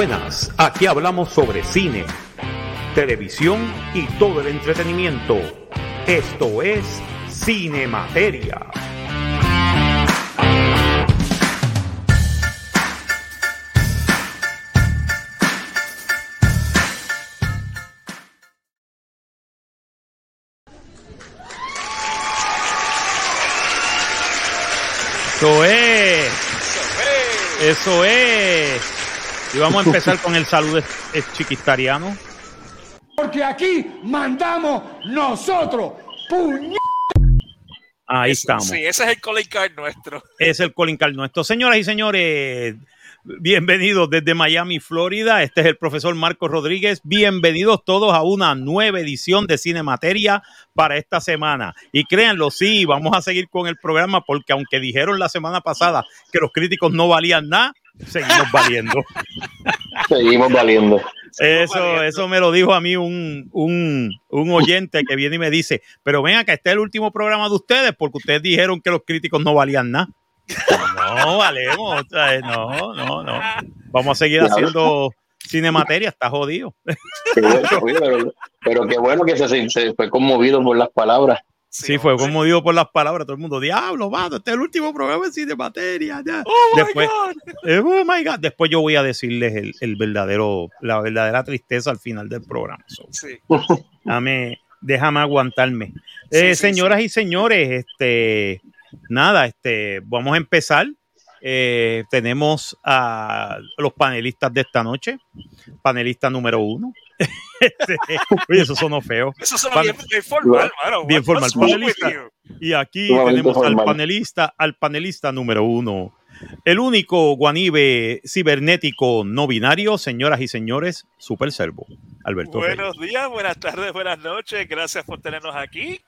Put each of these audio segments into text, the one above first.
buenas, aquí hablamos sobre cine, televisión y todo el entretenimiento. Esto es Cine Materia. Eso es. Eso es. Y vamos a empezar con el saludo chiquistariano. Porque aquí mandamos nosotros. ¡Puñ! Ahí estamos. Sí, ese es el calling card nuestro. Es el calling card nuestro. Señoras y señores, bienvenidos desde Miami, Florida. Este es el profesor Marcos Rodríguez. Bienvenidos todos a una nueva edición de Cine Materia para esta semana. Y créanlo, sí, vamos a seguir con el programa porque aunque dijeron la semana pasada que los críticos no valían nada, seguimos valiendo. seguimos valiendo. Eso, eso me lo dijo a mí un, un, un, oyente que viene y me dice, pero ven acá, este es el último programa de ustedes porque ustedes dijeron que los críticos no valían nada. No, valemos, no, no, no. Vamos a seguir haciendo cine materia, está jodido. pero, pero, qué bueno que se, se fue conmovido por las palabras. Sí, fue conmovido por las palabras. Todo el mundo, diablo, mano, este es el último programa de cine materia. Ya. Oh, Después, my God. oh my God. Después yo voy a decirles el, el, verdadero, la verdadera tristeza al final del programa. So, sí. Déjame, déjame aguantarme. Eh, sí, señoras y señores, este, nada, este, vamos a empezar. Eh, tenemos a los panelistas de esta noche. Panelista número uno. Oye, eso sonó feo. Eso suena Pan- bien, bien formal, mano. Bien formal. Panelista. Y aquí tenemos al panelista, al panelista número uno. El único guanibe cibernético no binario, señoras y señores, Super Servo, Alberto Reyes. Buenos días, buenas tardes, buenas noches. Gracias por tenernos aquí.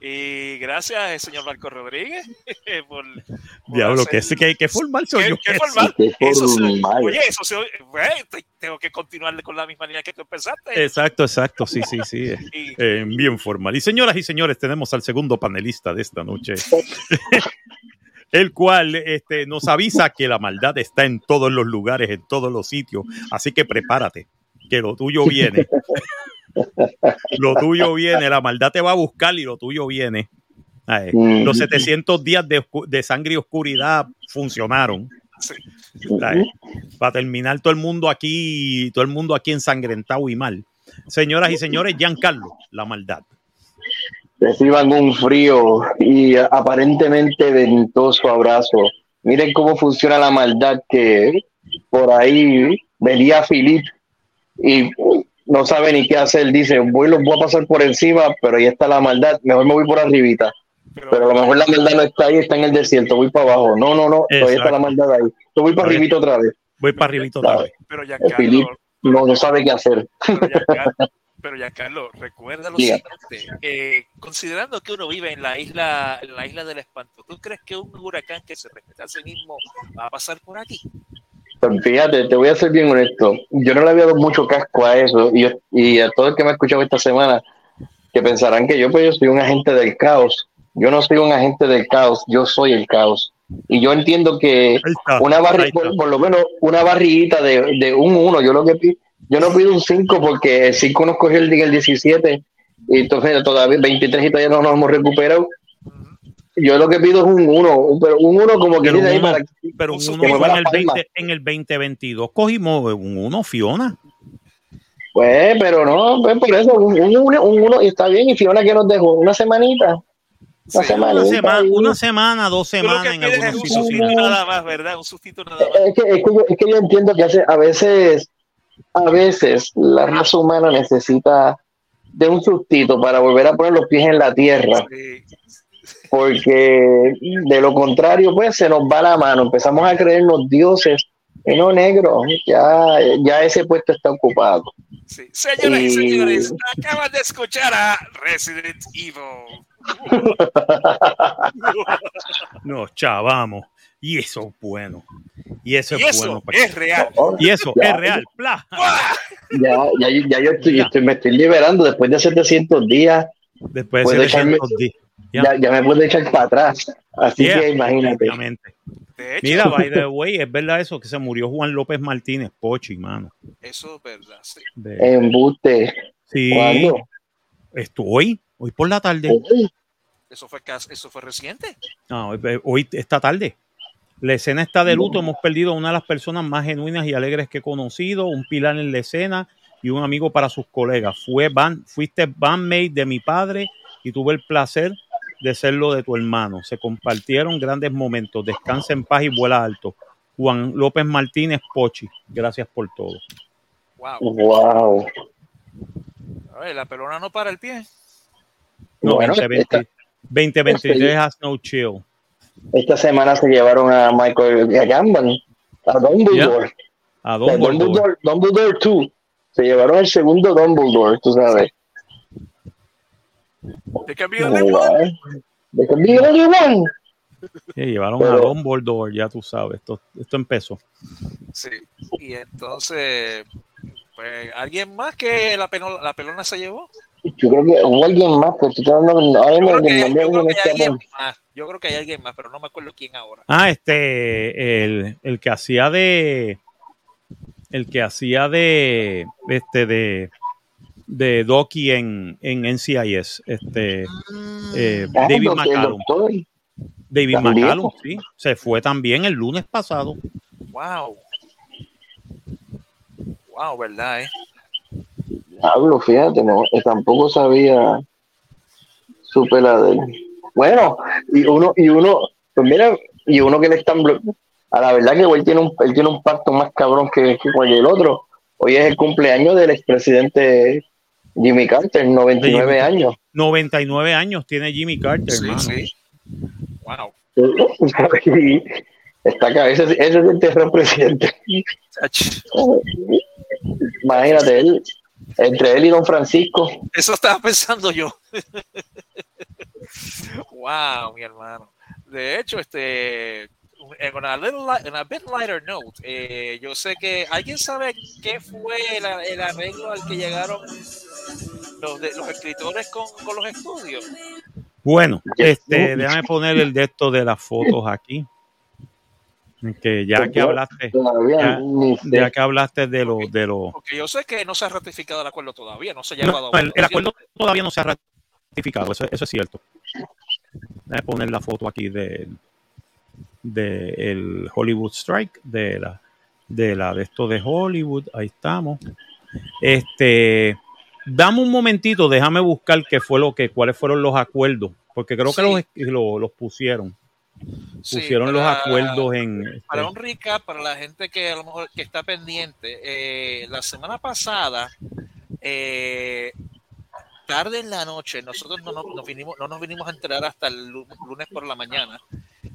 Y gracias, el señor Marco Rodríguez. por, por Diablo, hacer- que, que, que formal soy ¿Qué- yo. qué formal? Qué Eso se- oye, eso se, te- tengo que continuar con la misma línea que tú empezaste. Exacto, exacto, sí, sí, sí. Y- Eh, bien formal. Y señoras y señores, tenemos al segundo panelista de esta noche, el cual este, nos avisa que la maldad está en todos los lugares, en todos los sitios. Así que prepárate, que lo tuyo viene. lo tuyo viene, la maldad te va a buscar y lo tuyo viene. Ay, Mm. Los 700 días de, sangre y oscuridad funcionaron. Ay, Para terminar todo el mundo aquí, todo el mundo aquí ensangrentado y mal. Señoras y señores, Giancarlo, la maldad. Reciban un frío y aparentemente ventoso abrazo. Miren cómo funciona la maldad que por ahí venía Philip y no sabe ni qué hacer. Dice, voy, los voy a pasar por encima, pero ahí está la maldad. Mejor me voy por arribita. Pero a lo mejor la maldad no está ahí, está en el desierto. Voy para abajo. No, no, no. Todavía está Exacto. la maldad ahí. Yo voy para arribita otra vez. Voy para arribito otra vez. pero ya Philip no, no sabe qué hacer. pero ya Carlos, pero ya Carlos, recuerda lo siguiente, eh, considerando que uno vive en la isla, en la isla del espanto, ¿tú crees que un huracán que se respeta a sí mismo va a pasar por aquí? Pues fíjate, te voy a ser bien honesto. Yo no le había dado mucho casco a eso y, yo- y a todo el que me ha escuchado esta semana, que pensarán que yo, pues, yo soy un agente del caos. Yo no soy un agente del caos, yo soy el caos. Y yo entiendo que está. una barri por, por lo menos una barriguita de, de un 1, yo lo que pido, yo no pido un 5 porque el 5 nos cogió el día el 17 y entonces todavía 23 y todavía no nos hemos recuperado. Yo lo que pido es un 1, pero un 1 como que Pero tiene ahí un uno- para Pero un que uno me fue va en la el, palma. 20, en el 2022. Cogimos un uno, Fiona. Pues, pero no, pues por eso, un, un, uno- un uno, y está bien, y Fiona que nos dejó una semanita. Una Sí, semana. Una semana, una semana, dos semanas en pides es algunos un sí. nada más, ¿verdad? Un sustito nada más. Es que, es, que yo, es que yo entiendo que hace, a veces, a veces la raza humana necesita de un sustito para volver a poner los pies en la tierra, porque de lo contrario, pues se nos va la mano, empezamos a creernos dioses, y no negro, ya, ya ese puesto está ocupado. Sí. Señoras y Y- señores, acaban de escuchar a Resident Evil. Nos chavamos. Y eso es bueno. Y eso y es eso bueno. es real. Y eso Ya. es real. Pla. Ya, ya, ya yo estoy, estoy- me estoy liberando después de 700 días. Después de Puede 700 echarme- días. Ya. Ya, ya me puedo echar para atrás. Así Yeah. que imagínate. De hecho, Mira, by the way, es verdad eso que se murió Juan López Martínez, Pochi, mano. eso es verdad, sí. De- Embuste. sí, ¿Cuándo? esto hoy, hoy por la tarde. Eso fue, eso fue reciente. No, hoy, hoy, esta tarde. La escena está de luto. Hemos perdido a una de las personas más genuinas y alegres que he conocido, un pilar en la escena y un amigo para sus colegas. Fue ban- fuiste bandmate de mi padre y tuve el placer de serlo de tu hermano. Se compartieron grandes momentos. Descansa en paz y vuela alto. Juan López Martínez Pochi, gracias por todo. Wow. Wow. A ver, la pelona no para el pie. No, Bueno, 2020 esta, 2023 has no chill. Esta semana se llevaron a Michael Gambon, a Dumbledore. A A Dumbledore. Dumbledore, Dumbledore 2. Se llevaron el segundo Dumbledore, tú sabes. Te cambió el lenguaje. Wow. They can be only one. Sí, llevaron Pero- a Dumbledore, ya tú sabes. Esto, esto empezó. Sí. Y entonces, pues, ¿alguien más que la, peno- la pelona se llevó? Yo creo que hubo alguien más, pero tú estás hablando Yo mismo creo, que, del nombre yo creo de que hay alguien más. Yo creo que hay alguien más, pero no me acuerdo quién ahora. Ah, este, el, el que hacía de, el que hacía de, este, de, de Doki en, en NCIS, este, eh, Ah, David McCallum. David. McCallum, sí, se fue también el lunes pasado. Wow. Wow, ¿verdad? Eh? Hablo, fíjate, no, tampoco sabía supe la de él. Bueno, y uno, y uno, pues mira, y uno que le están a la verdad que él tiene un, él tiene un pacto más cabrón que, que cualquier otro. Hoy es el cumpleaños del expresidente Jimmy Carter, 99 De Jimmy años. 99 años tiene Jimmy Carter, Sí, sí. Wow. Y está acá, ese, ese es el terror presidente. Imagínate, él, entre él y don Francisco, Eso estaba pensando yo. wow, mi hermano. De hecho, este, en una, little li- en a bit lighter note, eh, yo sé que alguien sabe qué fue el, el arreglo al que llegaron los, de- los escritores con, con los estudios. Bueno, este, déjame poner el de esto de las fotos aquí. Que ya que hablaste, Ya- ya que hablaste de los de los Porque yo sé que no se ha ratificado el acuerdo todavía, no se ha No, llevado a el, el acuerdo todavía no se ha ratificado, eso, eso es cierto. Déjame poner la foto aquí de, de el Hollywood Strike, de la de la de esto de Hollywood, ahí estamos. Este, dame un momentito, déjame buscar qué fue lo que, cuáles fueron los acuerdos, porque creo que los, los, los pusieron, Sí, pusieron los acuerdos en. este, Para un recap, para la gente que a lo mejor que está pendiente, eh, la semana pasada, eh, tarde en la noche, nosotros no, nos- nos vinimos, no nos vinimos a enterar hasta el lu- lunes por la mañana.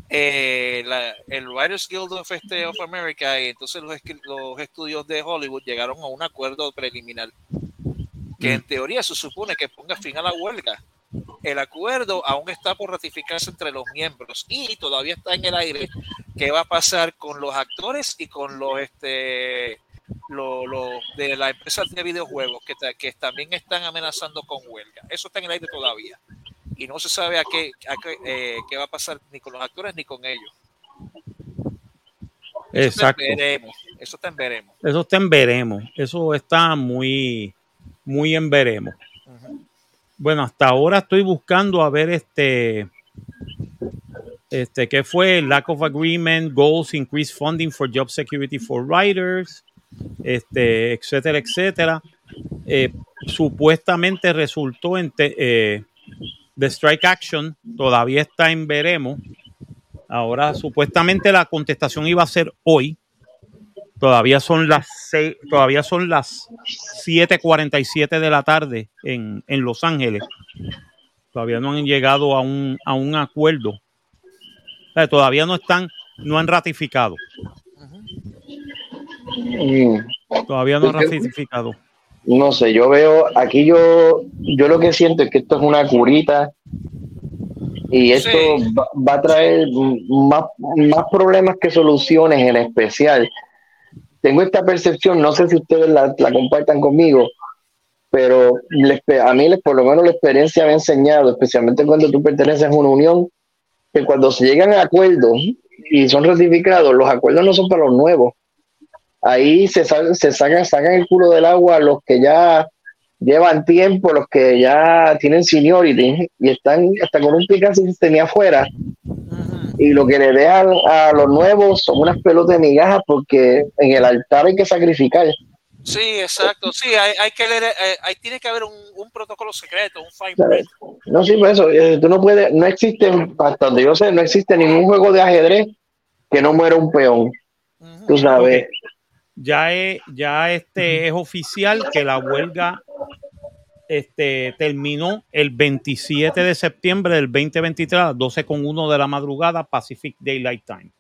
eh, la- el Writers Guild of, este, of America y entonces los, los estudios de Hollywood llegaron a un acuerdo preliminar que en teoría se supone que ponga fin a la huelga. El acuerdo aún está por ratificarse entre los miembros y todavía está en el aire qué va a pasar con los actores y con los este lo, lo- de la empresa de videojuegos que, que también están amenazando con huelga. Eso está en el aire todavía. Y no se sabe a qué, a qué, eh, qué va a pasar ni con los actores ni con ellos. Eso Exacto. veremos. Eso está en veremos. Eso está en veremos. Eso está muy, muy en veremos. Bueno, hasta ahora estoy buscando a ver este, este, ¿qué fue? Lack of agreement, goals, increased funding for job security for writers, este, etcétera, etcétera. Eh, supuestamente resultó en eh, The Strike Action, todavía está en veremos. Ahora, supuestamente la contestación iba a ser hoy. Todavía son las seis, todavía son las 7:47 de la tarde en, en Los Ángeles. Todavía no han llegado a un, a un acuerdo. Todavía no están, no han ratificado. Mm, Todavía no han ratificado. No sé, yo veo, aquí yo, yo lo que siento es que esto es una curita y esto Sí. va, va a traer más, más problemas que soluciones en especial. Tengo esta percepción, no sé si ustedes la, la compartan conmigo, pero a mí les- por lo menos la experiencia me ha enseñado, especialmente cuando tú perteneces a una unión, que cuando se llegan a acuerdos y son ratificados, los acuerdos no son para los nuevos. Ahí se, se sacan, sacan el culo del agua los que ya llevan tiempo, los que ya tienen seniority y están hasta con un Picasso tenía afuera. Y lo que le dejan a los nuevos son unas pelotas de migajas porque en el altar hay que sacrificar. Sí, exacto. Sí, hay, hay que leer, eh, hay, tiene que haber un, un protocolo secreto, un fine print. No, sí, por eso, eh, tú no puedes, no existe, hasta donde yo sé, no existe ningún juego de ajedrez que no muera un peón. Tú sabes. Okay. Ya, es, ya este es oficial que la huelga este, terminó el 27 de septiembre del 2023 a las 12 con 1 de la madrugada Pacific Daylight Time.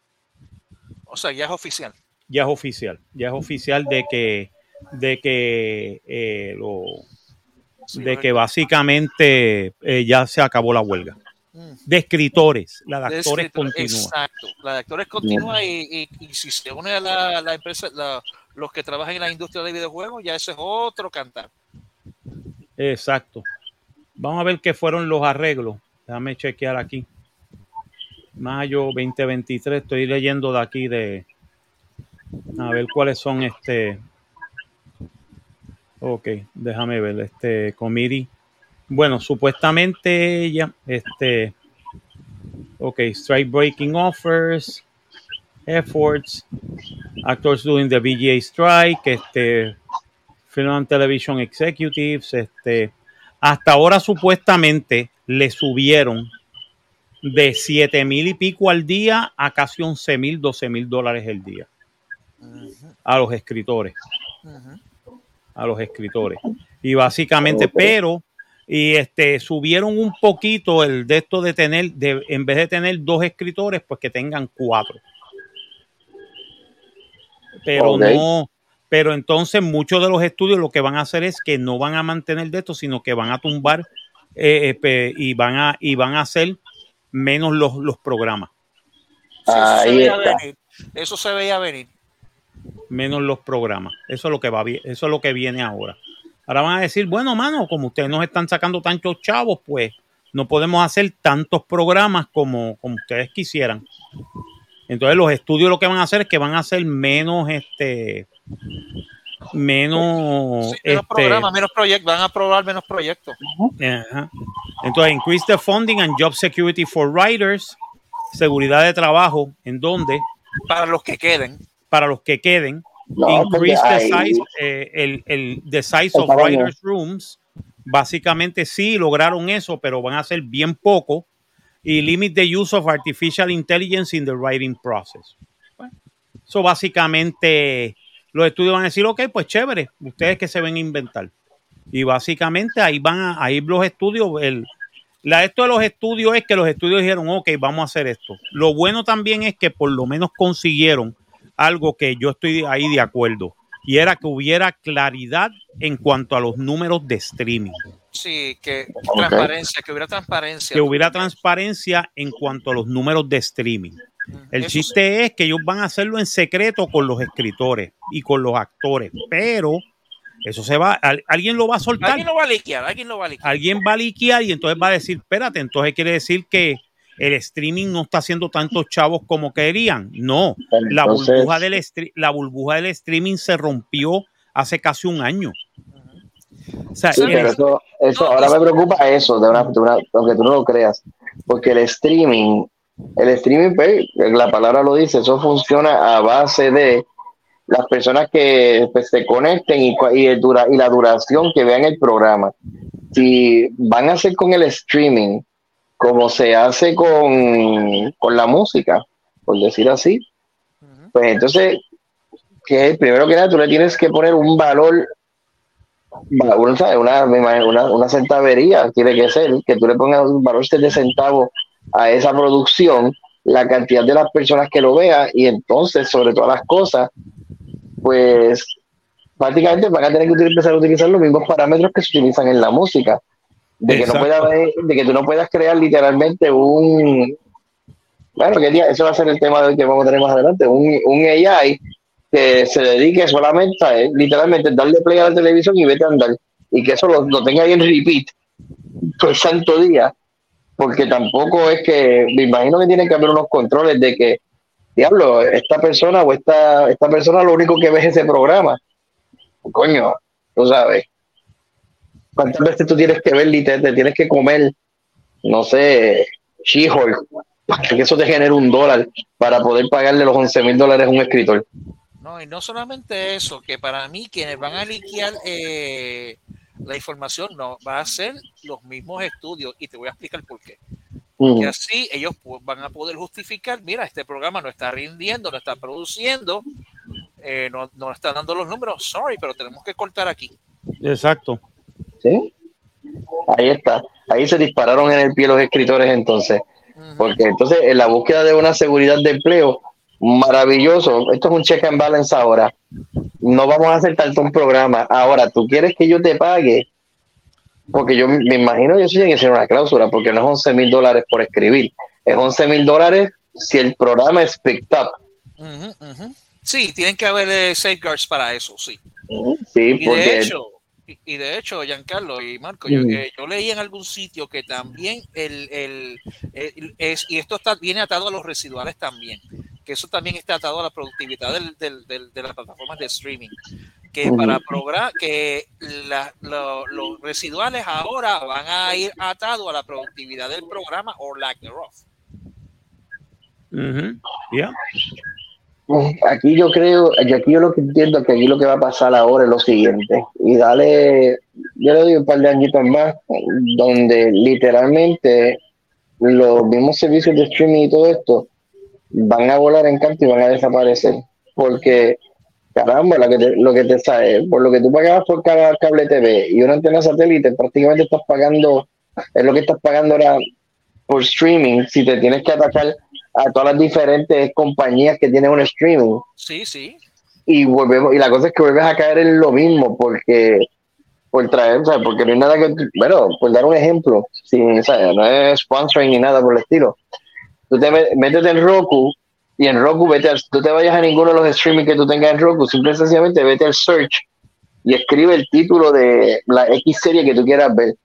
O sea, ya es oficial. Ya es oficial, ya es oficial de que de que eh, lo, sí, de que básicamente eh, ya se acabó la huelga. De escritores, la de, de actores continúa. Exacto, la de actores continúa y, y, y, si se une a la, la empresa, la, los que trabajan en la industria de videojuegos, ya ese es otro cantar. Exacto. Vamos a ver qué fueron los arreglos. Déjame chequear aquí. Mayo 2023, estoy leyendo de aquí de a ver cuáles son este Ok, déjame ver, este committee. Bueno, supuestamente ya, este, ok, strike breaking offers, efforts, actors doing the VGA strike, este, film and television executives, este, hasta ahora supuestamente le subieron de 7 mil y pico al día a casi 11 mil, 12 mil dólares el día a los escritores. A los escritores. Y básicamente, okay. pero, y este, subieron un poquito el de esto de tener, de, en vez de tener dos escritores, pues que tengan cuatro. Pero okay. no, pero entonces muchos de los estudios lo que van a hacer es que no van a mantener de esto, sino que van a tumbar eh, eh, y, van a, y van a hacer menos los, los programas. Sí, eso, se veía venir. eso se veía venir menos los programas. Eso es lo que va eso es lo que viene ahora. Ahora van a decir, bueno, mano, como ustedes nos están sacando tantos chavos, pues no podemos hacer tantos programas como, como ustedes quisieran. Entonces los estudios lo que van a hacer es que van a hacer menos este menos, sí, menos este, programas, menos proyectos, van a aprobar menos proyectos. Uh -huh. Entonces, increase the funding and job security for writers, seguridad de trabajo, en donde para los que queden para los que queden. No, increase the size, eh, el, el the size of writers rooms. Básicamente sí lograron eso, pero van a ser bien poco. Y limit the use of artificial intelligence in the writing process. Bueno, eso básicamente los estudios van a decir, ok, pues chévere, ustedes que se ven a inventar. Y básicamente ahí van a, ahí los estudios, el, la, esto de los estudios es que los estudios dijeron, ok, vamos a hacer esto. Lo bueno también es que por lo menos consiguieron algo que yo estoy ahí de acuerdo y era que hubiera claridad en cuanto a los números de streaming. Sí, que okay. transparencia, que hubiera transparencia. Que hubiera transparencia en cuanto a los números de streaming. El Eso chiste sí. es que ellos van a hacerlo en secreto con los escritores y con los actores, pero eso se va, alguien lo va a soltar. Alguien lo va a liquear, alguien lo va a liquear. Alguien va a liquear y entonces va a decir, espérate, entonces quiere decir que el streaming no está haciendo tantos chavos como querían. No, Entonces, la, burbuja del la burbuja del streaming se rompió hace casi un año. O sea, sí, pero eso, eso no, ahora me preocupa eso, de una, de una, aunque tú no lo creas, porque el streaming, el streaming, pues, la palabra lo dice, eso funciona a base de las personas que pues, se conecten y, y, el dura, y la duración que vean el programa. Si van a hacer con el streaming, como se hace con, con la música, por decir así. Uh -huh. Pues entonces, que primero que nada, tú le tienes que poner un valor, una, una, una, una centavería, tiene que ser, que tú le pongas un valor de centavo a esa producción, la cantidad de las personas que lo vean, y entonces, sobre todas las cosas, pues prácticamente van a tener que empezar a utilizar los mismos parámetros que se utilizan en la música de que, no pueda, de que tú no puedas crear literalmente un bueno, que eso va a ser el tema de que vamos a tener más adelante, un, un AI que se dedique solamente a eh, literalmente darle play a la televisión y vete a andar, y que eso lo, lo tenga ahí en repeat por santo día, porque tampoco es que, me imagino que tiene que haber unos controles de que, diablo, esta persona o esta, esta persona lo único que ve es ese programa. Coño, tú sabes. ¿Cuántas veces tú tienes que ver y te, tienes que comer, no sé, She-Hulk, para que eso te genere un dólar para poder pagarle los 11 mil dólares a un escritor? No, y no solamente eso, que para mí quienes van a liquear eh, la información no va a ser los mismos estudios y te voy a explicar por qué. Y así ellos van a poder justificar, mira, este programa no está rindiendo, no está produciendo, eh, no, no está dando los números, sorry, pero tenemos que cortar aquí. Exacto. Sí. Ahí está. Ahí se dispararon en el pie los escritores entonces. Porque entonces en la búsqueda de una seguridad de empleo, maravilloso. Esto es un check and balance ahora. No vamos a hacer tanto un programa. Ahora, ¿tú quieres que yo te pague? Porque yo me imagino que eso tiene que ser una cláusula, porque no es 11 mil dólares por escribir. Es 11 mil dólares si el programa es picked up. Sí, tienen que haber eh, safeguards para eso, sí. Sí, porque... de hecho, y de hecho, Giancarlo y Marco, yo, eh, yo, leí en algún sitio que también el, el, es, y esto está, viene atado a los residuales también, que eso también está atado a la productividad del, del, de las plataformas de streaming, que para programar, que los residuales ahora van a ir atados a la productividad del programa o lack thereof. Yeah. Aquí yo creo, aquí yo lo que entiendo que aquí lo que va a pasar ahora es lo siguiente, y dale, yo le doy un par de añitos más, donde literalmente los mismos servicios de streaming y todo esto van a volar en canto y van a desaparecer, porque caramba, lo que te, lo que te sale, por lo que tú pagabas por cada cable TV y una antena satélite, prácticamente estás pagando, es lo que estás pagando ahora por streaming, si te tienes que atacar a todas las diferentes compañías que tienen un streaming. Sí, sí. Y volvemos, y la cosa es que vuelves a caer en lo mismo, porque por traer, o porque no hay nada que, bueno, por dar un ejemplo, sin, no es sponsoring ni nada por el estilo. Tú te metes en Roku y en Roku vete tú te vayas a ninguno de los streaming que tú tengas en Roku, simplemente sencillamente vete al search y escribe el título de la X serie que tú quieras ver.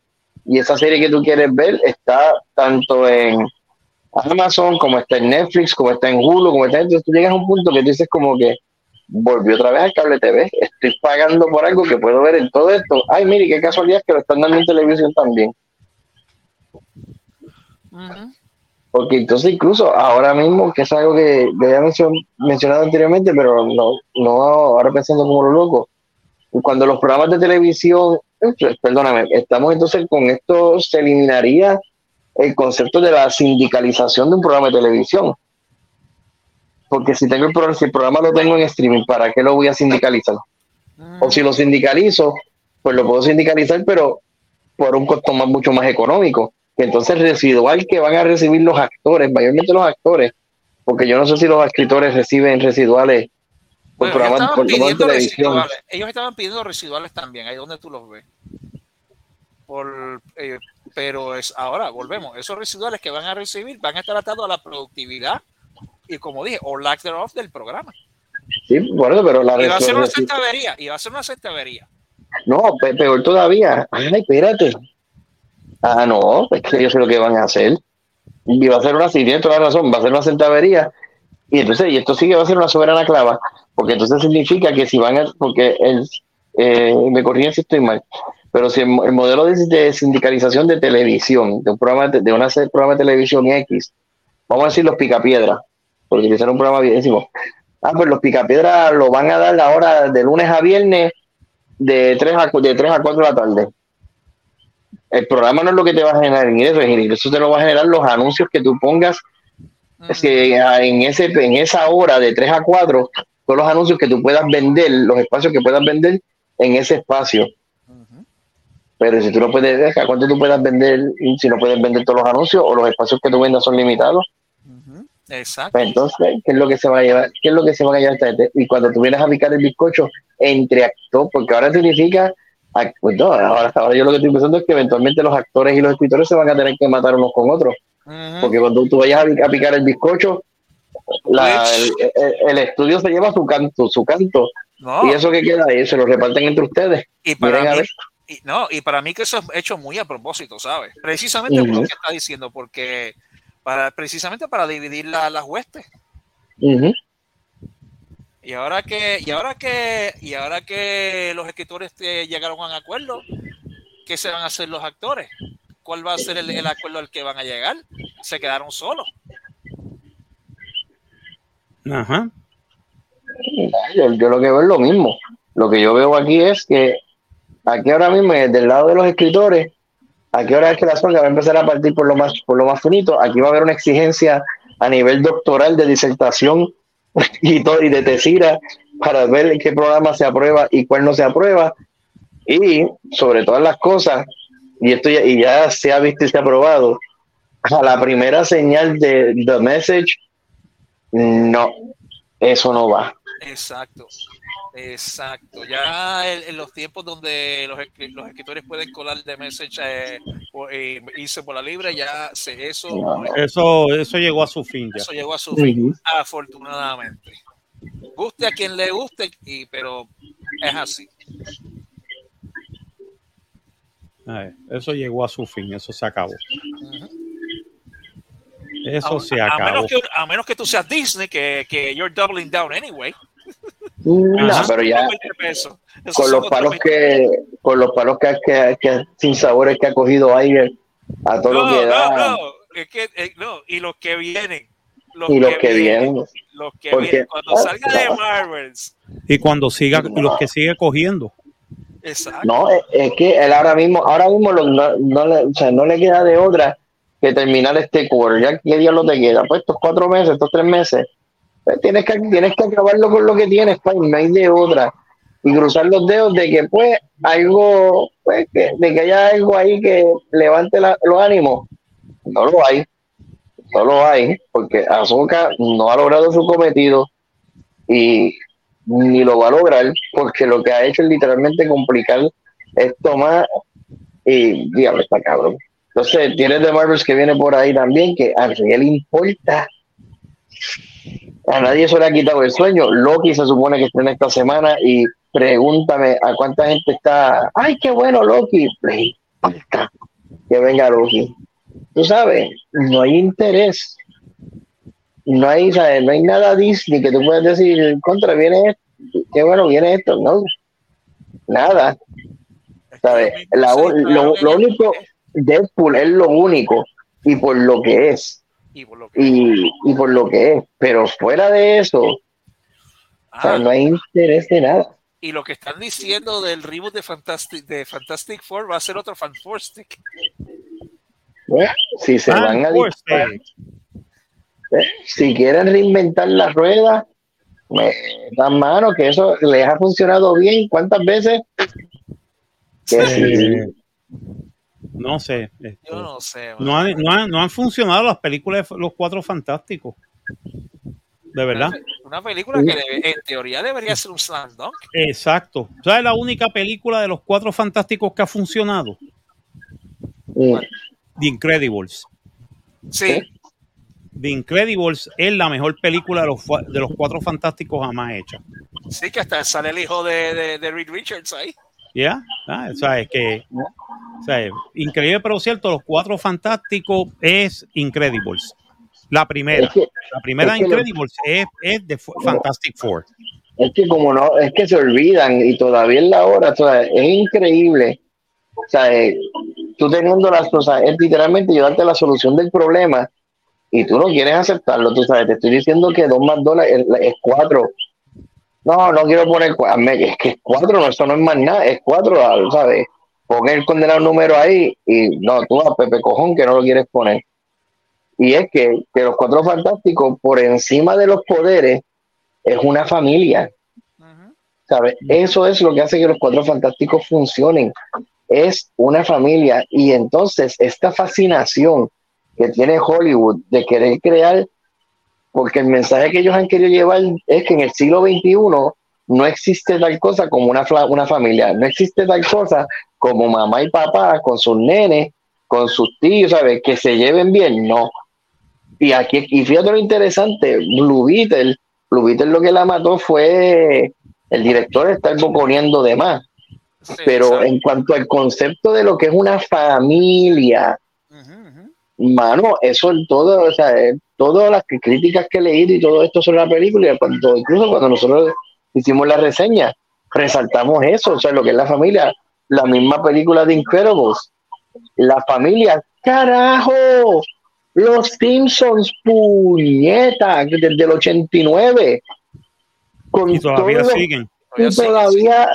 Y esa serie que tú quieres ver está tanto en Amazon, como está en Netflix, como está en Hulu, como está entonces tú llegas a un punto que dices como que volvió otra vez al cable TV, estoy pagando por algo que puedo ver en todo esto. Ay, mire, qué casualidad que lo están dando en televisión también. Porque entonces incluso ahora mismo, que es algo que había mencionado anteriormente, pero no, no ahora pensando como lo loco, cuando los programas de televisión, perdóname, estamos entonces con esto, se eliminaría el concepto de la sindicalización de un programa de televisión. Porque si tengo el programa, si el programa lo tengo en streaming, ¿para qué lo voy a sindicalizar? O si lo sindicalizo, pues lo puedo sindicalizar, pero por un costo más, mucho más económico. Que entonces residual que van a recibir los actores, mayormente los actores, porque yo no sé si los escritores reciben residuales por programas de televisión. Ellos estaban pidiendo residuales también, ahí donde tú los ves. Por, eh, pero es ahora, volvemos, esos residuales que van a recibir van a estar atados a la productividad y como dije, o lack thereof del programa. Sí, bueno, pero la y va a ser una centavería, y va a ser una centavería. No, peor todavía. Ay, espérate. Ah, no, es que yo sé lo que van a hacer. Y va a ser una, si tiene toda la razón, va a ser una centavería. Y entonces, y esto sí que va a ser una soberana clava, porque entonces significa que si van a, porque el, eh, me corrigen si estoy mal, pero si el, modelo de, sindicalización de televisión, de un programa de, una programa de televisión X, vamos a decir los picapiedras, por utilizar un programa bienísimo. Ah, pues los picapiedras lo van a dar ahora de lunes a viernes de 3 a, de 3 a 4 de la tarde. El programa no es lo que te va a generar ingresos, eso te lo va a generar los anuncios que tú pongas que en, ese, en esa hora de 3 a 4, todos los anuncios que tú puedas vender, los espacios que puedas vender en ese espacio. Pero si tú no puedes, dejar cuánto tú puedas vender, si no puedes vender todos los anuncios o los espacios que tú vendas son limitados. Exacto. Pues entonces, ¿qué es lo que se va a llevar? ¿Qué es lo que se va a llevar esta gente? Y cuando tú vienes a picar el bizcocho entre actores, porque ahora significa, pues no, ahora, yo lo que estoy pensando es que eventualmente los actores y los escritores se van a tener que matar unos con otros. Porque cuando tú vayas a, picar el bizcocho, el, estudio se lleva su canto, su canto. Y eso que queda ahí, se lo reparten entre ustedes. Y para, mí, Y, no, y para mí que eso es hecho muy a propósito, ¿sabes? Precisamente por lo que está diciendo, porque para, precisamente para dividir la, las huestes. Y ahora que, y ahora que, y ahora que los escritores eh, llegaron a un acuerdo, ¿qué se van a hacer los actores? ¿Cuál va a ser el, acuerdo al que van a llegar? Se quedaron solos. Ajá. Yo, yo, lo que veo es lo mismo. Lo que yo veo aquí es que aquí ahora mismo, del lado de los escritores, aquí ahora es que la zona va a empezar a partir por lo más, por lo más finito. Aquí va a haber una exigencia a nivel doctoral de disertación y, todo, y de tesira para ver qué programa se aprueba y cuál no se aprueba. Y sobre todas las cosas, y esto ya, y ya se ha visto y se ha aprobado, a la primera señal de The Message, no, eso no va. Exacto, exacto. Ya en, los tiempos donde los, los, escritores pueden colar de message eh, e irse por la libre, ya se, eso, eso eso llegó a su fin. Ya. Eso llegó a su fin, afortunadamente. Guste a quien le guste, y, pero es así. eso llegó a su fin, eso se acabó. Eso se acabó. A menos, que, a menos que tú seas Disney, que, que you're doubling down anyway. No, pero ya con los palos que con los palos que, que, que, sin sabores que ha cogido aire a todo lo que da. No, no, es que eh, no, y los que vienen. Los y los que, vienen, Los que vienen. Cuando salga de Marvels. Y cuando siga, los que sigue cogiendo. Exacto. No, es, que él ahora mismo, ahora mismo no, no, le, o sea, no le queda de otra que terminar este quarter. Ya qué día lo te queda, pues estos cuatro meses, estos tres meses pues tienes, que, tienes que acabarlo con lo que tienes, pues, no hay de otra. Y cruzar los dedos de que, pues, algo, pues, que, de que haya algo ahí que levante los ánimos. No lo hay. No lo hay, porque Azoka no ha logrado su cometido y ni lo va a lograr, porque lo que ha hecho es literalmente complicar esto más. Y, dígame, está cabrón. Entonces, tienes de Marvels que viene por ahí también, que a le importa a nadie se le ha quitado el sueño. Loki se supone que estrena esta semana y pregúntame a cuánta gente está. ¡Ay, qué bueno Loki! que venga Loki. Tú sabes, no hay interés. No hay, ¿sabes? no hay nada Disney que tú puedas decir, contra, viene esto. Qué bueno, viene esto. No, nada. ¿Sabes? lo, lo único, Deadpool es lo único y por lo que es y por lo que, y, por lo que es. Pero fuera de eso, ah. no hay interés de nada. Y lo que están diciendo del reboot de Fantastic, de Fantastic Four va a ser otro Fantastic. Bueno, si se van a ¿eh? si quieren reinventar la rueda, me dan mano que eso les ha funcionado bien. ¿Cuántas veces? Que no sé. Este, Yo no sé. No han, no, no han, funcionado las películas de los cuatro fantásticos. De verdad. Una película que en teoría debería ser un slam Exacto. ¿Sabes la única película de los cuatro fantásticos que ha funcionado? The Incredibles. Sí. The Incredibles es la mejor película de los, de los cuatro fantásticos jamás hecha. Sí, que hasta sale el hijo de, de, de Reed Richards ahí. ¿Ya? Ah, o sea, es que increíble, pero cierto, los cuatro fantásticos es Incredibles. La primera, la primera Incredibles es, es, de Fantastic Four. Es que como no, es que se olvidan y todavía en la hora, es increíble. O sea, eh, tú teniendo las cosas, es literalmente ayudarte la solución del problema y tú no quieres aceptarlo, tú sabes, te estoy diciendo que dos más dólares es cuatro. No, no quiero poner es que es cuatro, no, eso no es más nada, es cuatro, ¿sabes? pon el condenado número ahí y no, tú a Pepe Cojón que no lo quieres poner. Y es que, que los cuatro fantásticos, por encima de los poderes, es una familia. ¿Sabes? Eso es lo que hace que los cuatro fantásticos funcionen. Es una familia. Y entonces, esta fascinación que tiene Hollywood de querer crear, porque el mensaje que ellos han querido llevar es que en el siglo XXI no existe tal cosa como una, una familia, no existe tal cosa como mamá y papá con sus nenes, con sus tíos, ¿sabes? Que se lleven bien, no. Y aquí, y fíjate lo interesante, Blue Beetle, Blue Beetle lo que la mató fue el director estar poniendo de más. Sí, pero exacto. en cuanto al concepto de lo que es una familia, ujú. mano, eso en todo, o sea, eh, todas las críticas que he leído y todo esto sobre la película, cuando, incluso cuando nosotros hicimos la reseña, resaltamos eso, o sea, lo que es la familia, la misma película de Incredibles, la familia, carajo, los Simpsons, puñeta, desde el 89, con Y todavía todo- siguen. y todavía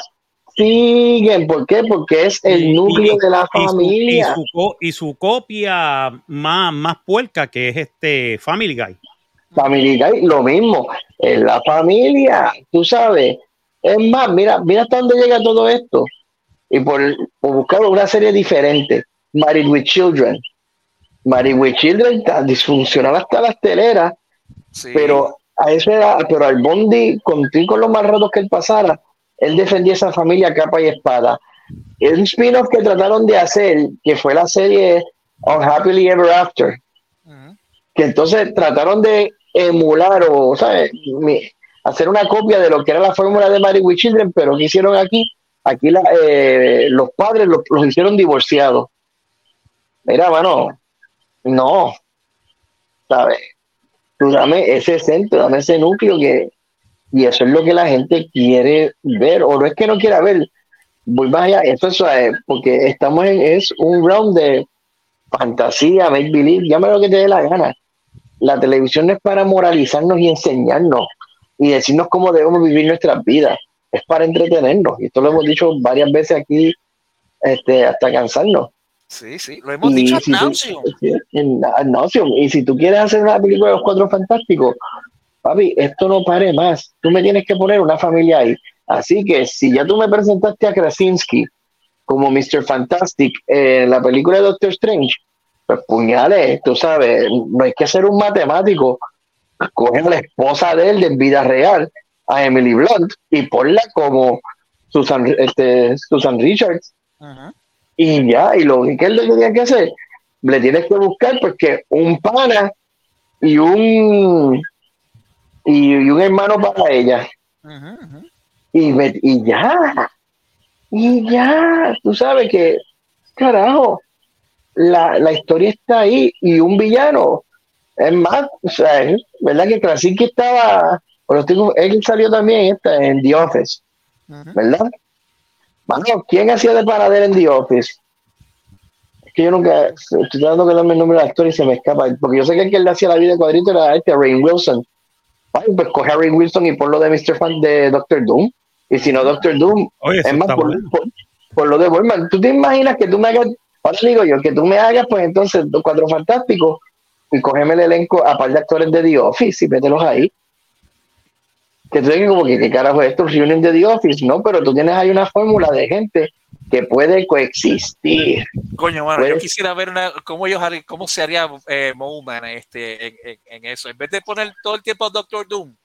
siguen, ¿por qué? Porque es el núcleo y- de la y su- familia. Y su, co- y su copia más, más puerca que es este Family Guy. Family Guy, lo mismo. En la familia, tú sabes. Es más, mira, mira hasta dónde llega todo esto. Y por, por buscar una serie diferente. Married with Children. Married with Children está disfuncional hasta las teleras, Sí. pero a eso era, pero al Bondi, con, con los más ratos que él pasara, él defendía esa familia capa y espada. El spin-off que trataron de hacer, que fue la serie On Happily Ever After, Ujú. que entonces trataron de emular o ¿sabes? Hacer una copia de lo que era la fórmula de Married with Children, pero ¿qué hicieron aquí? Aquí la- eh, los padres los, los hicieron divorciados. Mira, mano, no, ¿sabes? Tú dame ese centro, dame ese núcleo que, y eso es lo que la gente quiere ver, o no es que no quiera ver, voy más allá, esto es, eh, porque estamos en, es un round de fantasía, make believe, llámalo lo que te dé la gana. La televisión no es para moralizarnos y enseñarnos y decirnos cómo debemos vivir nuestras vidas, es para entretenernos, y esto lo hemos dicho varias veces aquí, este, hasta cansarnos. Sí, sí, lo hemos Y dicho si tú- en- nauseam. Y si tú quieres hacer una película de los cuatro fantásticos, papi, esto no pare más. Tú me tienes que poner una familia ahí. Así que si ya tú me presentaste a Krasinski como Mr. Fantastic en la película de Doctor Strange, pues puñales, tú sabes, no hay que ser un matemático. Coge a la esposa de él de vida real, a Emily Blunt, y ponla como Susan, este, Susan Richards y ya, y lo que él le tenía que hacer, le tienes que buscar porque un pana y un y, y un hermano para ella. Y, y ya, y ya, tú sabes que, carajo, la, la historia está ahí y un villano. Es más, o sea, es ¿verdad? Que Krasinski estaba, bueno, él salió también esta, en The Office. ¿verdad? Mano, ¿quién hacía de paradero en The Office? Es que yo nunca, estoy tratando de darme el nombre del actor y se me escapa, porque yo sé que el que le hacía la vida de cuadrito era este, Rain Wilson. Ay, pues coge a Rain Wilson y ponlo de Mr. Fan de Doctor Doom. Y si no Doctor Doom, Oye, es más, por, por- por lo de Boyman. ¿Tú te imaginas que tú me hagas, ahora digo yo, que tú me hagas, pues entonces, los cuatro fantásticos y cógeme el elenco a par de actores de The Office y mételos ahí? Que tú digas como que, ¿qué carajo es esto? Reunion de The Office, ¿no? Pero tú tienes ahí una fórmula de gente que puede coexistir. Coño, mano, yo quisiera ver una, cómo, ellos, cómo se haría eh, este, en, en- en eso. En vez de poner todo el tiempo a Doctor Doom,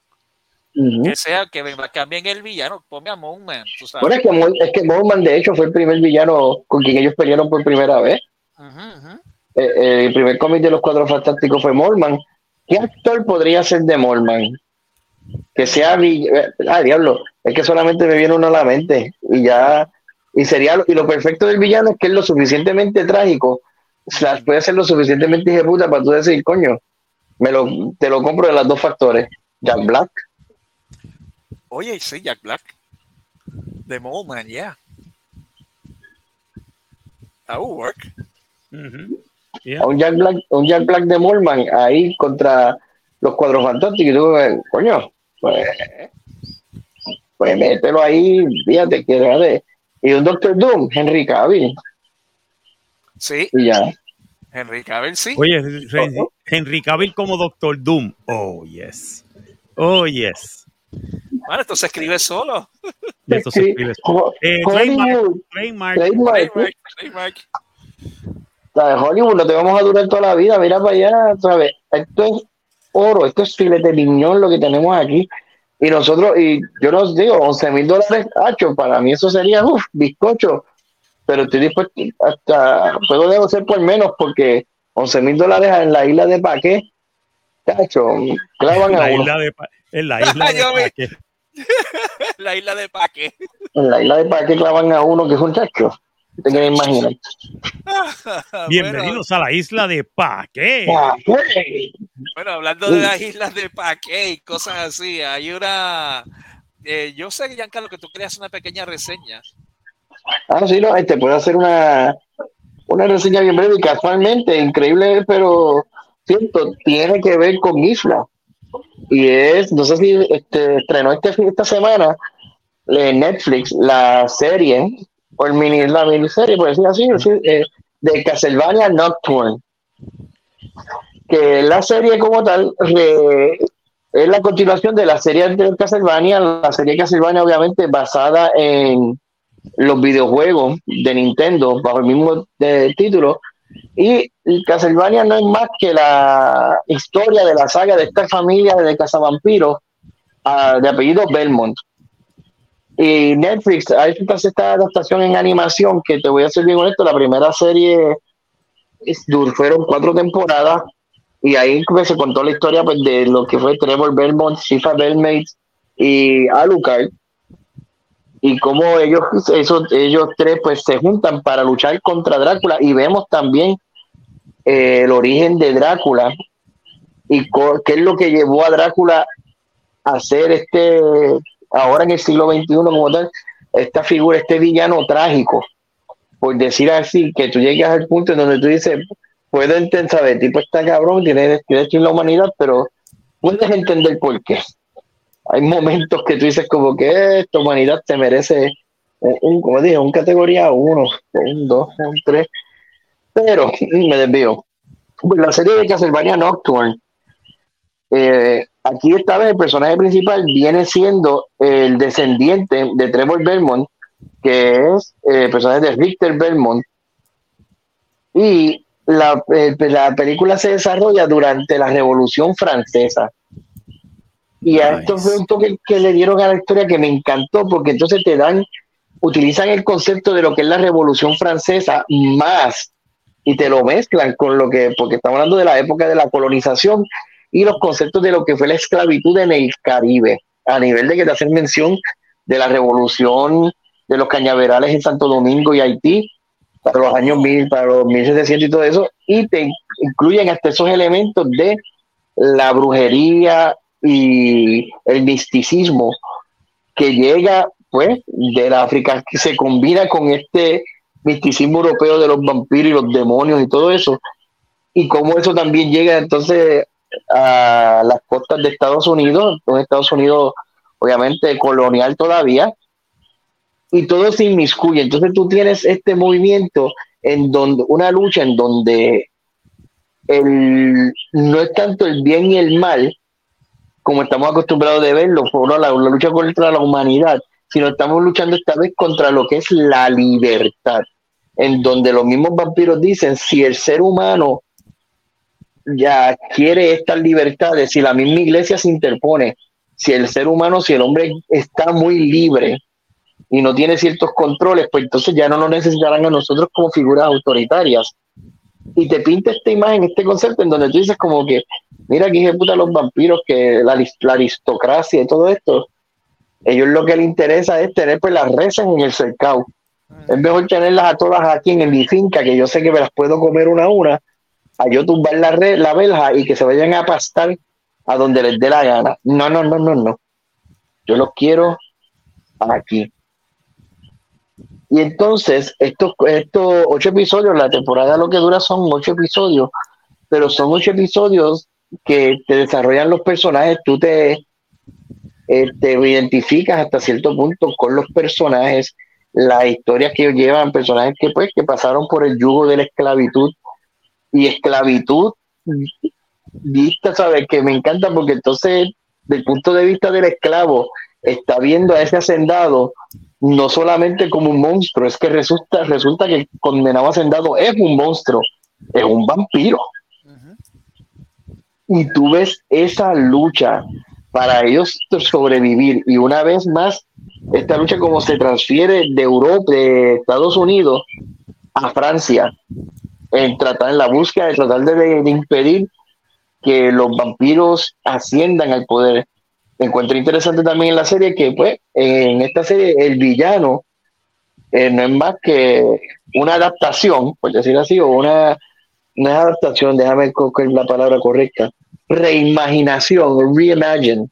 que sea que cambien el villano, ponme a sabes. Bueno, es que, Mo- es que Bowman, de hecho, fue el primer villano con quien ellos pelearon por primera vez. Eh, eh, el primer cómic de los Cuatro Fantásticos fue Morman. ¿Qué actor podría ser de Morman? Que sea eh, Ah, diablo, es que solamente me viene uno a la mente. Y ya. Y sería lo, y lo perfecto del villano es que es lo suficientemente trágico. slash puede ser lo suficientemente puta para tú decir, coño, me lo, te lo compro de los dos factores. Jack Black. Oye, sí, Jack Black. The Mowman, yeah. That would work. Yeah. a un Jack Black, un Jack Black de Morman ahí contra los cuadros fantásticos. Y tú, eh, coño, pues, pues mételo ahí, fíjate que era de. Y un Doctor Doom, Henry Cavill, Sí, y ya. Henry Cavill, sí. Oye, Henry, Henry Cavill como Doctor Doom. Oh, yes. Oh, yes. Bueno, esto se escribe solo. Y esto se escribe. Ho- Eh, Hollywood, Trademark. trademark, Trademark, trademark. ¿sabes? Hollywood, no te vamos a durar toda la vida, mira para allá, ¿sabes? Esto es oro, esto es filete miñón lo que tenemos aquí. Y nosotros, y yo nos digo, 11 mil dólares, hacho, para mí eso sería, uff, bizcocho. Pero estoy dispuesto, hasta puedo negociar por menos porque 11 mil dólares en la isla de Paqué, cacho, clavan En a la uno. isla de, Pa- en la isla de Paque. la isla de Paque. En la isla de Paque clavan a uno que es un chacho. Te quieres imaginar. Bienvenidos a la isla de Paque. Bueno, hablando de las islas de Paque y cosas así, hay una. Eh, yo sé, Giancarlo, que tú querías una pequeña reseña. Ah, sí, no, este puede hacer una, una reseña bien breve y casualmente, increíble, pero cierto, tiene que ver con Isla. Y es, no sé si este, estrenó este, esta semana en Netflix la serie o el mini, la miniserie, por decir así, eh, de Castlevania Nocturne. Que la serie como tal es la continuación de la serie de Castlevania, la serie Castlevania obviamente basada en los videojuegos de Nintendo bajo el mismo título. Y Castlevania no es más que la historia de la saga de esta familia de cazavampiros uh, de apellido Belmont. Y Netflix ha hecho esta adaptación en animación que te voy a ser bien honesto, la primera serie fueron cuatro temporadas y ahí pues, se contó la historia pues, de lo que fue Trevor Belmont, Shifa Belmont y Alucard. Y cómo ellos, esos, ellos tres pues se juntan para luchar contra Drácula. Y vemos también eh, el origen de Drácula y qué es lo que llevó a Drácula a ser este ahora en el siglo XXI como tal, esta figura, este villano trágico, por decir así, que tú llegas al punto en donde tú dices, puedo entender, ¿sabes? tipo está cabrón, tiene, tiene la humanidad, pero puedes entender por qué. Hay momentos que tú dices como que esta humanidad te merece un, como dije, un categoría 1, un 2, un 3, pero me desvío. Pues la serie de Castlevania Nocturne eh, aquí esta vez el personaje principal viene siendo el descendiente de Trevor Belmont, que es eh, el personaje de Richter Belmont. Y la, eh, la, película se desarrolla durante la Revolución Francesa. Y a esto fue un toque que le dieron a la historia que me encantó, porque entonces te dan, utilizan el concepto de lo que es la Revolución Francesa más y te lo mezclan con lo que, porque estamos hablando de la época de la colonización y los conceptos de lo que fue la esclavitud en el Caribe, a nivel de que te hacen mención de la revolución de los cañaverales en Santo Domingo y Haití, para los años 1000, para los 1700 y todo eso, y te incluyen hasta esos elementos de la brujería y el misticismo que llega pues de la África, que se combina con este misticismo europeo de los vampiros y los demonios y todo eso, y cómo eso también llega entonces a las costas de Estados Unidos, un Estados Unidos obviamente colonial todavía, y todo se inmiscuye. Entonces tú tienes este movimiento en donde, una lucha en donde el, no es tanto el bien y el mal, como estamos acostumbrados de verlo, la, la lucha contra la humanidad, sino estamos luchando esta vez contra lo que es la libertad, en donde los mismos vampiros dicen, si el ser humano ya quiere estas libertades, si la misma iglesia se interpone, si el ser humano, si el hombre está muy libre y no tiene ciertos controles, pues entonces ya no nos necesitarán a nosotros como figuras autoritarias. Y te pinta esta imagen, este concepto en donde tú dices como que, mira aquí puta los vampiros, que la, aristocracia y todo esto, ellos lo que les interesa es tener pues las rezas en el cercado. Es mejor tenerlas a todas aquí en mi finca, que yo sé que me las puedo comer una a una, a yo tumbar la, red, la verja y que se vayan a pastar a donde les dé la gana. No, no, no, no, no. Yo los quiero aquí. Y entonces, estos, estos ocho episodios, la temporada lo que dura son ocho episodios, pero son ocho episodios que te desarrollan los personajes, tú te, eh, te identificas hasta cierto punto con los personajes, las historias que ellos llevan, personajes que pues que pasaron por el yugo de la esclavitud y esclavitud vista, ¿sabes? Que me encanta porque entonces, desde el punto de vista del esclavo, está viendo a ese hacendado no solamente como un monstruo, es que resulta, resulta que el condenado hacendado es un monstruo, es un vampiro. Y tú ves esa lucha para ellos sobrevivir. Y una vez más, esta lucha como se transfiere de Europa, de Estados Unidos a Francia, en tratar en la búsqueda de tratar de, impedir que los vampiros asciendan al poder. encuentro interesante también en la serie que, pues, en esta serie el villano eh, no es más que una adaptación, por decir así, o una, una adaptación, déjame coger la palabra correcta, reimaginación, reimagine,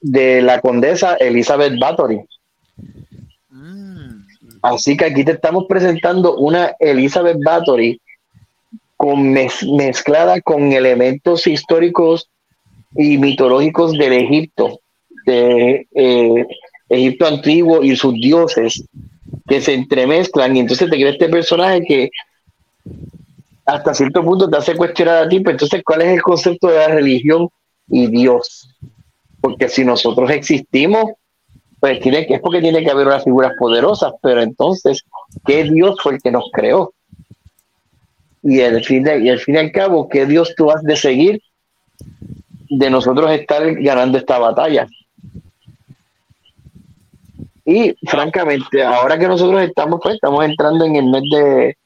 de la condesa Elizabeth Bathory. Así que aquí te estamos presentando una Elizabeth Bathory con mezclada con elementos históricos y mitológicos del Egipto, de eh, Egipto antiguo y sus dioses que se entremezclan y entonces te crea este personaje que hasta cierto punto te hace cuestionar a ti, pero entonces ¿cuál es el concepto de la religión y Dios? Porque si nosotros existimos, pues tiene que, es porque tiene que haber unas figuras poderosas, pero entonces, ¿qué Dios fue el que nos creó? Y al fin, y al fin y al cabo, ¿qué Dios tú has de seguir de nosotros estar ganando esta batalla? Y francamente, ahora que nosotros estamos, pues, estamos entrando en el mes de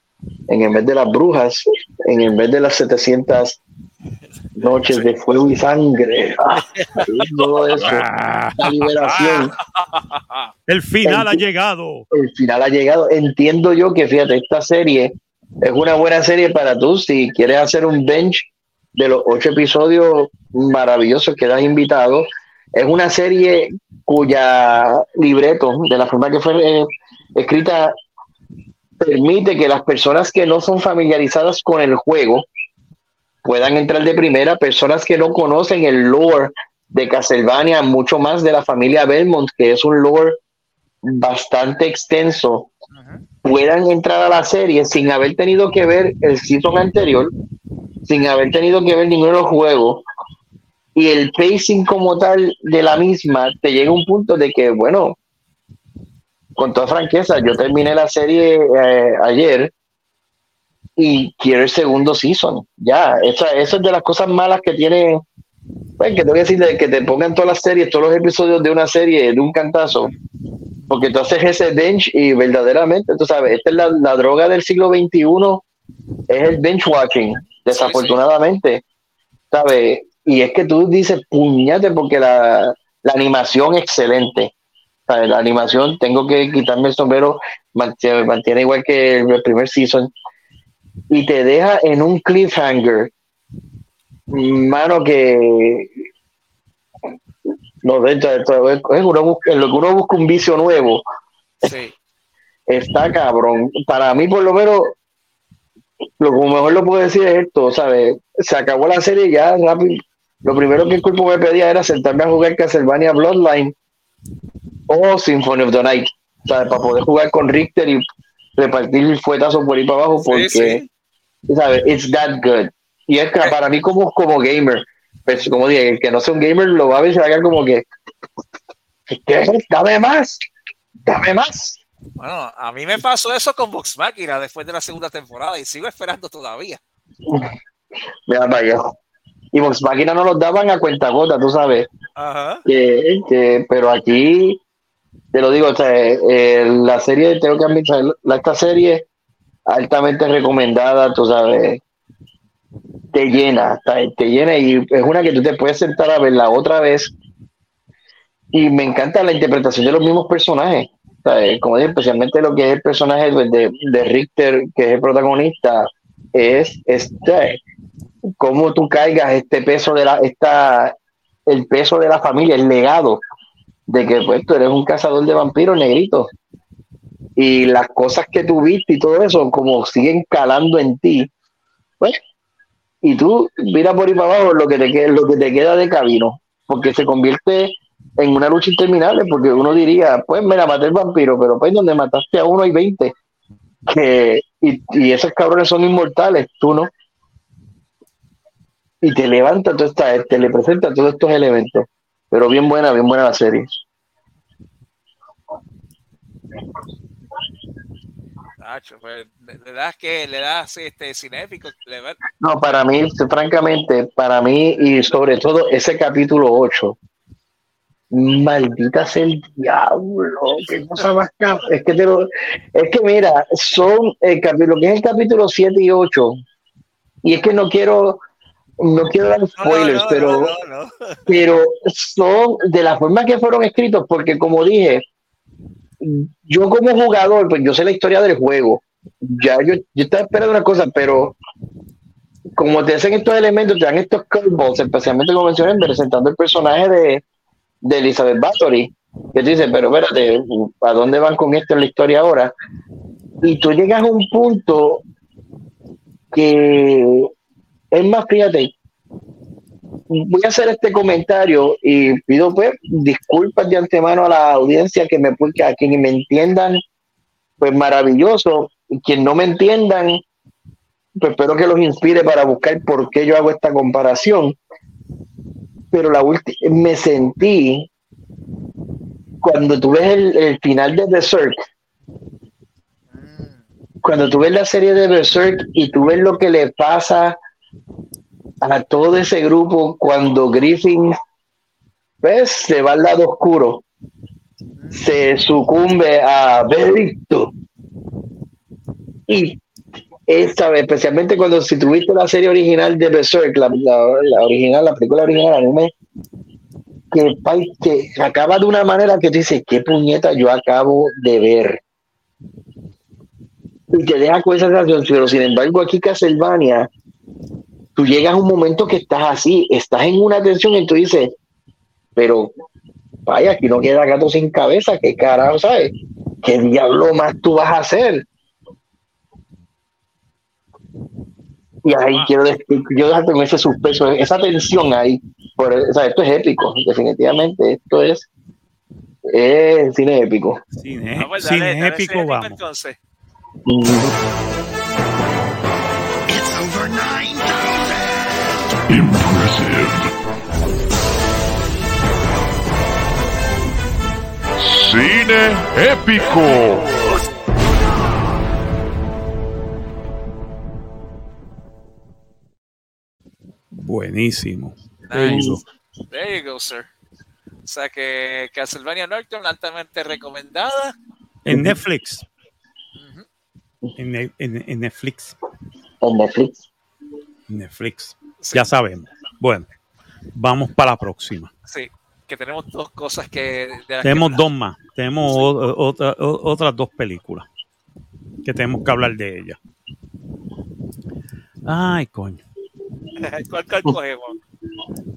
en el mes de las brujas, en el mes de las 700 noches de fuego y sangre, ah, todo eso, la liberación. El final ha llegado. El final ha llegado. Entiendo yo que, fíjate, esta serie es una buena serie para tú si quieres hacer un bench de los ocho episodios maravillosos que has invitado. Es una serie cuya libreto, de la forma que fue eh, escrita, permite que las personas que no son familiarizadas con el juego puedan entrar de primera, personas que no conocen el lore de Castlevania, mucho más de la familia Belmont, que es un lore bastante extenso, puedan entrar a la serie sin haber tenido que ver el season anterior, sin haber tenido que ver ninguno de los juegos, y el pacing como tal de la misma te llega a un punto de que, bueno, con toda franqueza, yo terminé la serie eh, ayer y quiero el segundo season. Ya, esa, es de las cosas malas que tiene, pues, que te voy a decir, de que te pongan todas las series, todos los episodios de una serie de un cantazo, porque tú haces ese bench y verdaderamente, tú sabes, esta es la, droga del siglo XXI, es el bench watching, desafortunadamente, ¿sabes? Y es que tú dices, puñate, porque la, la animación excelente. La animación, tengo que quitarme el sombrero, mantiene, mantiene igual que el, primer season. Y te deja en un cliffhanger, mano, que. No, dentro de todo, es uno en lo que uno busca un vicio nuevo. Sí. Está cabrón. Para mí, por lo menos, lo que mejor lo puedo decir es esto, ¿sabes? Se acabó la serie ya rápido lo primero que el cuerpo me pedía era sentarme a jugar Castlevania Bloodline o Symphony of the Night, ¿sabes? Para poder jugar con Richter y repartir fuetazos por ahí para abajo, porque, ¿sabes? It's that good. Y es que para mí, como, como gamer, pues, como dije, el que no sea un gamer lo va a ver y se va a quedar como que, ¿qué? Dame más, dame más. Bueno, a mí me pasó eso con Vox Machina después de la segunda temporada y sigo esperando todavía. Mira, vaya y Vox Máquina no los daban a cuenta gota, tú sabes. Ajá. pero aquí, te lo digo, o sea, eh, la serie, tengo que admitir, esta serie altamente recomendada, tú sabes, te llena, te llena y es una que tú te puedes sentar a verla otra vez. Y me encanta la interpretación de los mismos personajes. Como dije, especialmente lo que es el personaje de, de Richter, que es el protagonista, es este cómo tú caigas este peso de la, esta, el peso de la familia, el legado de que pues tú eres un cazador de vampiros negrito y las cosas que tú viste y todo eso como siguen calando en ti pues y tú mira por ahí para abajo lo que te lo que te queda de camino porque se convierte en una lucha interminable porque uno diría pues mira maté el vampiro pero pues donde mataste a uno y veinte que y, y esos cabrones son inmortales tú no y te levanta todo esta, te le presenta todos estos elementos. Pero bien buena, bien buena la serie. Pues, le das que le das este cinéfico. No, para mí, francamente, para mí y sobre todo ese capítulo 8. Maldita sea el diablo, qué cosa más Es que te lo, es que mira, son el capítulo que es el capítulo 7 y 8. Y es que no quiero no quiero dar spoilers, no, no, pero, no, pero son de la forma que fueron escritos, porque como dije, yo como jugador, pues yo sé la historia del juego. Ya yo, yo estaba esperando una cosa, pero como te hacen estos elementos, te dan estos curveballs, especialmente como mencioné, presentando el personaje de, de Elizabeth Bathory, que te dice, pero espérate, ¿a dónde van con esto en la historia ahora? Y tú llegas a un punto que es más, fíjate, voy a hacer este comentario y pido pues disculpas de antemano a la audiencia que me porque a quienes me entiendan, pues maravilloso, y quien no me entiendan, pues espero que los inspire para buscar por qué yo hago esta comparación. Pero la última, me sentí cuando tú ves el, el final de Berserk, cuando tú ves la serie de Berserk y tú ves lo que le pasa a todo ese grupo cuando Griffin pues, se va al lado oscuro, se sucumbe a Verito. Y esta vez, especialmente cuando si tuviste la serie original de Berserk, la, la- la original, la película original anime, que, que acaba de una manera que tú dices, qué puñeta yo acabo de ver. Y te deja con esa sensación, pero sin embargo aquí Castlevania, tú llegas a un momento que estás así, estás en una tensión y tú dices, pero vaya, aquí no queda gato sin cabeza, qué carajo, ¿sabes? ¿Qué diablo más tú vas a hacer? Y ahí quiero decir, yo dejar con ese suspenso, esa tensión ahí. Por, o sea, esto es épico, definitivamente. Esto es, es cine épico. Cine, Ah, pues cine dale, dale, épico, cine vamos. Entonces, Cine épico. Buenísimo. Nice. There you go, sir. O sea que Castlevania Nocturne, altamente recomendada. En Netflix. En, ne- en- en Netflix. En Netflix. Netflix. Sí. Ya sabemos. Bueno, vamos para la próxima. Sí, que tenemos dos cosas que. de Tenemos que- dos más. Tenemos o- otra- o- otras dos películas que tenemos que hablar de ellas. Ay, coño. ¿Cuál, cuál cogemos?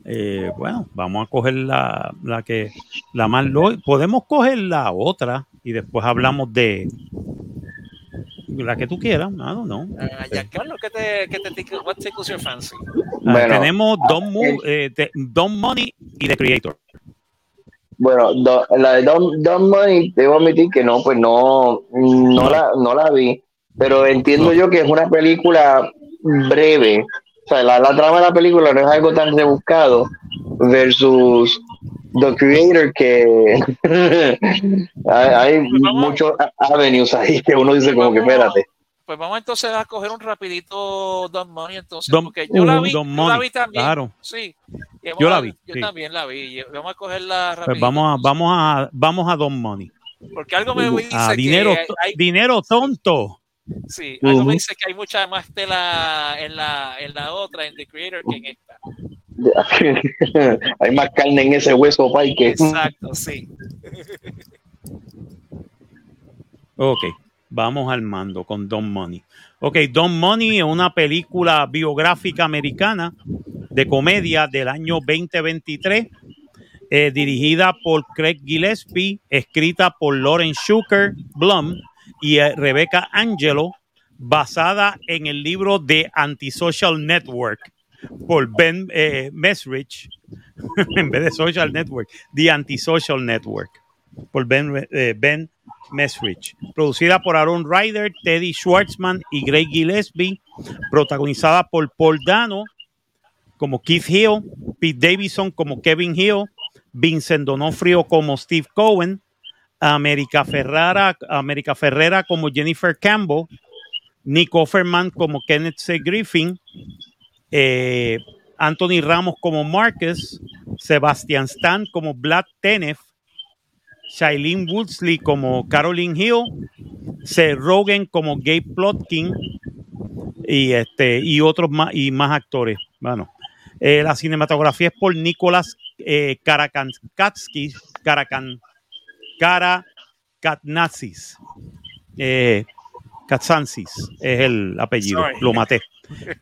Eh, bueno, vamos a coger la, la que la más lo podemos coger la otra y después hablamos de la que tú quieras. I don't know. Uh, Giancarlo, ¿qué te, qué te what tickles your fancy? Ah, Bueno, tenemos Don, Mo- eh, de- Don Money y The Creator. Bueno, do- la de Don, Don Money, debo admitir que no, pues no, no la, no la vi, pero entiendo yo que es una película breve. O sea, la, la trama de la película no es algo tan rebuscado versus The Creator que hay, hay Pues muchos avenues ahí que uno dice como que Vamos. espérate. Pues vamos entonces a coger un rapidito Don Money entonces, Don- porque yo la uh, vi, Don yo la Money, vi también. claro. Sí. Yo la a- vi, Yo sí. también la vi. Vamos a cogerla Pues rapidito. vamos a, vamos a, vamos a Don Money. Porque algo me dice A que dinero, hay, hay- dinero tonto. sí, algo me dice que hay mucha más tela en la, en la otra, en The Creator, que en esta. hay más carne en ese hueso, pay, que Exacto, sí. Ok, vamos al mando con Don Money. Ok, Don Money es una película biográfica americana de comedia del año 2023, eh, dirigida por Craig Gillespie, escrita por Lauren Schuker Blum y eh, Rebecca Angelo, basada en el libro de Antisocial Network por Ben eh, Mesrich, en vez de Social Network, The Antisocial Network, por Ben, eh, ben Mesrich. Producida por Aaron Ryder, Teddy Schwartzman y Greg Gillespie. Protagonizada por Paul Dano como Keith Hill, Pete Davidson como Kevin Hill, Vincent Donofrio como Steve Cohen, América Ferrara, Ferrera como Jennifer Campbell, Nick Offerman como Kenneth C. Griffin, eh, Anthony Ramos como Marcus, Sebastian Stan como Vlad Tenef, Shailene Woodsley como Caroline Hill, Seth Rogen como Gabe Plotkin y este y otros más y más actores. Bueno, Eh, la cinematografía es por Nicolás eh, Karakankatsky, Karakan, Karakatnazis. Katsansis es el apellido, lo maté.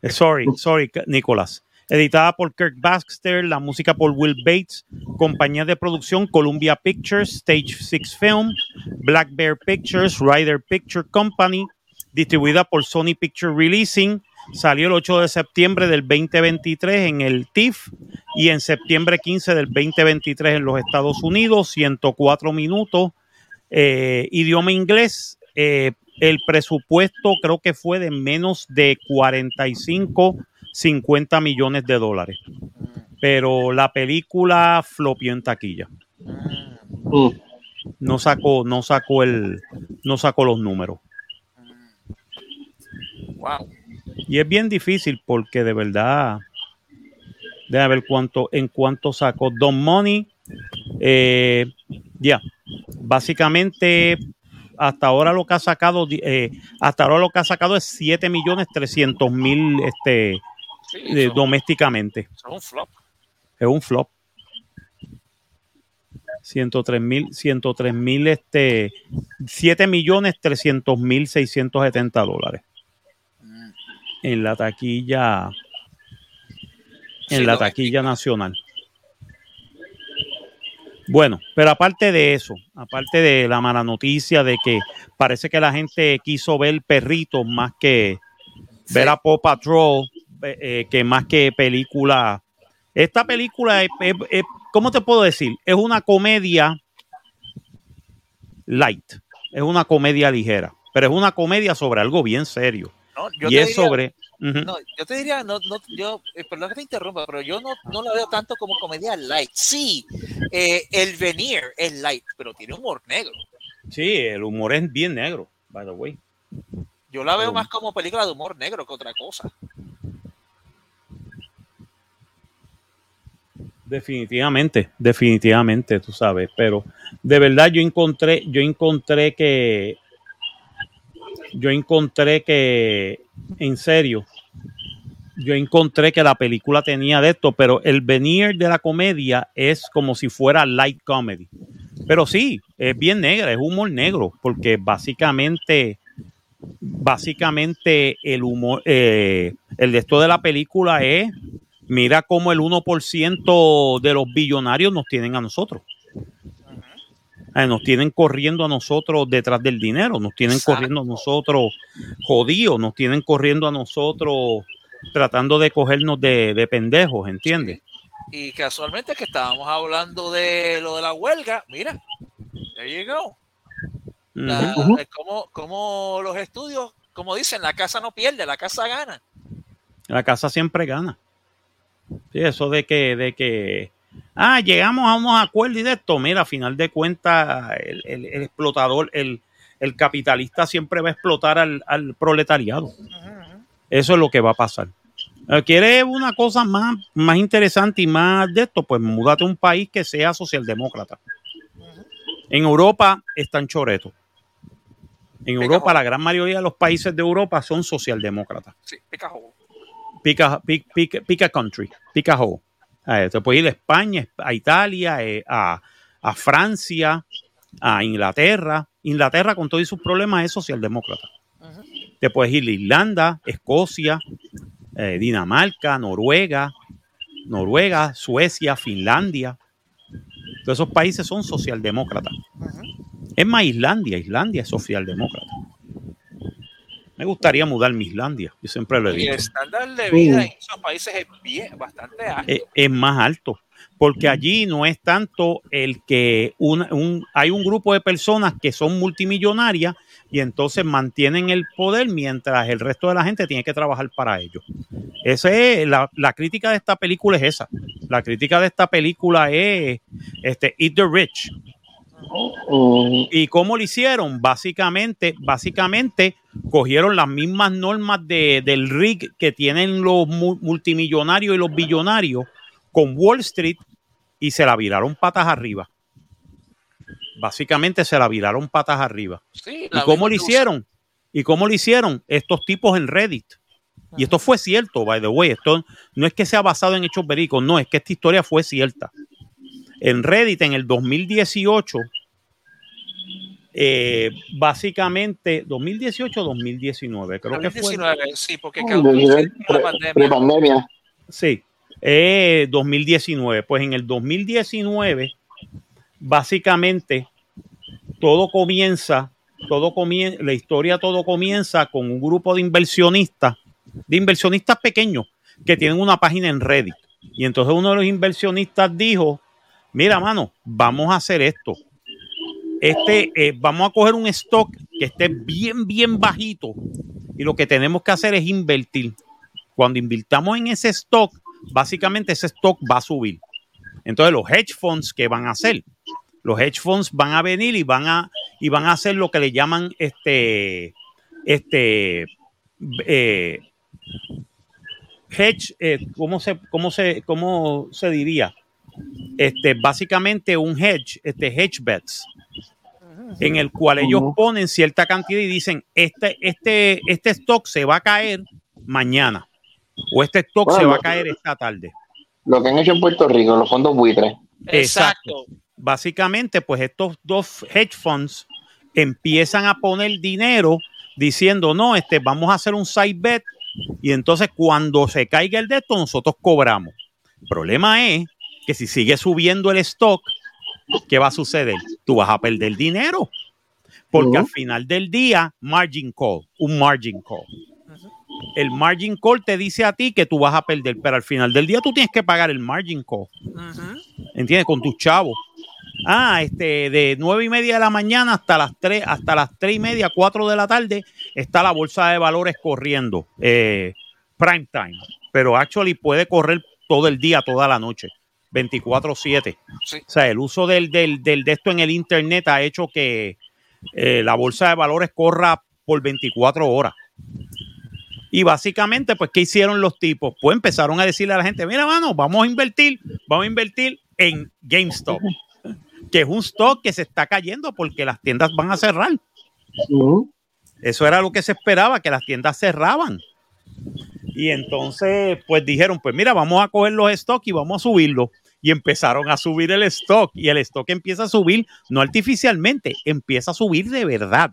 Eh, Sorry, sorry, Nicolás. Editada por Kirk Baxter, la música por Will Bates, compañía de producción Columbia Pictures, Stage Six Film, Black Bear Pictures, Ryder Picture Company, distribuida por Sony Picture Releasing, salió el 8 de septiembre del 2023 en el TIFF y en septiembre 15 del 2023 en los Estados Unidos, 104 minutos, eh, idioma inglés, eh, el presupuesto creo que fue de menos de 45, 50 millones de dólares. Pero la película flopió en taquilla. Mm. No sacó, no sacó el, no sacó los números. Wow. Y es bien difícil porque de verdad, déjame ver cuánto, en cuánto sacó Don Money. eh, ya, básicamente hasta ahora lo que ha sacado, eh, hasta ahora lo que ha sacado es 7 millones 300 mil este, Sí, eh, domésticamente. es un flop. Es un flop. 103 mil, 103 mil, este, 7 millones 300 mil 670 dólares. En la taquilla, en Sí, la taquilla nacional. Bueno, pero aparte de eso, aparte de la mala noticia de que parece que la gente quiso ver perritos más que ver a Paw Patrol, eh, eh, que más que película. Esta película, es, es- es- ¿cómo te puedo decir? Es una comedia light, es una comedia ligera, pero es una comedia sobre algo bien serio. No, yo y es diría- sobre... No, yo te diría, no, no, yo, eh, perdón que te interrumpa, pero yo no, no la veo tanto como comedia light. Sí, eh, el venir es light, pero tiene humor negro. Sí, el humor es bien negro, by the way. Yo la veo Pero- más como película de humor negro que otra cosa. Definitivamente, definitivamente, tú sabes, pero de verdad yo encontré, yo encontré que, yo encontré que, en serio, yo encontré que la película tenía de esto, pero el venir de la comedia es como si fuera light comedy. Pero sí, es bien negra, es humor negro, porque básicamente, básicamente el humor, eh, el de esto de la película es Mira cómo el 1% de los billonarios nos tienen a nosotros. Eh, nos tienen corriendo a nosotros detrás del dinero, nos tienen Exacto. corriendo a nosotros jodidos, nos tienen corriendo a nosotros tratando de cogernos de, de pendejos, ¿entiendes? Y casualmente que estábamos hablando de lo de la huelga, mira, there you go. La- Ujú. eh, como, como los estudios, como dicen, la casa no pierde, la casa gana. La casa siempre gana. Sí, eso de que, de que, ah, llegamos a unos acuerdos y de esto, mira, a final de cuentas, el, el- el explotador, el, el capitalista siempre va a explotar al, al proletariado. Eso es lo que va a pasar. Eh, ¿Quieres una cosa más, más interesante y más de esto? Pues múdate a un país que sea socialdemócrata. En Europa están choretos. En Europa, la gran mayoría de los países de Europa son socialdemócratas Sí, pica, pica, pica, pica country, pica hoe. Eh, te puedes ir a España, a Italia, eh, a, a Francia, a Inglaterra. Inglaterra, con todos sus problemas, es socialdemócrata. Te puedes ir a Irlanda, Escocia, eh, Dinamarca, Noruega, Noruega, Suecia, Finlandia. Todos esos países son socialdemócratas. Es más, Islandia, Islandia es socialdemócrata. Me gustaría mudarme a Islandia, yo siempre lo he Y dicho. el estándar de vida en esos países es bien, bastante alto. es, es más alto. Porque allí no es tanto el que un, hay un grupo de personas que son multimillonarias y entonces mantienen el poder mientras el resto de la gente tiene que trabajar para ellos. Esa es la, la crítica de esta película es esa. La crítica de esta película es este Eat the Rich. Mm, ¿Y cómo lo hicieron? Básicamente, básicamente cogieron las mismas normas de, del RIG que tienen los mu- multimillonarios y los billonarios con Wall Street y se la viraron patas arriba. Básicamente se la viraron patas arriba. Sí, ¿Y cómo lo hicieron? ¿Y cómo lo hicieron? Estos tipos en Reddit. Y esto fue cierto, by the way. Esto no es que sea basado en hechos verídicos, no, es que esta historia fue cierta. En Reddit, en el 2018, eh, básicamente 2018 2019, creo que fue. 2019, sí, porque causó desde la pre- pandemia. Pre-pandemia. Sí, eh, 2019. Pues en el 2019, básicamente, todo comienza, todo comienza, la historia todo comienza con un grupo de inversionistas, de inversionistas pequeños que tienen una página en Reddit. Y entonces uno de los inversionistas dijo, mira, mano, vamos a hacer esto. Este, eh, vamos a coger un stock que esté bien, bien bajito. Y lo que tenemos que hacer es invertir. Cuando invirtamos en ese stock, básicamente ese stock va a subir. Entonces, los hedge funds, ¿qué van a hacer? Los hedge funds van a venir y van a, y van a hacer lo que le llaman este, este, eh, hedge, eh, ¿cómo se, cómo se, cómo se diría? Este, básicamente un hedge, este hedge bets, en el cual ellos ponen cierta cantidad y dicen, este, este, este stock se va a caer mañana o este stock se va a caer esta tarde. Lo que han hecho en Puerto Rico, los fondos buitres. Exacto. Básicamente, pues estos dos hedge funds empiezan a poner dinero diciendo, no, este, vamos a hacer un side bet y entonces cuando se caiga el de esto, nosotros cobramos. El problema es que si sigue subiendo el stock, ¿qué va a suceder? Tú vas a perder dinero. Porque al final del día, margin call, un margin call. El margin call te dice a ti que tú vas a perder, pero al final del día tú tienes que pagar el margin call. ¿entiendes? Con tus chavos. Ah, este, de nueve y media de la mañana hasta las tres, hasta las tres y media, cuatro de la tarde, está la bolsa de valores corriendo, eh, prime time. Pero actually puede correr todo el día, toda la noche, 24-7. Sí. O sea, el uso del, del, del de esto en el internet ha hecho que eh, la bolsa de valores corra por 24 horas. Y básicamente, pues, ¿qué hicieron los tipos? Pues empezaron a decirle a la gente, mira, mano, vamos a invertir, vamos a invertir en GameStop, que es un stock que se está cayendo porque las tiendas van a cerrar. Eso era lo que se esperaba, que las tiendas cerraban. Y entonces, pues dijeron, pues mira, vamos a coger los stocks y vamos a subirlos. Y empezaron a subir el stock. Y el stock empieza a subir, no artificialmente, empieza a subir de verdad.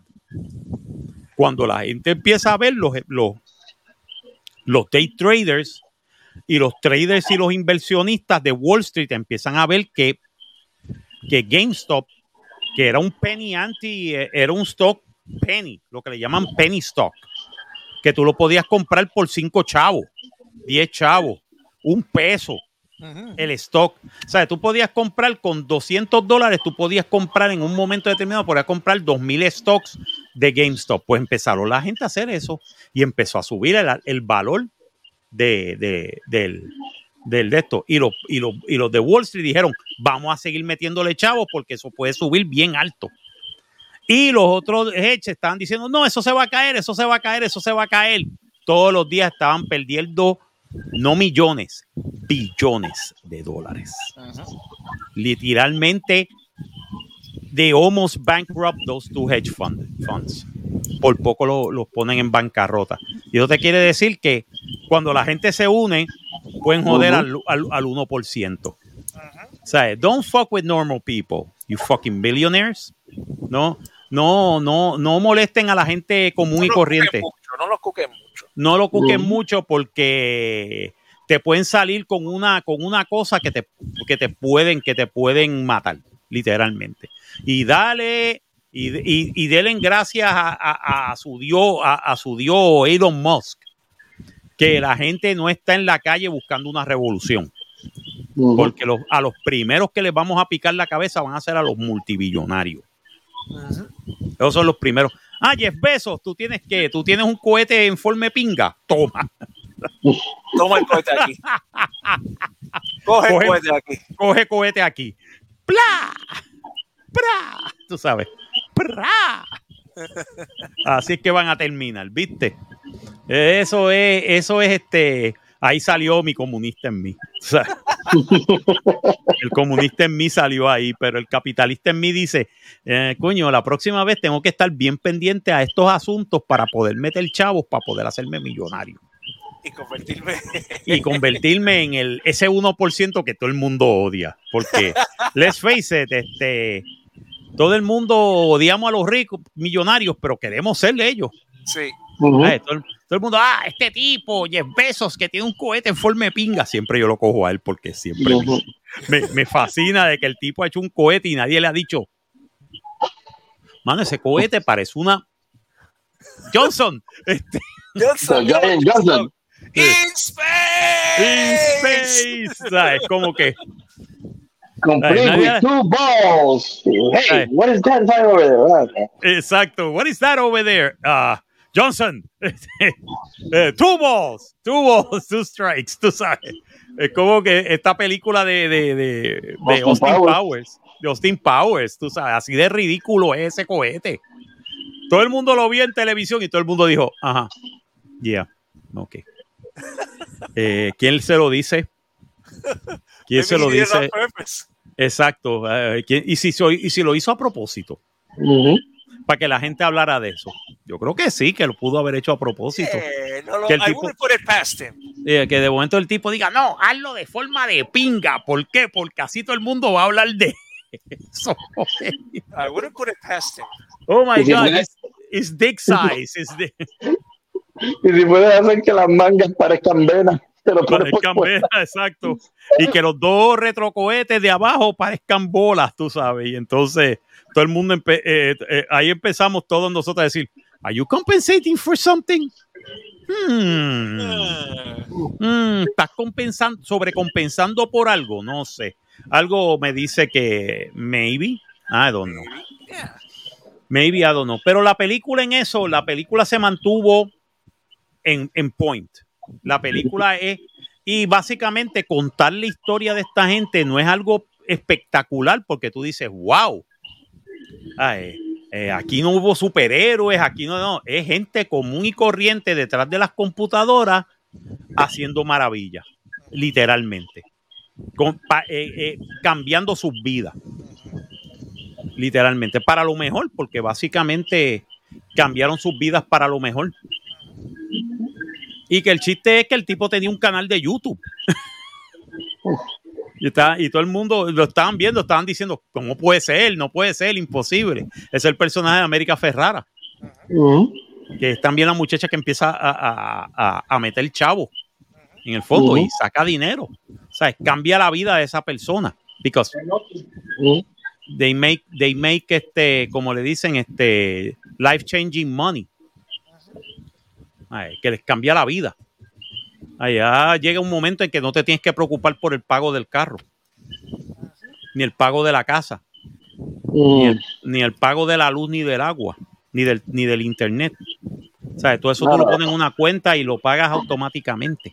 Cuando la gente empieza a ver los, los, los day traders y los traders y los inversionistas de Wall Street empiezan a ver que, que GameStop, que era un penny anti, era un stock penny, lo que le llaman penny stock, que tú lo podías comprar por 5 chavos, 10 chavos, un peso El stock. O sea, tú podías comprar con 200 dólares, tú podías comprar en un momento determinado, podías comprar 2000 stocks de GameStop. Pues empezaron la gente a hacer eso y empezó a subir el, el valor de, de- del, del de esto. Y los, y, los, y los de Wall Street dijeron, vamos a seguir metiéndole chavos porque eso puede subir bien alto. Y los otros hedge estaban diciendo, no, eso se va a caer, eso se va a caer, eso se va a caer. Todos los días estaban perdiendo no millones, billones de dólares. Literalmente, they almost bankrupt those two hedge fund- funds. Por poco lo- los ponen en bancarrota. Y eso te quiere decir que cuando la gente se une, pueden joder al, al, al 1%. O sea, don't fuck with normal people, you fucking billionaires. No, no, no, no molesten a la gente común y No corriente mucho, no los. No lo cuquen Ujú. mucho porque te pueden salir con una, con una cosa que te, que te pueden, que te pueden matar, literalmente. Y dale, y, y, y denle gracias a, a- a su Dios, a, a su Dios Elon Musk, que la gente no está en la calle buscando una revolución. Porque los, a los primeros que les vamos a picar la cabeza van a ser a los multimillonarios. Ujú. Esos son los primeros. Ah, Jeff Bezos, tú tienes que, tú tienes un cohete en forma de pinga. Toma. Toma el cohete aquí. Coge el Coge- cohete aquí. coge cohete aquí. ¡Pla! ¡Pra! Tú sabes. ¡Pra! Así es que van a terminar, ¿viste? Eso es, eso es este. Ahí salió mi comunista en mí. O sea, el comunista en mí salió ahí, pero el capitalista en mí dice, eh, coño, la próxima vez tengo que estar bien pendiente a estos asuntos para poder meter chavos, para poder hacerme millonario. Y convertirme. y convertirme en el ese 1% que todo el mundo odia. Porque, let's face it, este, todo el mundo odiamos a los ricos, millonarios, pero queremos ser ellos. Sí. Ay, todo, el, todo el mundo, ah, este tipo, Jeff Bezos, que tiene un cohete en forma de pinga. Siempre yo lo cojo a él porque siempre me, me fascina de que el tipo ha hecho un cohete y nadie le ha dicho, mano, ese cohete parece una Johnson. Este, Johnson, Johnson. In space. in space. ¿sabes? Como que Complete with two balls. Hey, what is that right over there? Exacto. What is that over there? Uh, Johnson. Eh, two balls. Two balls, two strikes. Tú sabes. Es como que esta película de, de, de, de Austin Powers. Powers. De Austin Powers. Tú sabes. Así de ridículo es ese cohete. Todo el mundo lo vio en televisión y todo el mundo dijo, ajá. Yeah. Ok. Eh, ¿Quién se lo dice? ¿Quién se lo dice? Exacto. Eh, ¿quién- y, si, soy- y si lo hizo a propósito ujú. Para que la gente hablara de eso. Yo creo que sí, que lo pudo haber hecho a propósito. Eh, no lo, Que el I tipo- wouldn't put it past him. Eh, que de momento el tipo diga, no, hazlo de forma de pinga. ¿Por qué? Porque así todo el mundo va a hablar de eso. I wouldn't put it past him. Oh my God, it's, it's dick size. It's Y si puedes hacer que las mangas parezcan venas, te lo parezcan velas, exacto. Y que los dos retrocohetes de abajo parezcan bolas, tú sabes. Y entonces todo el mundo, empe- eh, eh, ahí empezamos todos nosotros a decir, ¿Are you compensating for something? Hmm. Eh, Mm, ¿Estás compensando, sobrecompensando por algo? No sé. Algo me dice que maybe. I don't know. Maybe, I don't know. Pero la película en eso, la película se mantuvo en, en point. La película es. Y básicamente contar la historia de esta gente no es algo espectacular porque tú dices, wow. Ay, eh, aquí no hubo superhéroes, aquí no, no. Es gente común y corriente detrás de las computadoras haciendo maravillas, literalmente. Con- pa- eh, eh, cambiando sus vidas literalmente, para lo mejor, porque básicamente cambiaron sus vidas para lo mejor. Y que el chiste es que el tipo tenía un canal de YouTube. Y, está, y todo el mundo lo estaban viendo, estaban diciendo, ¿cómo puede ser? No puede ser, imposible. Es el personaje de América Ferrara, que es también la muchacha que empieza a, a- a- a meter chavo en el fondo y saca dinero. O sea, cambia la vida de esa persona. Because they make, they make este, como le dicen, este life changing money. Ay, que les cambia la vida. Allá llega un momento en que no te tienes que preocupar por el pago del carro, ni el pago de la casa, ni el, ni el pago de la luz ni del agua, ni del, ni del internet. O sea, todo eso tú lo pones en una cuenta y lo pagas automáticamente.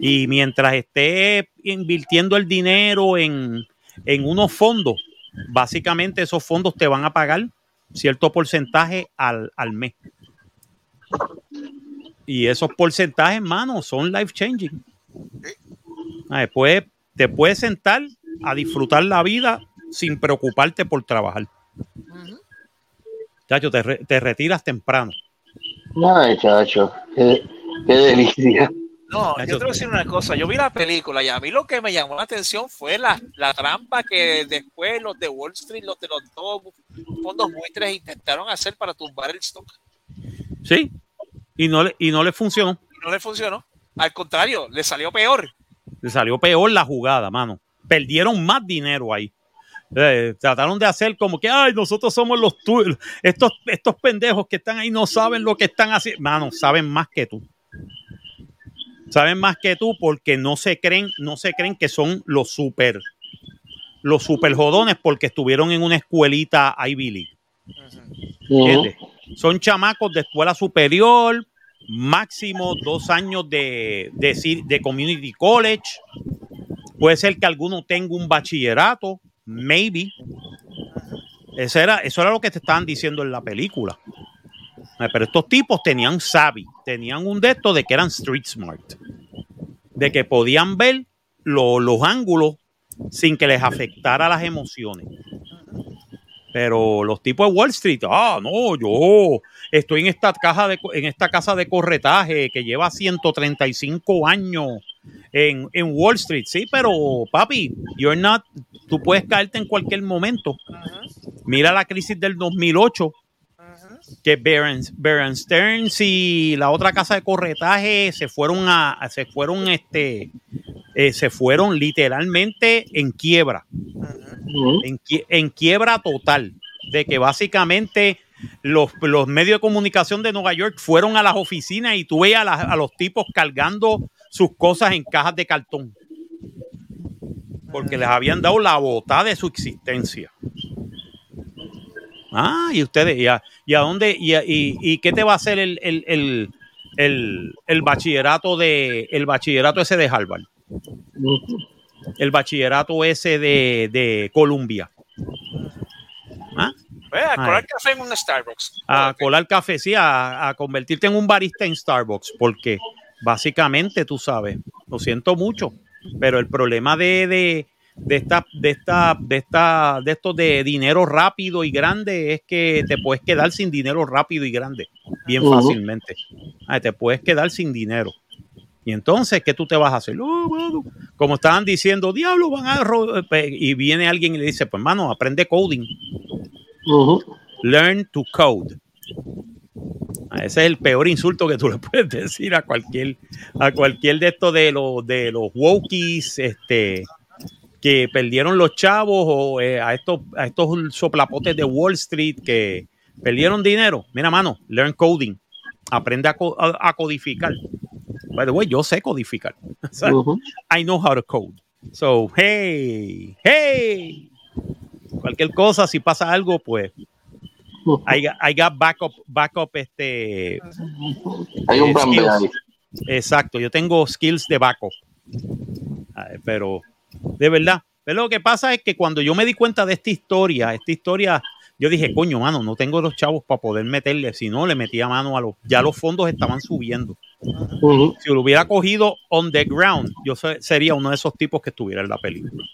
Y mientras estés invirtiendo el dinero en, en unos fondos, básicamente esos fondos te van a pagar cierto porcentaje al, al mes. Y esos porcentajes, mano, son life changing. Ah, Después te puedes sentar a disfrutar la vida sin preocuparte por trabajar. Chacho, te, re- te retiras temprano. Ay, chacho, qué, qué delicia. No, yo te voy a decir una cosa. Yo vi la película y a mí lo que me llamó la atención fue la, la trampa que después los de Wall Street, los de los dos fondos buitres intentaron hacer para tumbar el stock. Sí. Y no le, y no le funcionó. Y no le funcionó. Al contrario, le salió peor. Le salió peor la jugada, mano. Perdieron más dinero ahí. Eh, trataron de hacer como que, ay, nosotros somos los tuyos. Estos, estos pendejos que están ahí no saben lo que están haciendo. Mano, saben más que tú. Saben más que tú porque no se creen, no se creen que son los super, los super jodones porque estuvieron en una escuelita Ivy League. ¿Entiendes? Son chamacos de escuela superior, máximo dos años de, de, de community college. Puede ser que alguno tenga un bachillerato, maybe. Eso era, eso era lo que te estaban diciendo en la película. Pero estos tipos tenían savvy, tenían un de de que eran street smart, de que podían ver lo- los ángulos sin que les afectara las emociones. Pero los tipos de Wall Street, ah, no, yo, estoy en esta caja de en esta casa de corretaje que lleva 135 años en, en Wall Street. Sí, pero papi, you're not, tú puedes caerte en cualquier momento. Mira la crisis del 2008 que Bear Stearns y la otra casa de corretaje se fueron a, se fueron este, eh, se fueron literalmente en quiebra, en, quiebra total, de que básicamente los, medios de comunicación de Nueva York fueron a las oficinas y tú veías a, los tipos cargando sus cosas en cajas de cartón, porque les habían dado la botada de su existencia. Ah, y ustedes, ¿y a, dónde, y, y, qué te va a hacer el, el, el, bachillerato de el bachillerato ese de Harvard? El bachillerato ese de, de Columbia. ¿Ah? Pues, a colar café en un Starbucks. A colar café, sí, a, a, convertirte en un barista en Starbucks, porque básicamente tú sabes, lo siento mucho, pero el problema de, de, de esta, de esta, de esta, de esto de dinero rápido y grande es que te puedes quedar sin dinero rápido y grande, bien fácilmente. te puedes quedar sin dinero. Y entonces, ¿qué tú te vas a hacer? Oh, como estaban diciendo, diablo, van a y viene alguien y le dice, pues hermano, aprende coding. Learn to code. Ese es el peor insulto que tú le puedes decir a cualquier, a cualquier de estos de los de los wokies, este, que perdieron los chavos o eh, a, estos, a estos soplapotes de Wall Street que perdieron dinero. Mira, mano, learn coding. Aprende a, codificar. By the way, yo sé codificar. I know how to code. So, hey, hey. Cualquier cosa, si pasa algo, pues I got, I got backup, backup, este. Hay un eh, Exacto, yo tengo skills de backup. Pero de verdad. Pero lo que pasa es que cuando yo me di cuenta de esta historia, esta historia, yo dije, coño, mano, no tengo los chavos para poder meterle. Si no, le metía mano a los. Ya los fondos estaban subiendo. Si lo hubiera cogido on the ground, yo sería uno de esos tipos que estuviera en la película.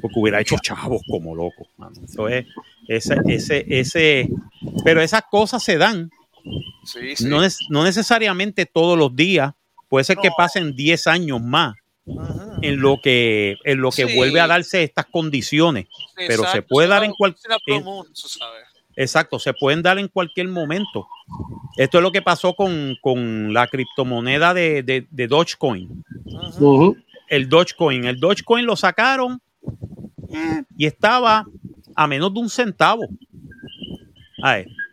Porque hubiera hecho chavos como loco. Eso es. Ese, ese, ese. Pero esas cosas se dan. No, es, no necesariamente todos los días. Puede ser que pasen 10 años más en lo que en lo que vuelve a darse estas condiciones, pero se puede dar en cualquier Exacto, se pueden dar en cualquier momento. Esto es lo que pasó con, la criptomoneda de, Dogecoin. El Dogecoin. El Dogecoin lo sacaron eh, y estaba a menos de un centavo.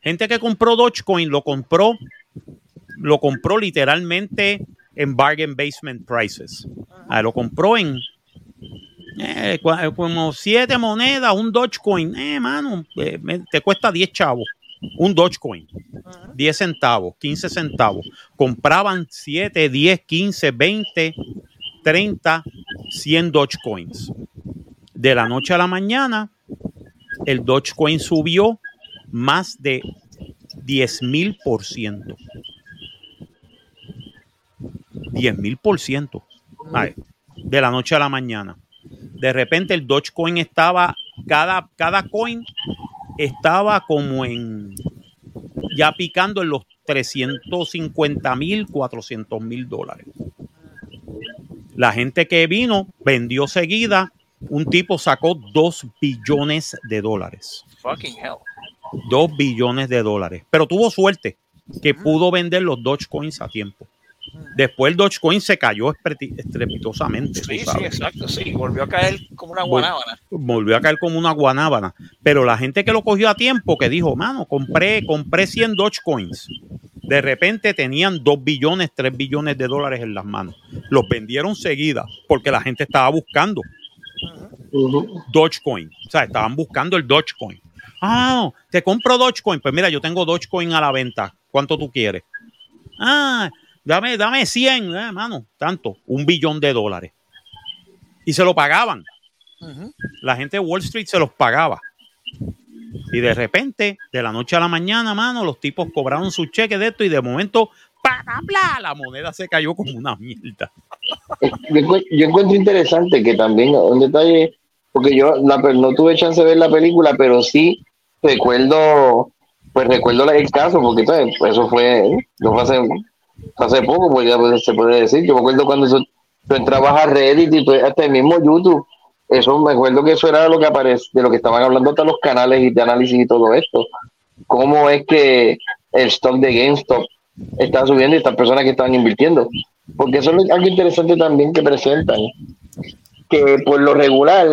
gente que compró Dogecoin lo compró, lo compró literalmente en bargain basement prices. Ah, lo compró en eh, eh, como siete monedas, un Dogecoin. Eh, mano, eh, te cuesta 10 chavos. Un Dogecoin. 10 centavos, 15 centavos. Compraban 7, 10, 15, 20, 30, 100 Dogecoins. De la noche a la mañana, el Dogecoin subió más de 10 mil por ciento. 10 mil por ciento de la noche a la mañana. De repente el Dogecoin estaba, cada, cada coin estaba como en, ya picando en los 350 mil, 400 mil dólares. La gente que vino vendió seguida, un tipo sacó 2 billones de dólares. Fucking hell. 2 billones de dólares. Pero tuvo suerte que pudo vender los Dogecoins a tiempo. Después el Dogecoin se cayó estrepitosamente. Sí, sí, exacto, sí. Volvió a caer como una guanábana. Volvió a caer como una guanábana. Pero la gente que lo cogió a tiempo, que dijo, mano, compré, compré 100 Dogecoins. De repente tenían 2 billones, 3 billones de dólares en las manos. Los vendieron seguida porque la gente estaba buscando Dogecoin. O sea, estaban buscando el Dogecoin. Ah, te compro Dogecoin. Pues mira, yo tengo Dogecoin a la venta. ¿Cuánto tú quieres? Ah, Dame, dame 100, eh, mano, tanto, un billón de dólares. Y se lo pagaban. La gente de Wall Street se los pagaba. Y de repente, de la noche a la mañana, mano, los tipos cobraron su cheque de esto y de momento, bla, la moneda se cayó como una mierda. Yo, encuentro interesante que también un detalle, porque yo no tuve chance de ver la película, pero sí recuerdo pues recuerdo el caso, porque ¿sabes? eso fue, no fue hace, hace poco, pues ya pues, se puede decir. Yo me acuerdo cuando eso, tú entrabas a Reddit y pues, hasta el mismo YouTube. Eso me acuerdo que eso era lo que aparece, de lo que estaban hablando hasta los canales de análisis y todo esto. Cómo es que el stock de GameStop está subiendo y estas personas que están invirtiendo. Porque eso es algo interesante también que presentan. Que por lo regular,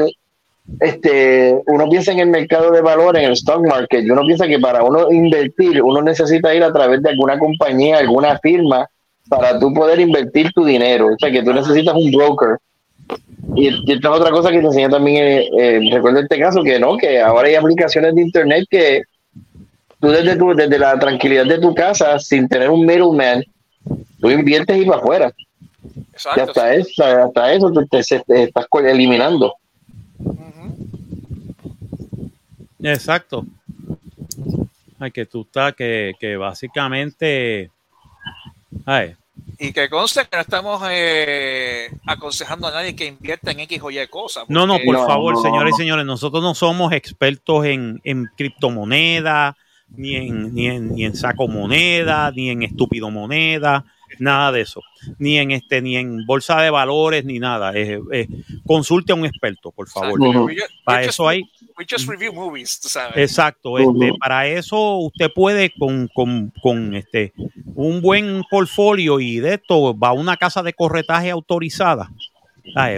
este, uno piensa en el mercado de valores, en el stock market, y uno piensa que para uno invertir, uno necesita ir a través de alguna compañía, alguna firma, para tú poder invertir tu dinero. O sea, que tú necesitas un broker. Y, esta es otra cosa que te enseña también, eh, eh, recuerdo este caso, que no, que ahora hay aplicaciones de internet que tú desde, tu, desde la tranquilidad de tu casa, sin tener un middleman, tú inviertes y para afuera. Exacto, y hasta, eso, hasta eso te, estás eliminando. Exacto. Ay, que tú estás, que, que básicamente. Ay. Y que conste que no estamos eh, aconsejando a nadie que invierta en X o Y cosas. No, no, por favor, señores y señores, nosotros no somos expertos en, en criptomonedas, ni en, ni en, ni en saco moneda, ni en estúpido moneda nada de eso, ni en este, ni en bolsa de valores, ni nada. consulte a un experto, por favor. Para eso hay. Exacto. Este, para eso usted puede con, con, con, este un buen portfolio y de esto va a una casa de corretaje autorizada.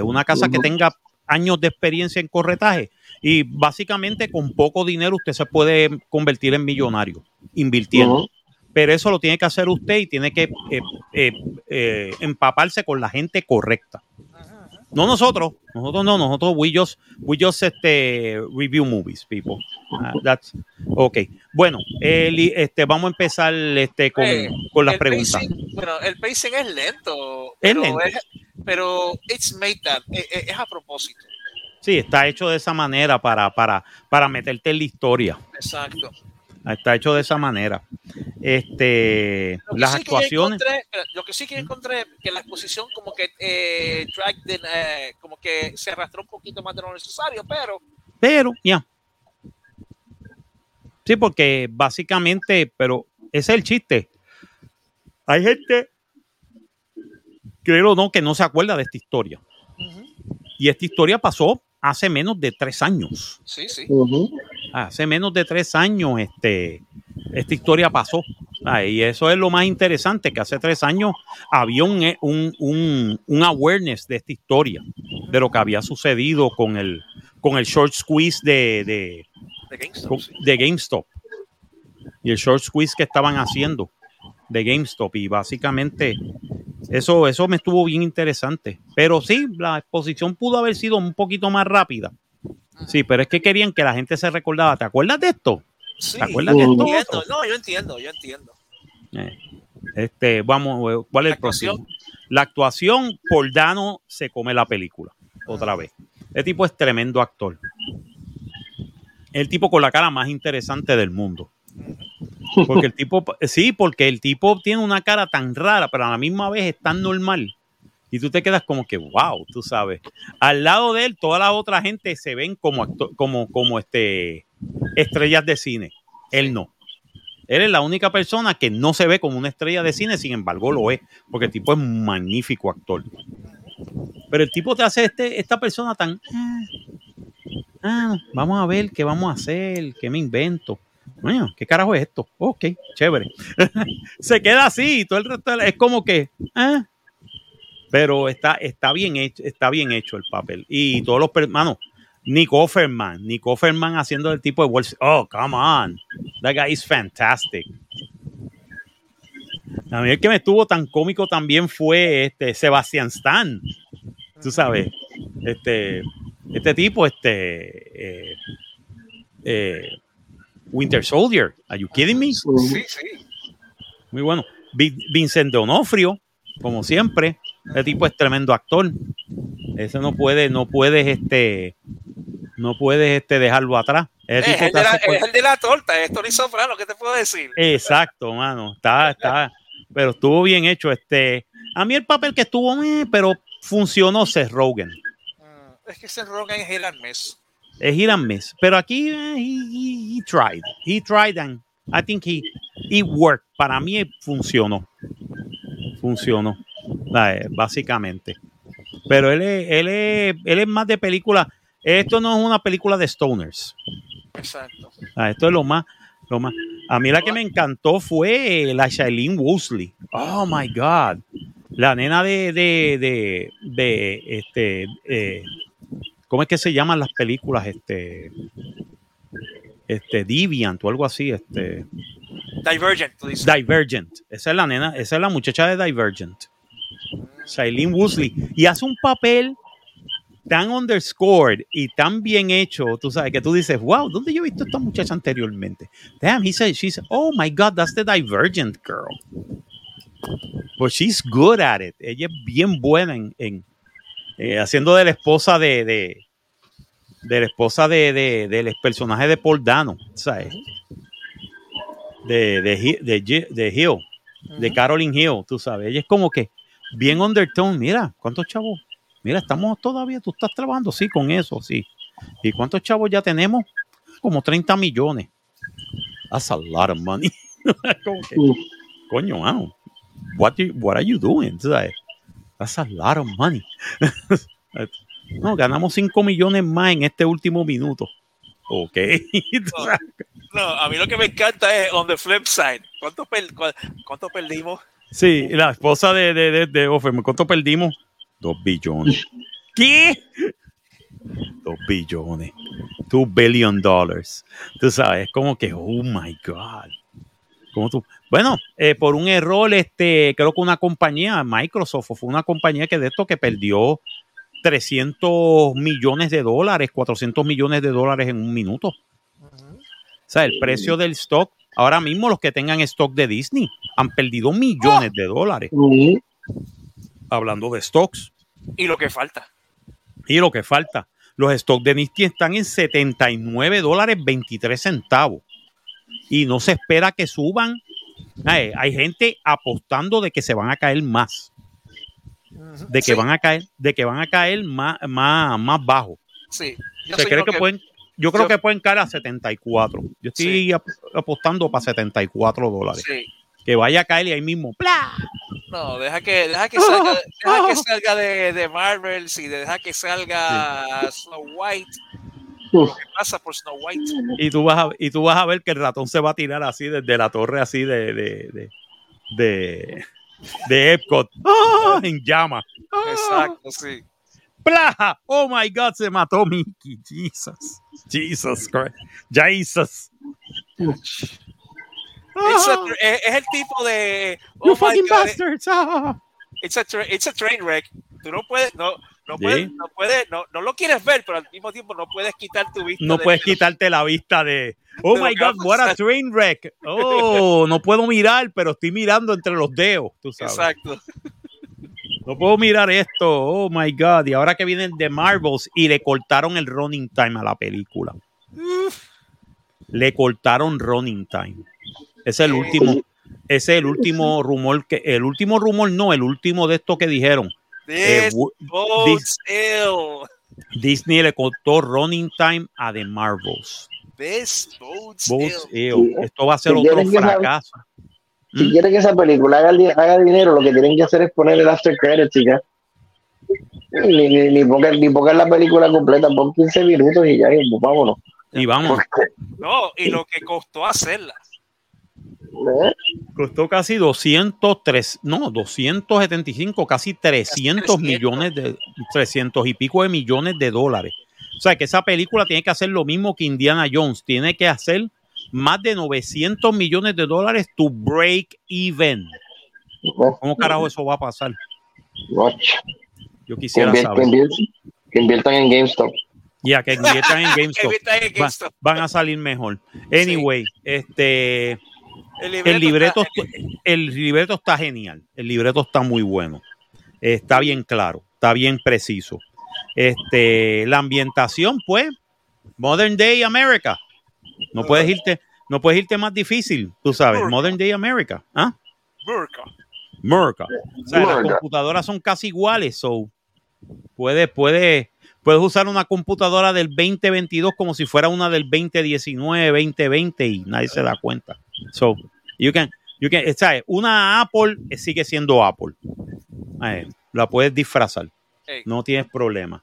Una casa que tenga años de experiencia en corretaje y básicamente con poco dinero usted se puede convertir en millonario invirtiendo pero eso lo tiene que hacer usted y tiene que eh, eh, eh, empaparse con la gente correcta. No nosotros, nosotros no, nosotros we just, we just este, review movies, people. Uh, that's, ok, bueno, este, vamos a empezar este, con, con las preguntas. bueno, el pacing es lento, pero, es lento. pero it's made that, es, es, a propósito. Sí, está hecho de esa manera para, para, para meterte en la historia. Exacto. Está hecho de esa manera. Este, las actuaciones. lo que sí que encontré que la exposición como que eh, eh, como que se arrastró un poquito más de lo necesario, pero. Pero, ya. Sí, porque básicamente, pero ese es el chiste. Hay gente, creo o no, que no se acuerda de esta historia. Y esta historia pasó hace menos de tres años. Sí, sí. Hace menos de tres años este, esta historia pasó. y eso es lo más interesante, que hace tres años había un, eh, un, un, awareness de esta historia, de lo que había sucedido con el, con el short squeeze de, de, de GameStop. Y el short squeeze que estaban haciendo de GameStop. Y básicamente eso, eso me estuvo bien interesante. Pero sí, la exposición pudo haber sido un poquito más rápida. Sí, pero es que querían que la gente se recordaba. ¿Te acuerdas de esto? ¿Te acuerdas de esto? No, yo entiendo, yo entiendo. Eh, este, vamos, eh, ¿cuál es el próximo? La actuación por Dano se come la película. Otra vez. El tipo es tremendo actor. El tipo con la cara más interesante del mundo. Porque el tipo, sí, porque el tipo tiene una cara tan rara, pero a la misma vez es tan normal. Y tú te quedas como que, wow, tú sabes. Al lado de él, toda la otra gente se ven como, como, como este, estrellas de cine. Él no. Él es la única persona que no se ve como una estrella de cine, sin embargo lo es, porque el tipo es un magnífico actor. Pero el tipo te hace este, esta persona tan... Ah, ah vamos a ver qué vamos a hacer, qué me invento. ¿Qué carajo es esto? Ok, chévere. se queda así, todo el resto es como que, ah. pero está, está bien hecho, está bien hecho el papel. Y todos los hermanos, Nick Offerman, Nick Offerman haciendo el tipo de Wall Oh, come on. That guy is fantastic. A mí el que me estuvo tan cómico también fue este Sebastian Stan. Tú sabes, este, este tipo, este, eh, eh, Winter Soldier. Are you kidding me? Sí, sí. Muy bueno. Vincent Donofrio, como siempre. Este tipo es tremendo actor. Ese no puede, no puedes, este, no puedes, este, dejarlo atrás. Es, el de, la, el de, la, torta, es Tony Soprano, ¿qué te puedo decir? Exacto, mano. Está, está, pero estuvo bien hecho. Este, a mí el papel que estuvo, eh, pero funcionó Seth Rogen. Mm, es que Seth Rogen es el mes es ir Pero aquí, eh, he, tried. He tried and I think he, it worked. Para mí funcionó. Funcionó. eh, Básicamente. Pero él es, él es, él es más de película. Esto no es una película de stoners. Exacto. Ah, esto es lo más, lo más. A mí la que me encantó fue la Shailene Woodley. Oh my God. La nena de, de, de, de este, eh, ¿cómo es que se llaman las películas? Este, este, Deviant o algo así, este, Divergent, tú dices. Divergent. Esa es la nena, esa es la muchacha de Divergent. Shailene Woodley. Y hace un papel tan underscored y tan bien hecho, tú sabes, que tú dices, wow, ¿dónde yo he visto a esta muchacha anteriormente? Damn, he said, she's, oh my God, that's the Divergent girl. But she's good at it. Ella es bien buena en, en, eh, haciendo de la esposa de, de, de la esposa de, de- del personaje de Paul Dano, ¿sabes? De, de, de, de Hill, de Caroline Hill, tú sabes. Ella es como que bien undertone. Mira, ¿cuántos chavos? Mira, estamos todavía, tú estás trabajando, sí, con eso, sí. ¿Y cuántos chavos ya tenemos? Como 30 millones. That's a lot of money. Como que, coño, wow. What, you- what are you doing? Sabes, That's a lot of money. no, ganamos 5 millones más en este último minuto. Ok. No, a mí lo que me encanta es on the flip side. ¿Cuánto, per- cuánto perdimos? Sí, la esposa de, de, de, de Offerman, ¿cuánto perdimos? Dos billones. ¿Qué? Dos billones. Two billion dollars. Tú sabes, es como que, oh my God. ¿Cómo tú? Bueno, eh, por un error, este, creo que una compañía, Microsoft, fue una compañía que de esto que perdió 300 millones de dólares, 400 millones de dólares en un minuto. O sea, el precio del stock, ahora mismo los que tengan stock de Disney han perdido millones de dólares. Hablando de stocks. Y lo que falta. Y lo que falta, los stocks de Disney están en 79 dólares 23 centavos. Y no se espera que suban. Ay, hay gente apostando de que se van a caer más. De que Sí, van a caer, de que van a caer más, más, más bajo. Sí. Yo Se cree que pueden, yo creo yo- que pueden caer a 74. Yo estoy Sí. ap- apostando para 74 dólares. Sí. Que vaya a caer y ahí mismo. ¡plá! No, deja que, deja que salga, deja que salga de, de Marvel, y deja que salga Snow White. ¿Qué pasa por Snow White? Y tú vas a, y tú vas a ver que el ratón se va a tirar así desde la torre así de de, de, de, de Epcot. ¡Ah! En llama. ¡Ah! Exacto, sí. ¡Pla! Oh my God, se mató Mickey. Jesus. Jesus Christ. Jesus. It's a Ah, tra- es, el tipo de. you Oh my fucking God, bastards. Ah. it's a, it's a train wreck. Tú no puedes, no, no Sí. puedes, no puedes, no, no lo quieres ver, pero al mismo tiempo no puedes quitar tu vista. No de- puedes quitarte la vista de. Oh de my God, what a train wreck. Oh, no puedo mirar, pero estoy mirando entre los dedos. Tú sabes. Exacto. No puedo mirar esto. Oh my God. Y ahora que viene el de Marvels y le cortaron el running time a la película. Le cortaron running time. Ese es el último. Ese es el último rumor que. El último rumor, no, el último de esto que dijeron. Eh, This bodes ill. Disney le cortó running time a The Marvels. This bodes ill. ill. Esto va a ser Si otro que fracaso. Si ¿Mm? quieren que esa película haga, haga dinero, lo que tienen que hacer es poner el after credits y ya. Ni, ni, ni, pongan, ni pongan la película completa, pon 15 minutos y ya, y vámonos. Y vamos, No, y lo que costó hacerla. Costó casi 203, no, 275, casi 300 300. millones de 300 y pico de millones de dólares. O sea que esa película tiene que hacer lo mismo que Indiana Jones, tiene que hacer más de 900 millones de dólares to break even. ¿Cómo carajo eso va a pasar? Yo quisiera que saber. que inviertan en GameStop. Ya que inviertan en GameStop. van a salir mejor. Anyway, este El el libreto, está- el libreto está genial. El libreto está muy bueno. Está bien claro, está bien preciso. Este, la ambientación, pues, Modern Day America. No puedes irte, no puedes irte más difícil, tú sabes. Modern Day America. ¿Ah? Burka. America. O sea, las America. computadoras son casi iguales, so puedes, puedes, puedes usar una computadora del 2022 como si fuera una del 2019, 2020 y nadie se da cuenta. So, you can, you can, ¿sabes? Una Apple sigue siendo Apple. Eh, la puedes disfrazar. No tienes problema.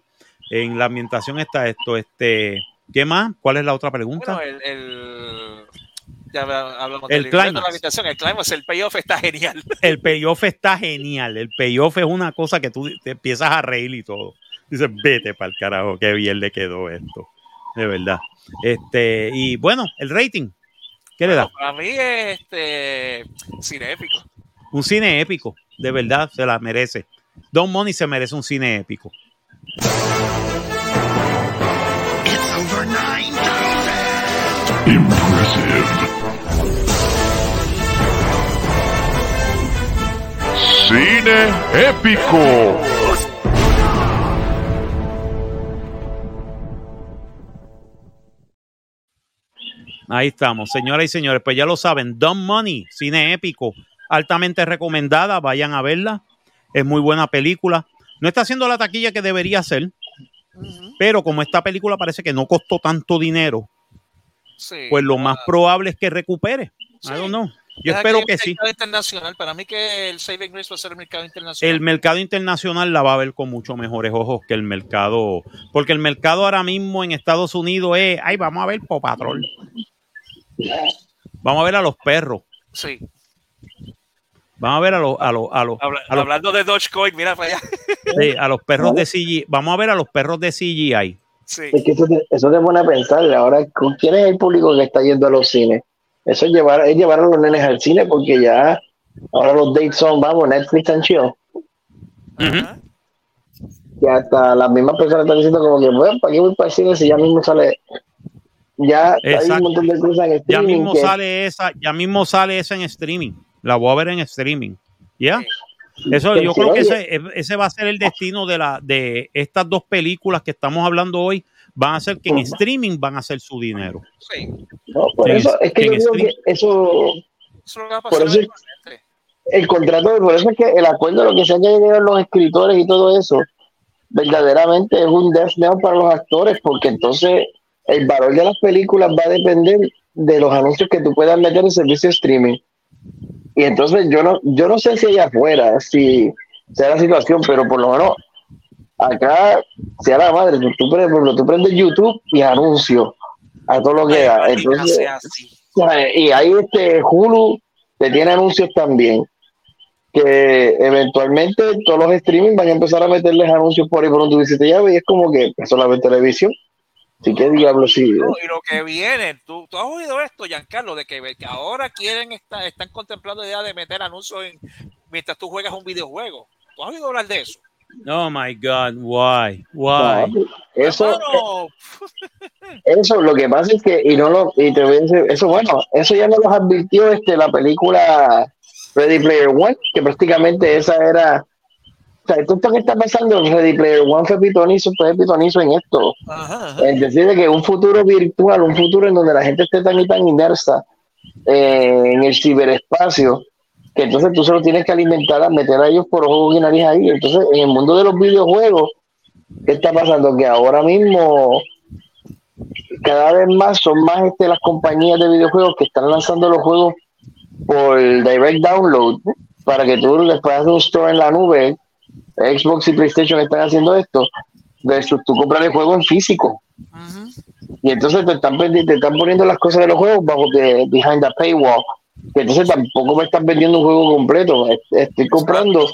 En la ambientación está esto, este, ¿qué más? ¿Cuál es la otra pregunta? Bueno, el, el- ya hablamos El del de la habitación, el climax, el payoff está genial. El payoff está genial. El payoff es una cosa que tú te empiezas a reír y todo. Dices, vete para el carajo, qué bien le quedó esto. De verdad. Este, y bueno, el rating. ¿Qué le da? Para mí es este cine épico. Un cine épico. De verdad, se la merece. Don Money se merece un cine épico. Cine épico. Ahí estamos, señoras y señores. Pues ya lo saben, Dumb Money, cine épico, altamente recomendada. Vayan a verla. Es muy buena película. No está haciendo la taquilla que debería hacer, pero como esta película parece que no costó tanto dinero, Sí. pues lo más probable es que recupere. Sí. I don't know. Yo espero que sí. mercado internacional. Para mí que el Saving Grace va a ser el mercado internacional. El mercado internacional la va a ver con mucho mejores ojos que el mercado, porque el mercado ahora mismo en Estados Unidos es, ay, vamos a ver Paw Patrol. Vamos a ver a los perros. Sí. Vamos a ver a los, a los, a los, Habla- a los hablando de Dogecoin, mira para allá. Sí, a los perros de CGI. Vamos a ver a los perros de CGI. Sí. Es que eso te, eso te pone a pensar, ahora, ¿con quién es el público que está yendo a los cines? Eso es llevar, es llevar a los nenes al cine porque ya, ahora los dates son, vamos, Netflix and chill. Ajá. Que hasta las mismas personas están diciendo como que, bueno, ¿para qué voy para el cine si ya mismo sale? Ya hay un montón de cosas en Ya streaming mismo que- sale esa, ya mismo sale esa en streaming. La voy a ver en streaming. ¿Ya? Eso, yo creo que ese, ese va a ser el destino de la de estas dos películas que estamos hablando hoy. Van a ser que en streaming van a hacer su dinero. Sí. no, por Sí, eso es que en yo digo stream. que eso, Eso va a Por pasar eso- eventualmente. el contrato, por eso es que el acuerdo, lo que se han llegado los escritores y todo eso, verdaderamente es un death para los actores, porque entonces el valor de las películas va a depender de los anuncios que tú puedas meter en servicio de streaming. Y entonces yo no, yo no sé si allá afuera, si sea la situación, pero por lo menos acá, sea la madre, tú, prendes- tú prendes YouTube y anuncios a todo lo que da. Entonces, y ahí este Hulu te tiene anuncios también que eventualmente todos los streaming van a empezar a meterles anuncios por ahí por donde dices ya ves, y es como que es solamente televisión así que diablo sí No, y lo que viene, ¿tú, tú has oído esto, Giancarlo, de que, que ahora quieren estar, están contemplando la idea de meter anuncios en- mientras tú juegas un videojuego. ¿Tú has oído hablar de eso? Oh my God, why? Why? No, eso Hermano, eso lo que pasa es que y no lo y te voy a decir, eso bueno eso ya nos lo advirtió este la película Ready Player One que prácticamente esa era o sea, esto, que está pasando en Ready Player One fue pitonizo, fue pitonizo en esto. ajá, ajá. Es decir, de que un futuro virtual, un futuro en donde la gente esté tan y tan inmersa eh, en el ciberespacio, que entonces tú solo tienes que alimentar, a meter a ellos por ojo y nariz ahí. Entonces, en el mundo de los videojuegos, ¿qué está pasando? Que ahora mismo cada vez más son más este, las compañías de videojuegos que están lanzando los juegos por direct download para que tú después hagas un store en la nube. Xbox y PlayStation están haciendo esto versus tú comprar el juego en físico. Y entonces te están, te están poniendo las cosas de los juegos bajo de behind the paywall. Que entonces tampoco me están vendiendo un juego completo. Est- Estoy comprando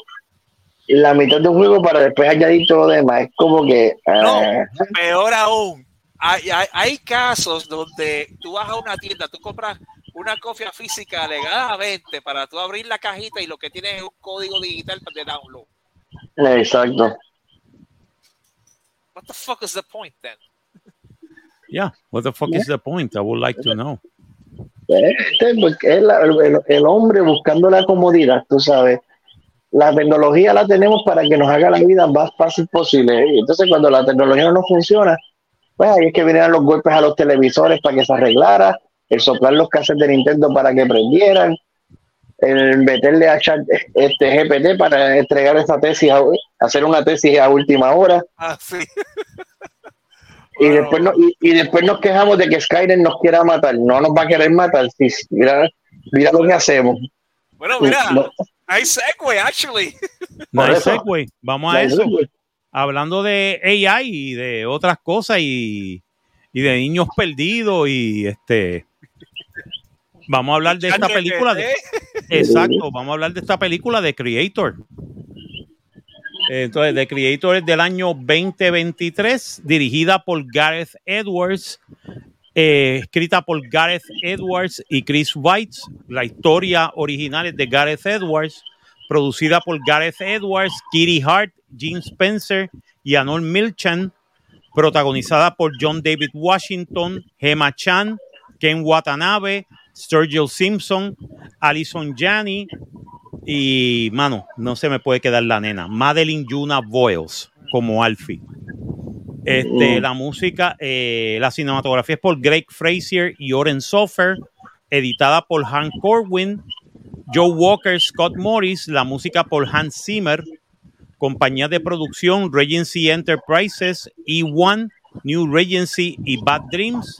la mitad de un juego para después añadir todo lo demás. Es como que. No, ah, peor aún. Hay, hay, hay casos donde tú vas a una tienda, tú compras una copia física alegadamente para tú abrir la cajita y lo que tienes es un código digital de download. Exacto. What the fuck is the point then? Yeah, what the fuck is the point? I would like to know. Este, pues, es la- el, el hombre buscando la comodidad, tú sabes. La tecnología la tenemos para que nos haga la vida más fácil posible. Y entonces, cuando la tecnología no funciona, pues ahí es que vinieron los golpes a los televisores para que se arreglara, el soplar los cassettes de Nintendo para que prendieran, el meterle a chat este GPT para entregar esa tesis, a- hacer una tesis a última hora. Ah, sí. Y Bueno, después, no, y, y después nos quejamos de que Skyrim nos quiera matar. No nos va a querer matar. Si, mira, Mira lo que hacemos. Bueno, mira, No, hay segue, actually. No hay segue. Vamos a eso. Hablando de AI y de otras cosas y, y de niños perdidos y este. Vamos a hablar de esta película. De, exacto, vamos a hablar de esta película de Creator. Entonces, The Creator es del año 2023, dirigida por Gareth Edwards, eh, escrita por Gareth Edwards y Chris Weitz. La historia original es de Gareth Edwards, producida por Gareth Edwards, Kitty Hart, Gene Spencer y Arnold Milchan, protagonizada por John David Washington, Gemma Chan, Ken Watanabe, Sturgill Simpson, Alison Janney y, mano, no se me puede quedar la nena, Madeline Yuna Boyles como Alfie. Este, Mm. La música, eh, la cinematografía es por Greg Frazier y Oren Sofer, editada por Han Corwin, Joe Walker, Scott Morris, la música por Hans Zimmer, compañía de producción Regency Enterprises, E1, New Regency y Bad Dreams,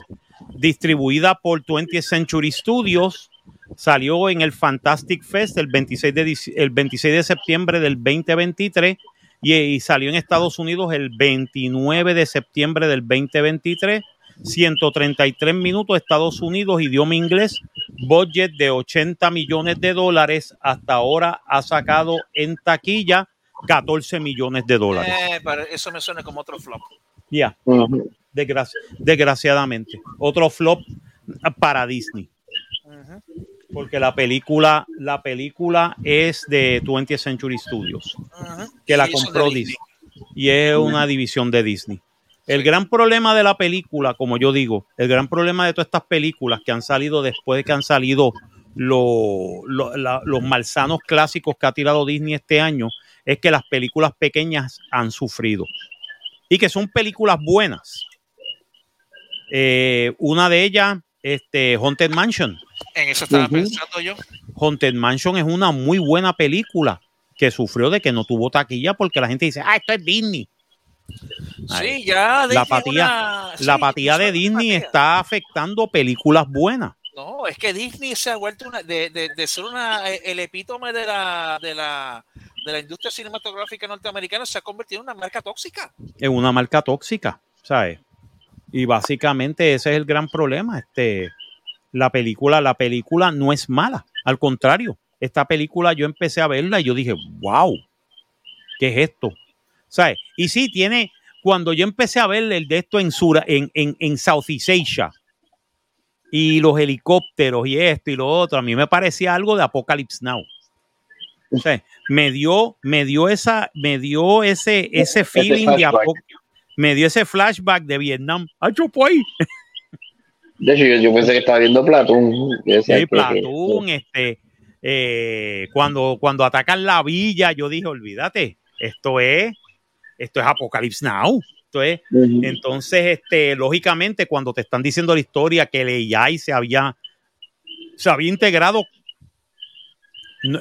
distribuida por 20th Century Studios, salió en el Fantastic Fest el 26 de, el 26 de septiembre del 2023 y, salió en Estados Unidos el 29 de septiembre del 2023. 133 minutos Estados Unidos, idioma inglés, budget de 80 millones de dólares. Hasta ahora ha sacado en taquilla 14 millones de dólares. Eh, eso me suena como otro flop. Ya, desgraci- desgraciadamente. Otro flop para Disney. Porque la película, la película es de 20th Century Studios, que la compró Disney. Y es una división de Disney. El gran problema de la película, como yo digo, el gran problema de todas estas películas que han salido después de que han salido lo- lo- la- los malsanos clásicos que ha tirado Disney este año, es que las películas pequeñas han sufrido. Y que son películas buenas. Eh, una de ellas, este, Haunted Mansion. En eso estaba pensando yo. Haunted Mansion es una muy buena película que sufrió de que no tuvo taquilla porque la gente dice, ah, esto es Disney. Ay, Sí, ya. la apatía, una- la apatía de Disney apatía. está afectando películas buenas. No, es que Disney se ha vuelto una, de, de, de ser una, eh, el epítome de la, de la, de la industria cinematográfica norteamericana, se ha convertido en una marca tóxica. Es una marca tóxica, ¿sabes? Y básicamente ese es el gran problema. Este, la película, la película no es mala. Al contrario, esta película yo empecé a verla y yo dije, wow, ¿qué es esto? ¿Sabes? Y sí, tiene, cuando yo empecé a ver el de esto en, Sura, en, en, en Southeast Asia y los helicópteros y esto y lo otro, a mí me parecía algo de Apocalypse Now. O sea, me dio, me dio esa, me dio ese, ese feeling de flashback. Apoc- me dio ese flashback de Vietnam. ¡Ay, yo pues! De hecho, yo, yo pensé que estaba viendo Platón. Sí, que- Platoon, este, eh, cuando, cuando atacan la villa, yo dije, olvídate, esto es, esto es Apocalypse Now. Esto es, entonces, este, lógicamente, cuando te están diciendo la historia que el AI se había, se había integrado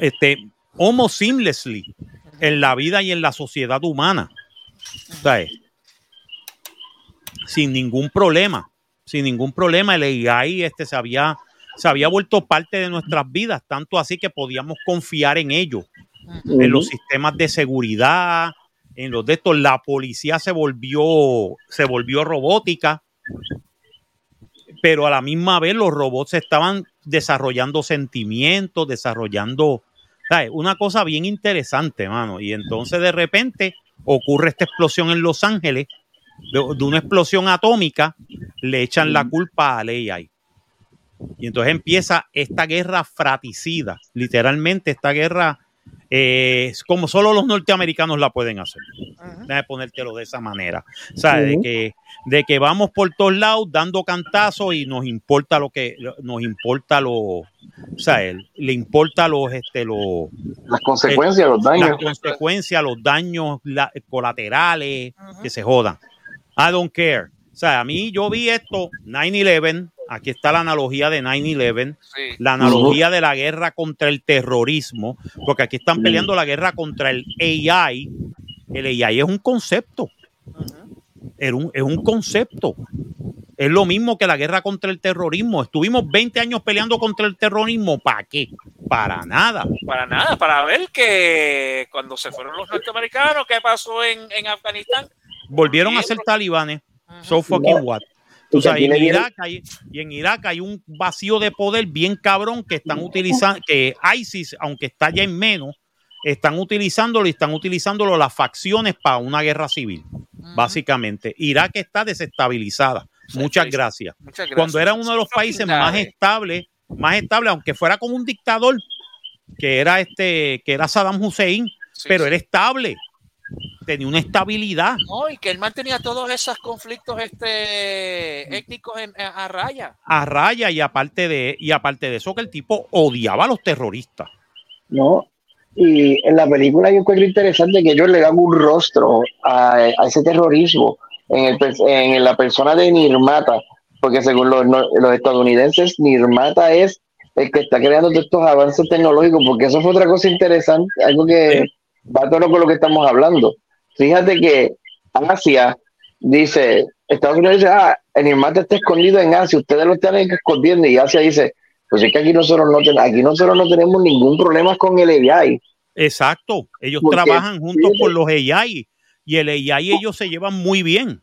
este, almost seamlessly en la vida y en la sociedad humana. ¿sabes? Sin ningún problema. Sin ningún problema. El AI este, se, había, se había vuelto parte de nuestras vidas, tanto así que podíamos confiar en ello en los sistemas de seguridad, en los de estos, la policía se volvió, se volvió robótica, pero a la misma vez los robots estaban desarrollando sentimientos, desarrollando, Una cosa bien interesante, mano. Y entonces de repente ocurre esta explosión en Los Ángeles, de, una explosión atómica, le echan la culpa a AI. Y entonces empieza esta guerra fraticida, literalmente esta guerra eh, es como solo los norteamericanos la pueden hacer. Déjame ponértelo de esa manera. O sea, de, que, de que vamos por todos lados dando cantazos y nos importa lo que nos importa lo, o sea, le importa los, este, los, Las consecuencias, los las daños. consecuencias, los daños la- colaterales, que se jodan. I don't care. O sea, a mí yo vi esto, 9-11, aquí está la analogía de 9-11, Sí. la analogía de la guerra contra el terrorismo, porque aquí están peleando la guerra contra el AI. El AI es un concepto, es un, es un concepto. Es lo mismo que la guerra contra el terrorismo. Estuvimos 20 años peleando contra el terrorismo. ¿Para qué? Para nada. Para nada, para ver que cuando se fueron los norteamericanos, ¿qué pasó en, en Afganistán? Volvieron a ser talibanes. So fucking what. Tú sabes, y, en Irak hay, y en Irak hay un vacío de poder bien cabrón que están utilizando, que ISIS, aunque está ya en menos, están utilizándolo y están utilizándolo las facciones para una guerra civil, básicamente. Irak está desestabilizada. Muchas gracias. Muchas gracias. Cuando era uno de los países más estables, más estable, aunque fuera como un dictador, que era este, que era Saddam Hussein, Sí, pero sí. era estable, tenía una estabilidad. No, y que él mantenía todos esos conflictos este, étnicos en- a, a raya. a raya y aparte de y aparte de eso que el tipo odiaba a los terroristas. ¿no? Y en la película yo encuentro interesante que ellos le dan un rostro a, a ese terrorismo en, el en la persona de Nirmata, porque según los, no- los estadounidenses, Nirmata es el que está creando todos estos avances tecnológicos, porque eso fue otra cosa interesante, algo que va a todo con lo que estamos hablando. Fíjate que Asia dice, Estados Unidos dice, ah, el Nirmata está escondido en Asia, ustedes lo están escondiendo, y Asia dice, pues es que aquí nosotros no, ten- aquí nosotros no tenemos ningún problema con el AI. Exacto, ellos Porque, trabajan juntos con los AI y el AI ellos se llevan muy bien.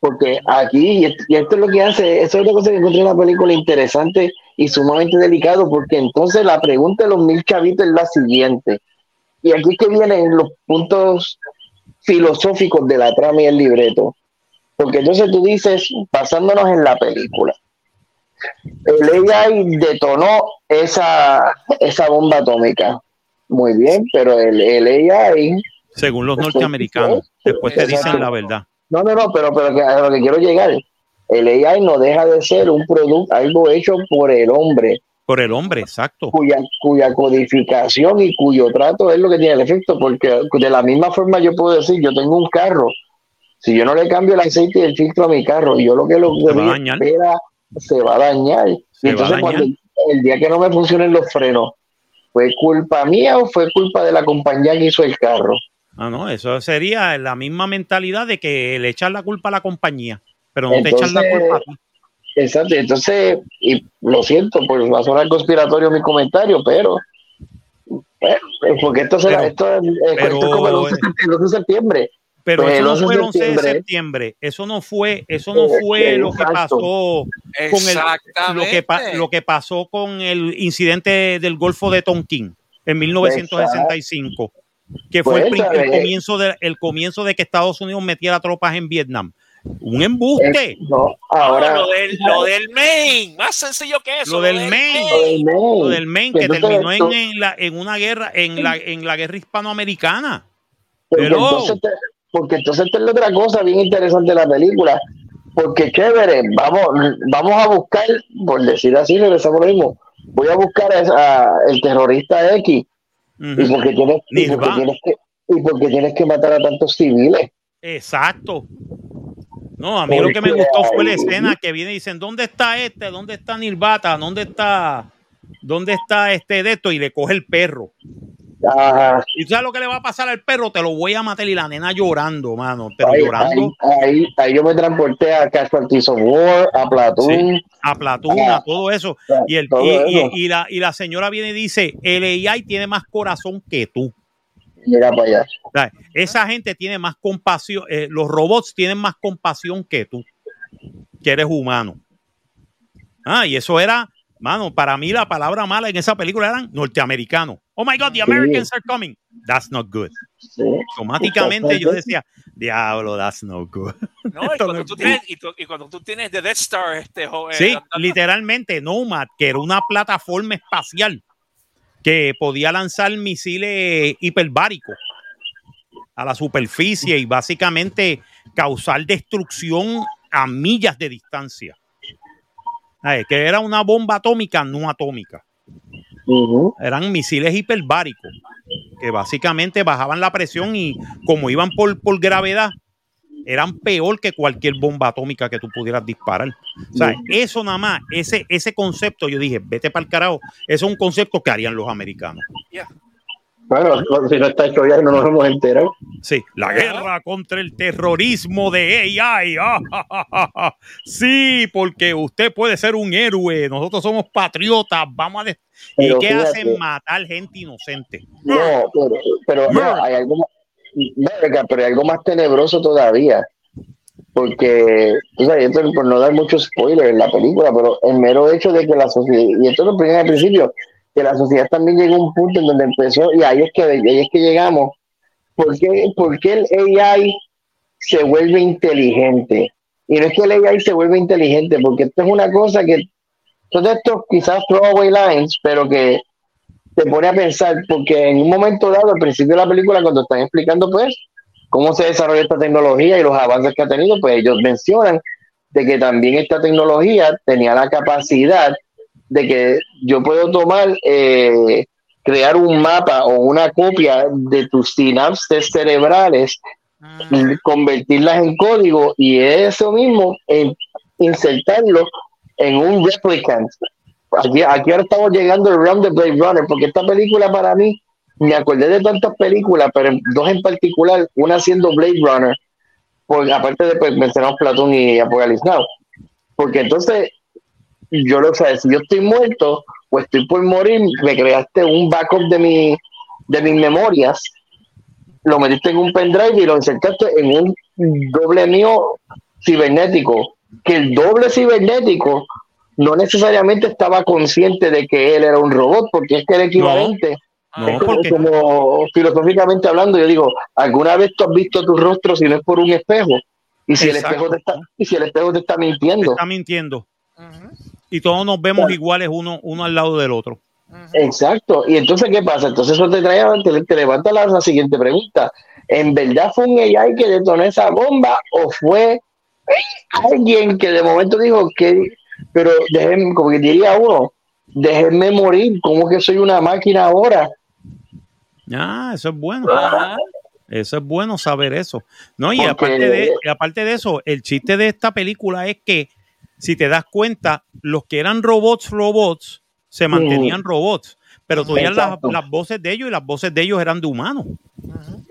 Porque aquí, y esto, y esto es lo que hace, eso es otra cosa que encontré en la película interesante y sumamente delicado, porque entonces la pregunta de los mil chavitos es la siguiente. Y aquí es que vienen los puntos filosóficos de la trama y el libreto. Porque entonces tú dices, basándonos en la película, el AI detonó esa, esa bomba atómica. Muy bien, pero el, el AI Según los Eso norteamericanos, es. después te dicen la verdad. No, no, no, pero, pero a lo que quiero llegar, el AI no deja de ser un producto, algo hecho por el hombre, Por el hombre, exacto. cuya, cuya codificación y cuyo trato es lo que tiene el efecto, porque de la misma forma yo puedo decir, yo tengo un carro, si yo no le cambio el aceite y el filtro a mi carro, yo lo que lo Se va a que espera se va a dañar. Se y entonces cuando el día que no me funcionen los frenos, ¿fue culpa mía o fue culpa de la compañía que hizo el carro? Ah, no, eso sería la misma mentalidad de que le echan la culpa a la compañía, pero no te echan la culpa a ti. Exacto, entonces, y lo siento, pues va a sonar conspiratorio mi comentario, pero eh, porque esto, será, Pero- esto, es- pero- esto es como el 11 de septiembre, el 11 de septiembre. Pero Pues eso el no 11 fue el 11 de septiembre. Eso no fue, eso no Eh, fue lo que pasó con el, lo que, pa- lo que pasó con el incidente del Golfo de Tonkin en 1965, que fue el, Pues, prin- el eh, comienzo de, el comienzo de que Estados Unidos metiera tropas en Vietnam. Un embuste. Eh, no, Ahora, lo, del, lo del Maine, más sencillo que eso. Lo del Maine. lo del Maine, Lo del Maine que entonces terminó en, en la, en una guerra, en la, en la guerra hispanoamericana. porque Hello. entonces, te- porque entonces esta es la otra cosa bien interesante de la película, porque chévere, vamos, vamos a buscar, por decir así, regresamos lo mismo, voy a buscar a, a el terrorista X, y porque tienes, y porque Nirvana. tienes que y porque tienes que matar a tantos civiles. Exacto. No, a mí lo que me gustó fue la escena que viene y dicen, ¿dónde está este? ¿Dónde está Nirvata? ¿Dónde está? ¿Dónde está este de esto? Y le coge el perro. Ah, ¿Y tú sabes lo que le va a pasar al perro? Te lo voy a matar y la nena llorando, mano. Pero ahí, llorando ahí, ahí, ahí yo me transporté a Casualties of War, a Platoon. a Platón, a todo eso. Y, el, y, y la, y la señora viene y dice, el AI tiene más corazón que tú. Para allá. Esa gente tiene más compasión, eh, los robots tienen más compasión que tú, que eres humano. Ah, y eso era, mano, para mí la palabra mala en esa película eran norteamericanos. Oh my God, the Americans are coming. That's not good. Sí. Automáticamente yo decía, diablo, that's not good. No, y cuando, no tú es- tienes, y, tú- y cuando tú tienes The Death Star, este joven. Sí, literalmente Nomad, que era una plataforma espacial que podía lanzar misiles hiperbáricos a la superficie y básicamente causar destrucción a millas de distancia. Ay, que era una bomba atómica no atómica. Eran misiles hiperbáricos que básicamente bajaban la presión y como iban por, por gravedad, eran peor que cualquier bomba atómica que tú pudieras disparar. O sea, eso nada más, ese, ese concepto, yo dije, vete para el carajo, eso es un concepto que harían los americanos. Yeah. Bueno, si no está hecho ya, no nos hemos enterado. Sí, la guerra contra el terrorismo de AI. Ah. Sí, porque usted puede ser un héroe. Nosotros somos patriotas. Vamos a. ¿Y Pero qué fíjate. hacen? Matar gente inocente. No, pero, pero no, hay algo más, verga, pero hay algo más tenebroso todavía. Porque, tú sabes, esto por no dar mucho spoiler en la película, pero el mero hecho de que la sociedad, y esto lo explican al principio, que la sociedad también llegó a un punto en donde empezó, y ahí es que, ahí es que llegamos. ¿Por qué, por qué el AI se vuelve inteligente? Y no es que el AI se vuelve inteligente, porque esto es una cosa que, de estos quizás throwaway lines, pero que te pone a pensar, porque en un momento dado, al principio de la película, cuando están explicando, pues, cómo se desarrolla esta tecnología y los avances que ha tenido, pues ellos mencionan de que también esta tecnología tenía la capacidad de que yo puedo tomar, eh, crear un mapa o una copia de tus sinapses cerebrales, y convertirlas en código y eso mismo, en insertarlo en un replicant. Aquí, aquí ahora estamos llegando al round de Blade Runner, porque esta película para mí, me acordé de tantas películas, pero dos en particular, una siendo Blade Runner, porque aparte de pues, mencionamos Platón y Apocalypse Now, porque entonces yo lo sé, si yo estoy muerto o estoy por morir, me creaste un backup de mi de mis memorias, lo metiste en un pendrive y lo insertaste en un doble mío cibernético, que el doble cibernético no necesariamente estaba consciente de que él era un robot, porque es que el equivalente, No, es como, porque- como filosóficamente hablando, yo digo, ¿alguna vez tú has visto tu rostro si no es por un espejo? Y si, el espejo te está, y si el espejo te está Te mintiendo. está mintiendo. Y todos nos vemos iguales uno, uno al lado del otro. Exacto. Y entonces, ¿qué pasa? Entonces eso te trae, te, te levanta la, la siguiente pregunta. ¿En verdad fue un AI que detonó esa bomba o fue alguien que de momento dijo que, pero déjenme, como que diría uno, déjenme morir, ¿cómo que soy una máquina ahora? Ah, eso es bueno. Ajá. Eso es bueno saber eso. No, y Porque- aparte, de, y aparte de eso, el chiste de esta película es que, si te das cuenta, los que eran robots, robots, se mantenían robots. Pero oías las, las voces de ellos y las voces de ellos eran de humanos.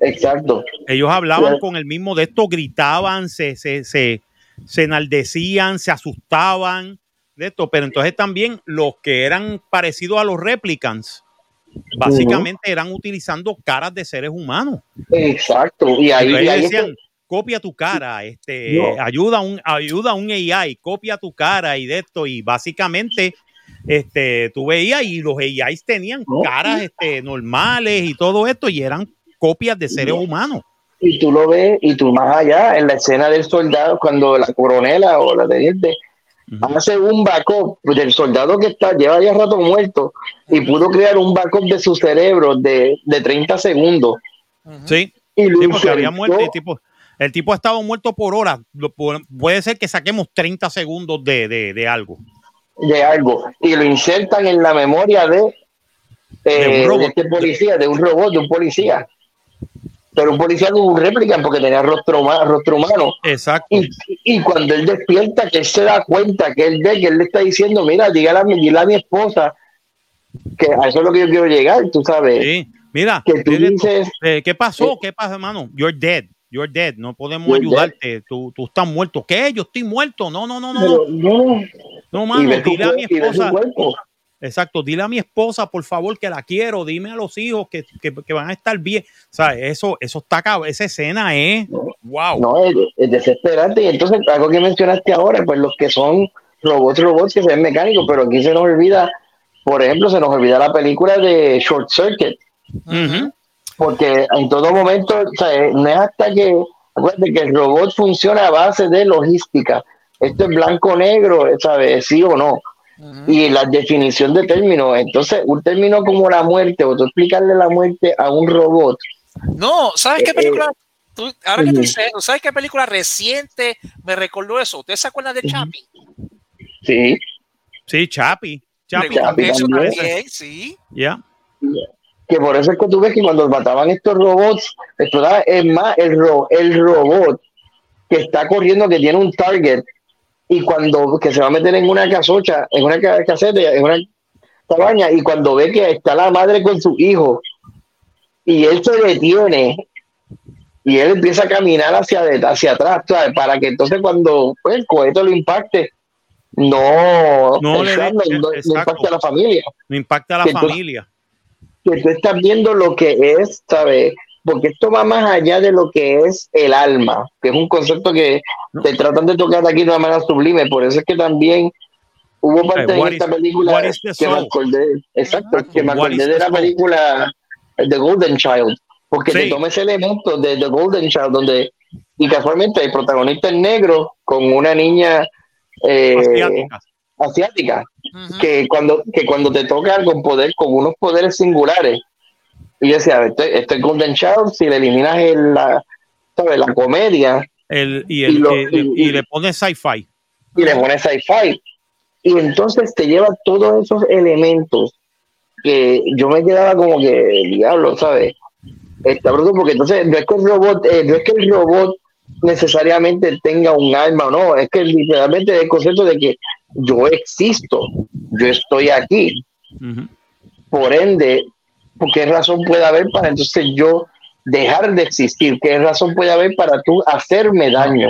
Exacto. Ellos hablaban Sí. con el mismo de esto, gritaban, se, se, se, se enaldecían, se asustaban de esto. Pero entonces también los que eran parecidos a los replicants, básicamente eran utilizando caras de seres humanos. Exacto. Y ahí, Y es decían, copia tu cara, este, No. ayuda a un, ayuda a un AI, copia tu cara y de esto. Y básicamente, este, tú veías y los AIs tenían No. caras este, normales y todo esto, y eran copias de seres No. humanos. y tú lo ves, y tú más allá, en la escena del soldado, cuando la coronela o la teniente. Hace un backup del soldado que está, lleva ya rato muerto, y pudo crear un backup de su cerebro de, de 30 segundos. Sí, Y lo sí, porque había muerto. El tipo, el tipo ha estado muerto por horas. Puede ser que saquemos 30 segundos de, de, de algo. de algo, y lo insertan en la memoria de, eh, De un robot. de este policía, de un robot, de un policía. Pero un policía con un réplica porque tenía rostro, rostro humano. Exacto. Y, y cuando él despierta, que él se da cuenta, que él ve, que él le está diciendo, mira, dígale a mi, dile a mi esposa, que a eso es lo que yo quiero llegar, tú sabes. Sí. Mira, Que tú dile esto. dices, Eh, ¿qué pasó? Eh, ¿Qué pasa, hermano? You're dead. You're dead. No podemos You're ayudarte. Tú, tú estás muerto. ¿Qué? Yo estoy muerto. No, no, no, no. pero no, No, mano. Dile a mi esposa. Exacto. Dile a mi esposa, por favor, que la quiero. Dime a los hijos que, que, que van a estar bien. O sea, eso, eso está cab- Esa escena es. Wow. No, es, es desesperante. Y entonces, algo que mencionaste ahora, pues los que son robots, robots que se ven mecánicos, pero aquí se nos olvida, por ejemplo, se nos olvida la película de Short Circuit, porque en todo momento, o sea, eh, no es hasta que, acuérdate que el robot funciona a base de logística. Esto es blanco-negro, ¿sabes? Sí o no. Y la definición de términos. Entonces, un término como la muerte, o tú explicarle la muerte a un robot, No, ¿sabes qué Eh, película? Tú- ahora que tú dices eso, ¿sabes qué película reciente me recordó eso? ¿Ustedes se acuerdan de. Chapi? sí, Sí, Chapi. Chapi. Eso también. también, sí. Ya. que por eso es que tú ves que cuando mataban estos robots, explotaba, es más el, ro- el robot que está corriendo, que tiene un target, y cuando que se va a meter en una casocha, en una ca- caseta, en una cabaña, y cuando ve que está la madre con su hijo, y él se detiene y él empieza a caminar hacia, hacia atrás, Para que entonces cuando pues, el cohete lo impacte, no, no, le impacte a la familia. No impacta a la familia. que tú estás viendo lo que es, ¿sabes? Porque esto va más allá de lo que es el alma, que es un concepto que te tratan de tocar aquí de una manera sublime. Por eso es que también hubo parte de esta película que me acordé, exacto, que me acordé de la película The Golden Child, porque te toma ese elemento de The Golden Child, donde, y casualmente el protagonista es negro con una niña eh, asiática, que, cuando, que cuando te toca con poder, con unos poderes singulares, y yo decía, este, este Golden Child, si le eliminas el, la, la comedia, el, y, el, y, le pones sci-fi. Y le pones sci-fi. Y entonces te lleva todos esos elementos que yo me quedaba como que, diablo, ¿sabes? Está bruto porque entonces no es que el robot, eh, no es que el robot necesariamente tenga un alma o no, es que literalmente el concepto de que yo existo, yo estoy aquí. Por ende, ¿qué razón puede haber para entonces yo dejar de existir? ¿Qué razón puede haber para tú hacerme daño?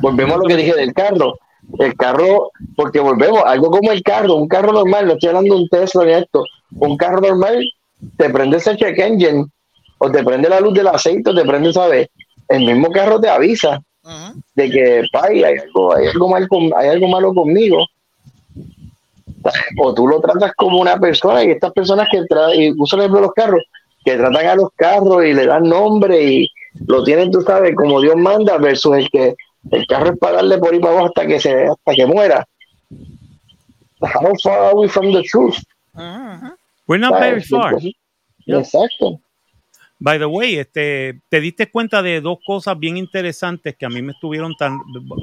Volvemos a lo que dije del carro. El carro, porque volvemos, algo como el carro, un carro normal, no estoy hablando de un Tesla esto, un carro normal, te prende ese check engine, o te prende la luz del aceite, o te prende, ¿sabes? El mismo carro te avisa de que, pay, hay algo, hay algo, mal hay algo malo conmigo. O tú lo tratas como una persona, y estas personas que y usan ejemplo los carros, que tratan a los carros y le dan nombre y lo tienen, tú sabes, como Dios manda, versus el que el carro es para darle por ahí para abajo hasta que se, hasta que muera. How far are we from the truth? We're not very far. Exacto. By the way, este, te diste cuenta de dos cosas bien interesantes que a mí me estuvieron tan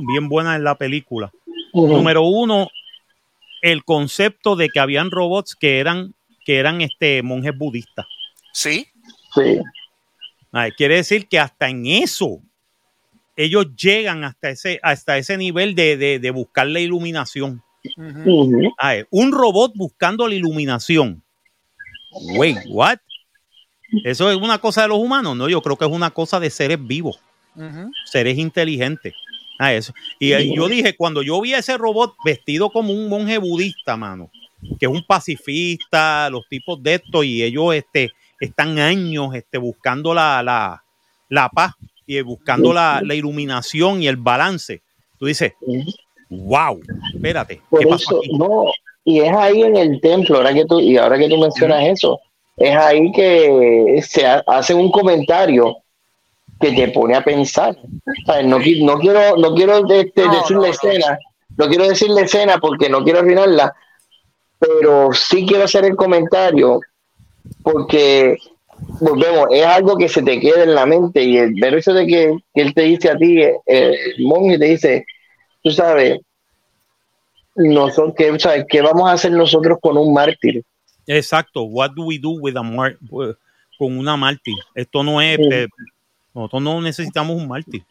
bien buenas en la película. Número uno, el concepto de que habían robots que eran, que eran este, monjes budistas. Sí. Sí. quiere decir que hasta en eso ellos llegan hasta ese, hasta ese nivel de, buscar la iluminación. un robot buscando la iluminación. Wait, what? ¿Eso es una cosa de los humanos? No, yo creo que es una cosa de seres vivos, seres inteligentes. Ah, eso. Y yo dije, cuando yo vi a ese robot vestido como un monje budista, mano, que es un pacifista, los tipos de esto, y ellos este, están años este, buscando la, la, la paz y buscando la, la, iluminación y el balance. Tú dices, wow, espérate. ¿qué pasó aquí? No, y es ahí en el templo, ahora que tú, y ahora que tú mencionas eso, es ahí que se hace un comentario que te pone a pensar. No, no quiero, no quiero este, decir la escena, no quiero decir la escena porque no quiero arruinarla, pero sí quiero hacer el comentario porque volvemos, es algo que se te queda en la mente y el ver eso de que, él te dice a ti, eh, el monje te dice, tú sabes, nosotros, ¿qué, sabes, ¿qué vamos a hacer nosotros con un mártir? Exacto, what do we do with a con una mártir? Esto no es, nosotros no necesitamos un mártir.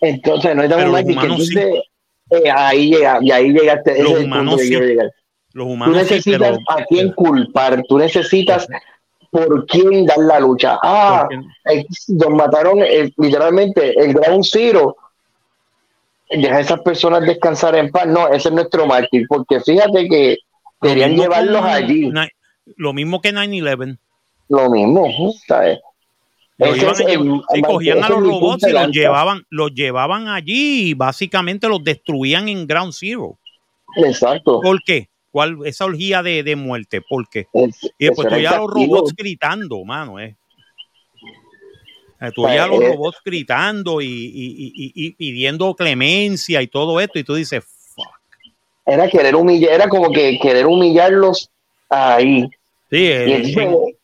Entonces, no necesitamos un mártir. Eh, ahí llega, y ahí llegaste. Los humanos, sí. Los humanos tú necesitas a quién culpar, tú necesitas por quién dar la lucha. Ah, eh, nos mataron eh, literalmente el Ground Zero. Deja a esas personas descansar en paz. No, ese es nuestro mártir, porque fíjate que querían llevarlos allí. Lo mismo que 9-11. Lo mismo, ¿sabes? Cogían a los robots y los llevaban, los llevaban allí y básicamente los destruían en Ground Zero. Exacto. ¿Por qué? ¿Cuál, esa orgía de, de muerte? ¿Por qué? y después tú ya los robots gritando, mano. Eh. Tú ya los eh, robots gritando y, y, y, pidiendo clemencia y todo esto, y tú dices, fuck. Era querer humillar, era como que querer humillarlos ahí. Sí, eh,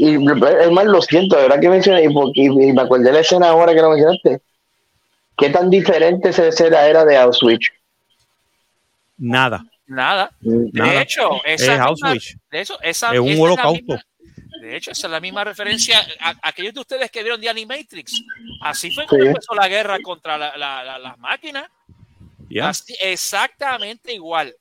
y, es más, lo siento, de verdad que mencioné, y, y, me acordé de la escena ahora que lo mencionaste. ¿Qué tan diferente esa escena era de Auschwitz? Nada. Nada. De hecho, esa es Auschwitz. De hecho, esa, es un holocausto. de hecho, esa es la misma referencia a, aquellos de ustedes que vieron de Animatrix. Así fue como empezó la guerra contra la, la, las máquinas. Así, exactamente igual.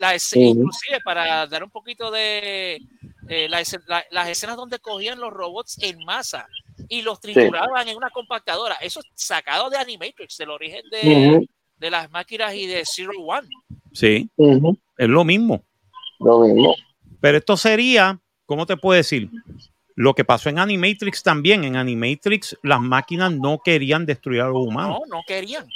La, Inclusive para dar un poquito de eh, la escena- la- las escenas donde cogían los robots en masa y los trituraban en una compactadora. Eso es sacado de Animatrix, del origen de, de las máquinas y de Zero One. Sí, es lo mismo. Lo mismo. Pero esto sería, ¿cómo te puedo decir? Lo que pasó en Animatrix también. En Animatrix las máquinas no querían destruir a los humanos. No, no querían.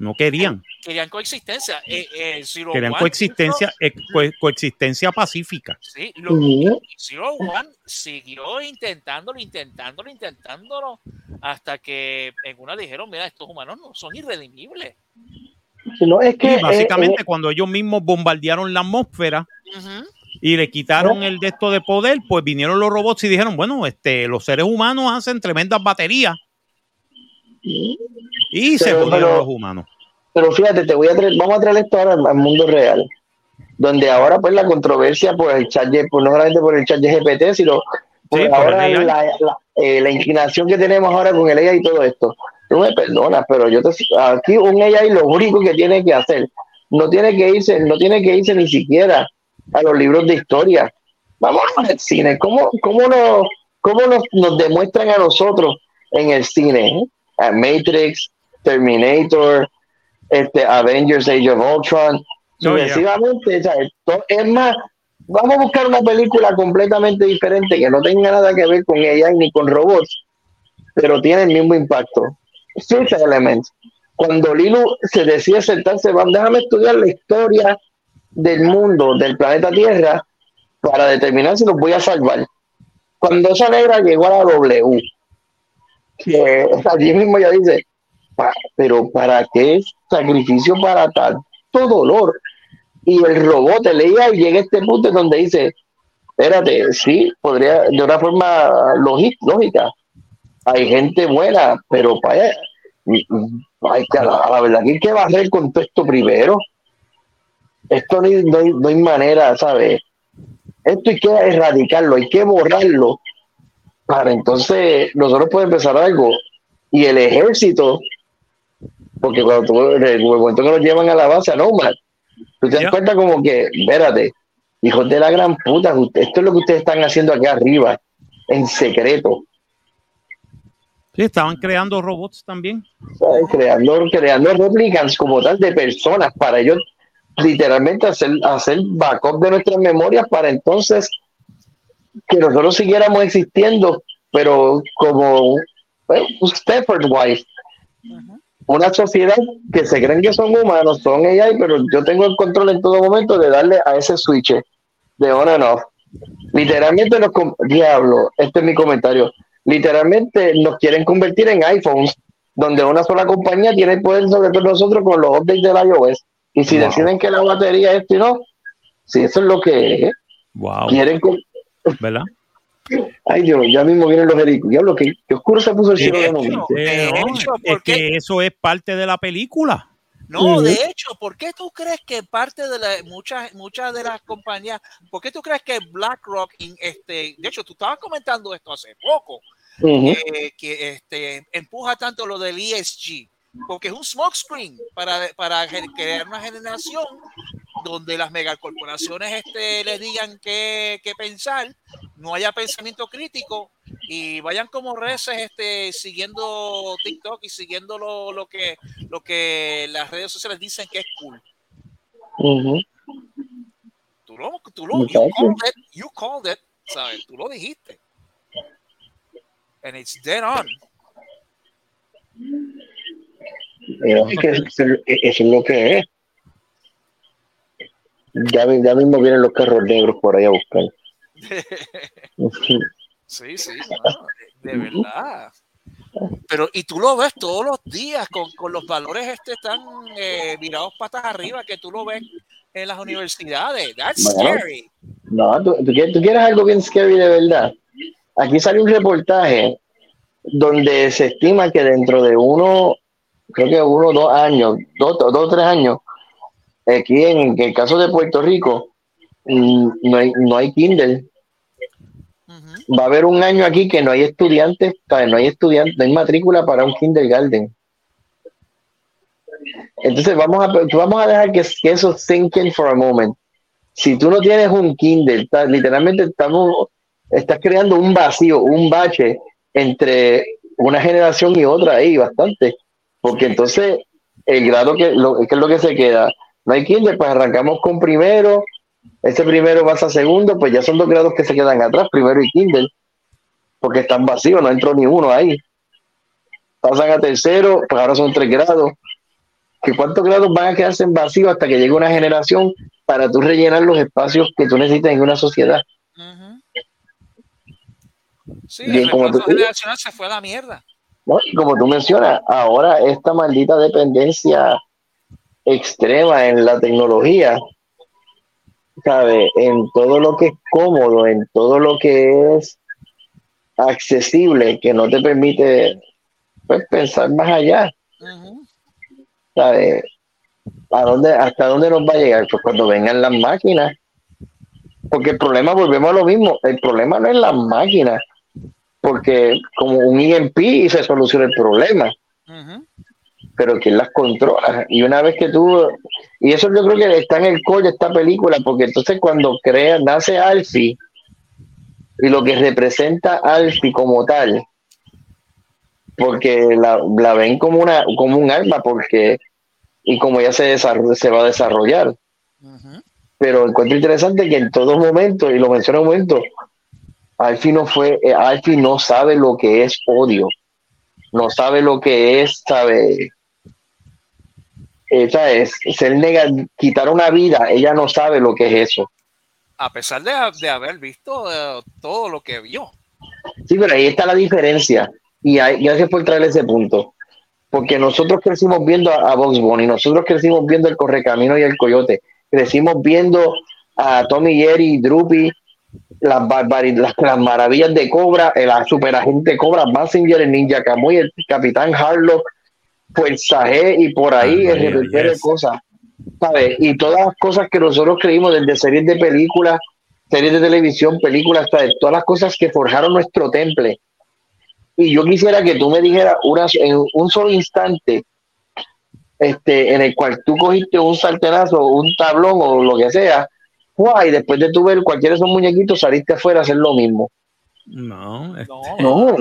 No querían. Querían coexistencia. Eh, eh, Zero Querían One coexistencia, eh, co- coexistencia pacífica. Sí, lo. Zero One siguió intentándolo, intentándolo, intentándolo, hasta que en una dijeron, mira, estos humanos no son irredimibles. No, es que Y básicamente eh, cuando ellos mismos bombardearon la atmósfera y le quitaron el de esto de poder, pues vinieron los robots y dijeron, bueno, este, los seres humanos hacen tremendas baterías. Y se Pero- jodieron pero- los humanos. Pero fíjate, te voy a traer, vamos a traer esto ahora al, al mundo real, donde ahora pues la controversia por el chat, pues, no solamente por el chat GPT, sino por Sí, por ahora la, la, eh, la inclinación que tenemos ahora con el AI y todo esto. Tú me perdonas, pero yo te, aquí un AI lo único que tiene que hacer, no tiene que irse, no tiene que irse ni siquiera a los libros de historia. Vamos al cine, ¿cómo, cómo, nos, cómo nos, nos demuestran a nosotros en el cine? Matrix, Terminator, este, Avengers Age of Ultron, Oh, yeah. sucesivamente, o sea, esto- es más, vamos a buscar una película completamente diferente que no tenga nada que ver con AI ni con robots, pero tiene el mismo impacto. Fifth Element, cuando Lilu se decide sentarse, "Vamos, déjame estudiar la historia del mundo, del planeta Tierra, para determinar si los voy a salvar. Cuando esa negra llegó a la W, que allí mismo ya dice, "Pa- pero ¿para qué sacrificio para tanto dolor? Y el robot te leía y llega a este punto donde dice, espérate, sí, podría, de una forma lógi- lógica, hay gente buena, pero vaya, hay que, la, verdad que hay que barrer con todo esto primero. Esto no hay, no no hay manera, ¿sabes? Esto hay que erradicarlo, hay que borrarlo para entonces nosotros poder empezar algo. Y el ejército, porque cuando tú, en el momento que nos llevan a la base, no, man, tú te das cuenta como que, espérate, hijos de la gran puta, esto es lo que ustedes están haciendo aquí arriba, en secreto, Sí, estaban creando robots también. creando, creando replicants como tal de personas para ellos literalmente hacer, hacer backup de nuestras memorias para entonces que nosotros siguiéramos existiendo, pero como bueno, un Stepford Wife, una sociedad que se creen que son humanos, son AI, pero yo tengo el control en todo momento de darle a ese switch de on and off. Literalmente nos, com- diablo, este es mi comentario, literalmente nos quieren convertir en iPhones, donde una sola compañía tiene el poder sobre todos nosotros con los updates del iOS. Y si Wow. deciden que la batería es esto y no, si eso es lo que es, Wow, quieren... ¿verdad? Ay Dios, ya mismo vienen los heridos. Diablo, que, que oscuro se puso el cielo de hecho, momento. De Eh, no, hecho, es ¿por qué? que eso es parte de la película. No, Ujú. de hecho, ¿por qué tú crees que parte de la, muchas, muchas de las compañías, por qué tú crees que BlackRock, in- este, de hecho, tú estabas comentando esto hace poco, Ujú. eh, que este, empuja tanto lo del ESG, porque es un smokescreen para, para crear una generación donde las megacorporaciones este, le digan qué, qué pensar, no haya pensamiento crítico y vayan como reces este, siguiendo TikTok y siguiendo lo, lo, que, lo que las redes sociales dicen que es cool. Tú lo, tú lo, you called it, you called it, ¿sabes? Tú lo dijiste. And it's dead on. Es que eso, eso es lo que es. Ya, mismo vienen los carros negros por ahí a buscar. Sí, sí, no, de verdad. Pero, y tú lo ves todos los días con, con los valores este tan eh, virados patas arriba que tú lo ves en las universidades. That's Bueno. scary. No, ¿tú, tú quieres, tú quieres algo bien scary de verdad. Aquí sale un reportaje donde se estima que dentro de uno, creo que uno o dos años, dos dos o tres años, aquí en el caso de Puerto Rico, mm, no hay, no hay Kindle. Va a haber un año aquí que no hay estudiantes, no hay estudiantes, no hay matrícula para un kindergarten. Entonces vamos a, vamos a dejar que, que eso sink in for a moment. Si tú no tienes un Kindle, literalmente estamos, estás creando un vacío, un bache entre una generación y otra ahí, bastante. Porque entonces, el grado que, lo, que es lo que se queda, no hay Kindle, pues arrancamos con primero, ese primero pasa a segundo, pues ya son dos grados que se quedan atrás, primero y Kindle, porque están vacíos, no entró ni uno ahí. Pasan a tercero, pues ahora son tres grados. ¿Que ¿Cuántos grados van a quedarse en vacío hasta que llegue una generación para tú rellenar los espacios que tú necesitas en una sociedad? Sí, el como generacional se fue a la mierda. Y como tú mencionas, ahora esta maldita dependencia extrema en la tecnología ¿sabe? En todo lo que es cómodo, en todo lo que es accesible, que no te permite pues, pensar más allá. ¿Sabe? ¿A dónde, ¿Hasta dónde nos va a llegar? Pues cuando vengan las máquinas. Porque el problema, volvemos a lo mismo, el problema no es las máquinas, porque como un IMP se soluciona el problema pero ¿quién las controla? Y una vez que tú, y eso yo creo que está en el core de esta película, porque entonces cuando crea, nace Alfie, y lo que representa Alfie como tal, porque la, ven como una como un arma, porque, y como ya se, se va a desarrollar. Pero encuentro interesante que en todo momento, y lo menciono un momento, Alfie no fue, eh, Alfie no sabe lo que es odio, no sabe lo que es, sabe, esa es ser nega, quitar una vida, ella no sabe lo que es eso. A pesar de, haber visto eh, todo lo que vio. Sí, pero ahí está la diferencia. Y gracias por traer ese punto. Porque nosotros crecimos viendo a, a Box Bunny, nosotros crecimos viendo el Correcamino y el Coyote, crecimos viendo a Tommy Jerry, Droopy, las, las, las, maravillas de Cobra, el superagente Cobra, Massinger, el Ninja Kamui, el Capitán Harlock, Fuerza G y por ahí ah, el de cosas, ¿sabes? Y todas las cosas que nosotros creímos desde series de películas, series de televisión, películas, ¿sabes? todas las cosas que forjaron nuestro temple. Y yo quisiera que tú me dijeras una, en un solo instante, este, en el cual tú cogiste un sartenazo, un tablón o lo que sea, y después de tu ver cualquiera de esos muñequitos saliste afuera a hacer lo mismo. No, no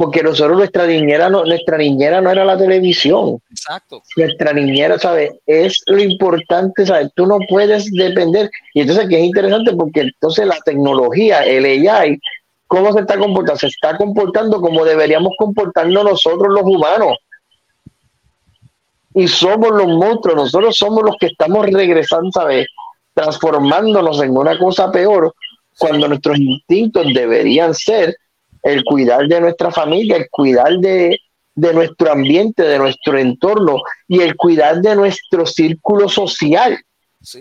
porque nosotros nuestra niñera no, nuestra niñera no era la televisión. Exacto. Nuestra niñera, ¿sabes? Es lo importante, ¿sabes? Tú no puedes depender. Y entonces que es interesante porque entonces la tecnología, el AI, ¿cómo se está comportando? Se está comportando como deberíamos comportarnos nosotros los humanos. Y somos los monstruos, nosotros somos los que estamos regresando, ¿sabes? Transformándonos en una cosa peor cuando nuestros instintos deberían ser el cuidar de nuestra familia, el cuidar de, nuestro ambiente, de nuestro entorno y el cuidar de nuestro círculo social.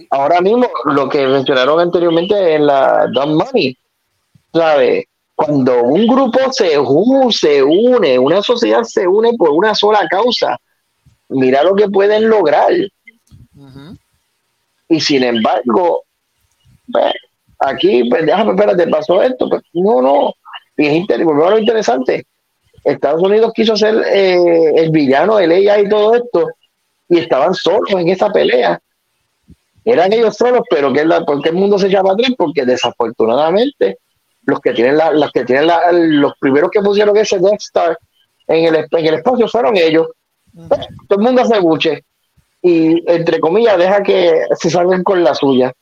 Ahora mismo, lo que mencionaron anteriormente en la Dumb Money, ¿sabes? Cuando un grupo se, se une, una sociedad se une por una sola causa, mira lo que pueden lograr. Y sin embargo, pues, aquí, pues déjame, espérate, pasó esto. Pues, no, no, y es lo interesante. Estados Unidos quiso ser eh, el villano de ella y todo esto, y estaban solos en esa pelea. Eran ellos solos, pero que la, ¿por qué el mundo se llama atrás? Porque desafortunadamente los que tienen la, los que tienen la, los primeros que pusieron ese Death Star en el, en el espacio fueron ellos. Todo el mundo se buche y entre comillas deja que se salgan con la suya.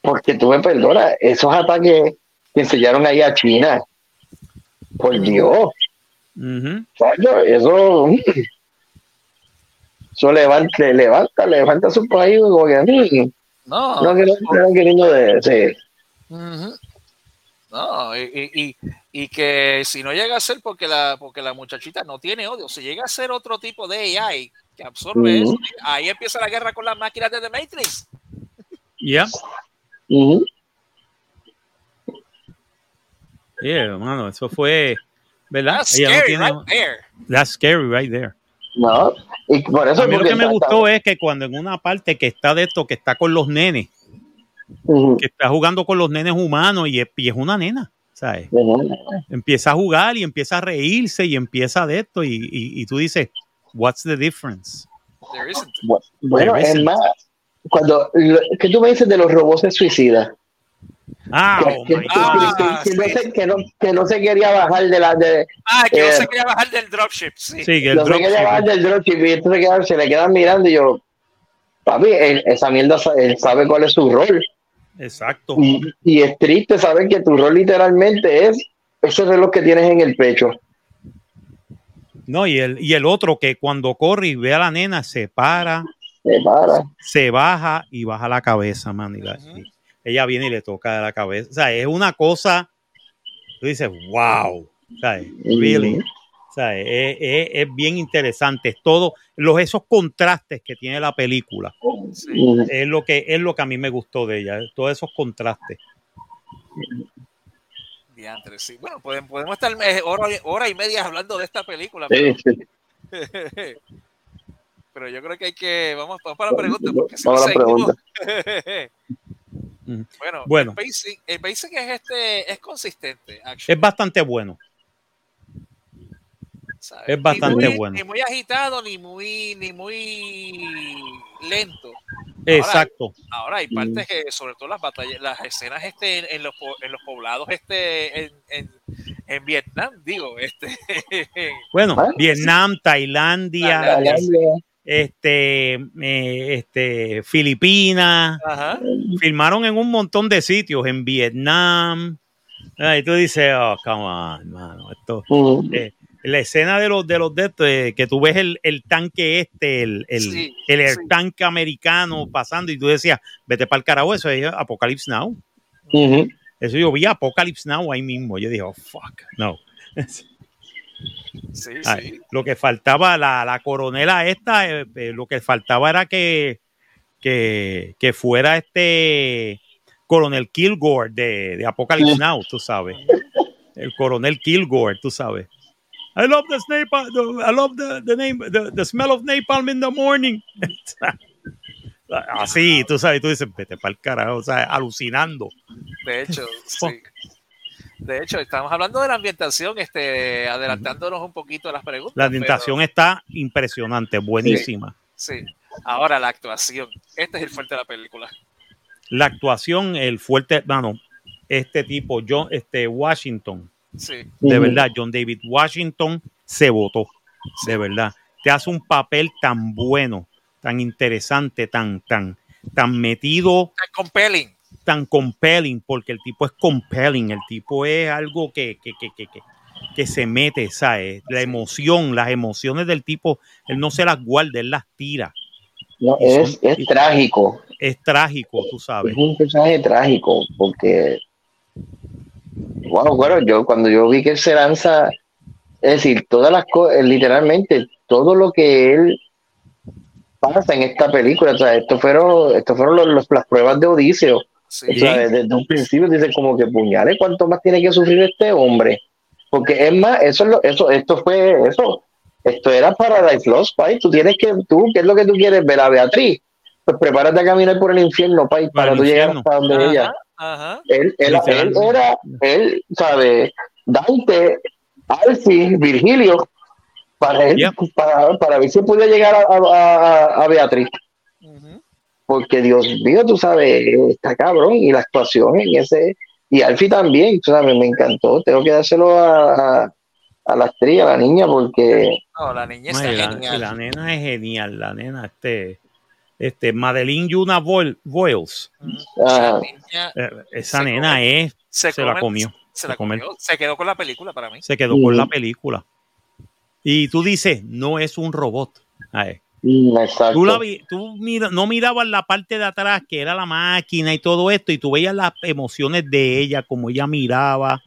Porque tú me perdonas, esos ataques que enseñaron ahí a China. Por Dios. Eso, eso levanta, levanta, levanta su país. Mm, no, no, que no queriendo de, No, y, y, que si no llega a ser porque la, porque la muchachita no tiene odio, si llega a ser otro tipo de AI que absorbe eso, ahí empieza la guerra con las máquinas de The Matrix. Ya. Yeah, mano, eso fue, ¿verdad? That's scary right there. That's scary right there. No, y por eso a mí lo que me gustó es que cuando en una parte que está de esto, que está con los nenes, que está jugando con los nenes humanos y es, una nena, ¿sabes? Empieza a jugar y empieza a reírse y empieza de esto y, y, tú dices, what's the difference? Bueno, es más, cuando, ¿qué tú me dices de los robots suicidas? Ah, que, oh no se, que, no, que no se quería bajar de la de, Ah, que no Eh, se quería bajar del dropship. Sí. Sí, que el no se quería bajar dropship. del dropship y entonces quedan- se le quedan mirando y yo, papi, él- esa mierda él sabe cuál es su rol Exacto. y, y es triste saber que tu rol literalmente es ese reloj que tienes en el pecho. No, y el, y el otro que cuando corre y ve a la nena se para, Se para. se baja y baja la cabeza, man. Y la- Ujú. y ella viene y le toca de la cabeza. O sea, es una cosa. Tú dices, wow. ¿sabes? Really. O sea, es, es- es bien interesante. Es todo, los, esos contrastes que tiene la película. Sí. Es lo que, es lo que a mí me gustó de ella. Todos esos contrastes. Diantre, sí. Bueno, podemos, podemos estar eh, hora, hora y media hablando de esta película. sí, sí. Pero, pero yo creo que hay que. Vamos, vamos para la pregunta. Porque si Vamos a la seguimos- Mm. bueno, Bueno. El, pacing, el es, este, es consistente. actually, Es bastante bueno. ¿sabes? es Ni bastante muy- bueno. Ni muy agitado, ni muy, ni muy lento. Exacto. Ahora hay partes que, sobre todo las batallas, las escenas este en, en los, en los poblados este en, en, en Vietnam, digo, este Bueno, ¿Ah? Vietnam, Tailandia, Tailandia. Este, eh, este, Filipinas. Ajá. filmaron en un montón de sitios, en Vietnam. Y tú dices, oh, come on, mano. Esto, eh, la escena de los de los de estos, eh, que tú ves el, el tanque este, el, el, Sí, el sí. tank americano pasando, y tú decías, vete para el carajo, eso es Apocalypse Now. Eso yo vi Apocalypse Now ahí mismo. Yo dije, oh, fuck, no. Sí, Ay, sí. Lo que faltaba, la, la coronela esta, eh, eh, lo que faltaba era que, que, que fuera este coronel Kilgore de, de Apocalypse. Now, tú sabes. El coronel Kilgore, tú sabes. I love the napalm, the- I love the, the name, the, the smell of napalm in the morning. Así, tú sabes, tú dices, vete para el carajo, o sea, alucinando. De hecho, sí. De hecho, estamos hablando de la ambientación, este, adelantándonos un poquito a las preguntas. La ambientación pero- está impresionante, buenísima. sí. Ahora la actuación. Este es el fuerte de la película. la actuación, el fuerte, mano, este tipo, John, este Washington, Sí. de verdad, John David Washington se votó, de verdad. Te hace un papel tan bueno, tan interesante, tan, tan, tan metido, Tan compelling. Tan compelling, porque el tipo es compelling, el tipo es algo que, que, que, que, que, que se mete, ¿sabes? La emoción, las emociones del tipo, él no se las guarda, él las tira. No, Y son- es, es trágico. Es trágico, tú sabes. Es un personaje trágico porque, wow, bueno, yo cuando yo vi que él se lanza, es decir, todas las cosas, literalmente, todo lo que él pasa en esta película, o sea, esto fueron, esto fueron los- los- las pruebas de Odiseo, Sí. o sea, desde, desde un principio dice como que puñales, ¿cuánto más tiene que sufrir este hombre? Porque es más, eso es lo, eso, esto fue, eso, esto era para Dice Lost, Pai, tú tienes que, tú, ¿qué es lo que tú quieres ver a Beatriz? Pues prepárate a caminar por el infierno, Pai, Para para tú llegar hasta donde ella. Ajá. Él, él, era, él, sabe, Dante, Alfie, Virgilio, para él, para, para ver si podía llegar a, a, a- a Beatriz. Porque Dios mío, tú sabes, está cabrón. Y la actuación en ese, y Alfie también, tú sabes, me encantó. Tengo que dárselo a, a, a la actriz, a la niña, porque No, la niña está la, genial. la nena es genial, la nena, este, este, Madeline Yuna Boy- Boyles. Ah. Niña eh, esa Se nena come- es, se, se la comió, Se la comió. Se quedó con la película para mí. se quedó con Mm. la película. Y tú dices, no es un robot. Ay, mm, exacto. Tú, la vi- tú mira- no mirabas la parte de atrás, que era la máquina y todo esto, y tú veías las emociones de ella, cómo ella miraba,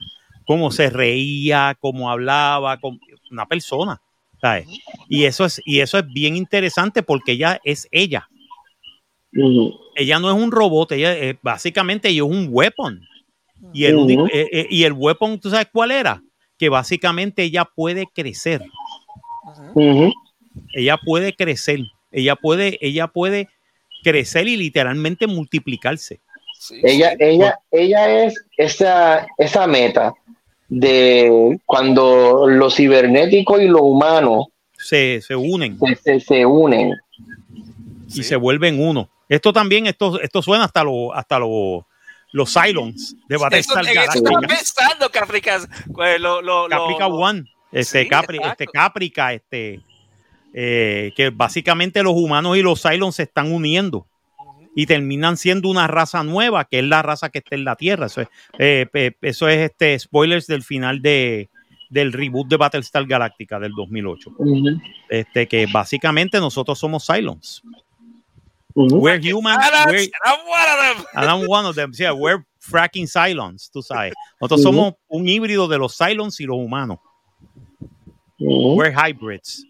cómo se reía, cómo hablaba, con una persona. ¿sabes? Y eso es, y eso es bien interesante porque ella es ella. Ella no es un robot, ella es, básicamente ella es un weapon. Y el, eh, eh, y el weapon, ¿tú sabes cuál era? Que básicamente ella puede crecer. Ella puede crecer. Ella puede, ella puede crecer y literalmente multiplicarse. Sí, Ella, sí. ella, ella es esa, esa meta de cuando lo cibernético y lo humano Se, se unen se, se, se unen. y Sí. se vuelven uno. Esto también, esto, esto suena hasta los hasta los los Cylons de Galactica. estaba pensando, Caprica. Pues, lo, lo, lo- Caprica lo- One, este, Sí, Capri, este Caprica, este, eh, que básicamente los humanos y los Cylons se están uniendo y terminan siendo una raza nueva, que es la raza que está en la Tierra. Eso es, eh, eso es este spoilers del final de, del reboot de Battlestar Galactica del 2008. Ujú, Este, que básicamente nosotros somos Cylons. We're human, we're, and I'm one of them. and I'm one of them. Yeah, we're fracking Cylons, tú sabes. Nosotros somos un híbrido de los Cylons y los humanos. We're hybrids.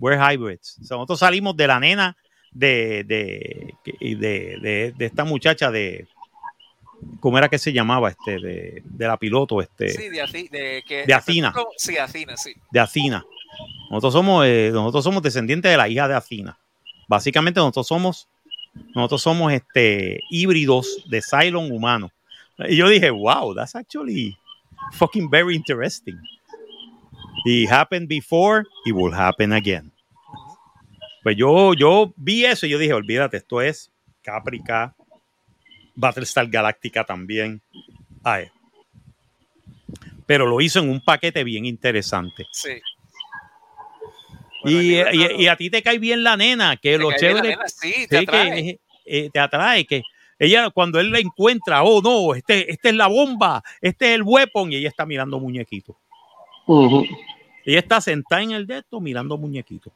We're hybrids. O sea, nosotros salimos de la nena de, de, de, de- esta muchacha de. ¿Cómo era que se llamaba? Este, de, de la piloto, este, Sí, de, Aci- de, que, De Athena. Sí, Athena, sí. de Acina. Nosotros somos, eh, nosotros somos descendientes de la hija de Acina. Básicamente nosotros somos, nosotros somos este híbridos de Cylon humano. Y yo dije, wow, that's actually fucking very interesting. It happened before, it will happen again. Pues yo, yo vi eso y yo dije, olvídate, esto es Caprica, Battlestar Galactica también. Ay. Pero lo hizo en un paquete bien interesante. Sí. Bueno, Y, libro y- y a ti te cae bien la nena, que te lo chévere nena, sí, te sí, que, atrae. eh, te atrae, que ella cuando él la encuentra, oh no, este, este es la bomba, este es el weapon, y ella está mirando muñequitos. Ujú. Ella está sentada en el de esto mirando muñequitos.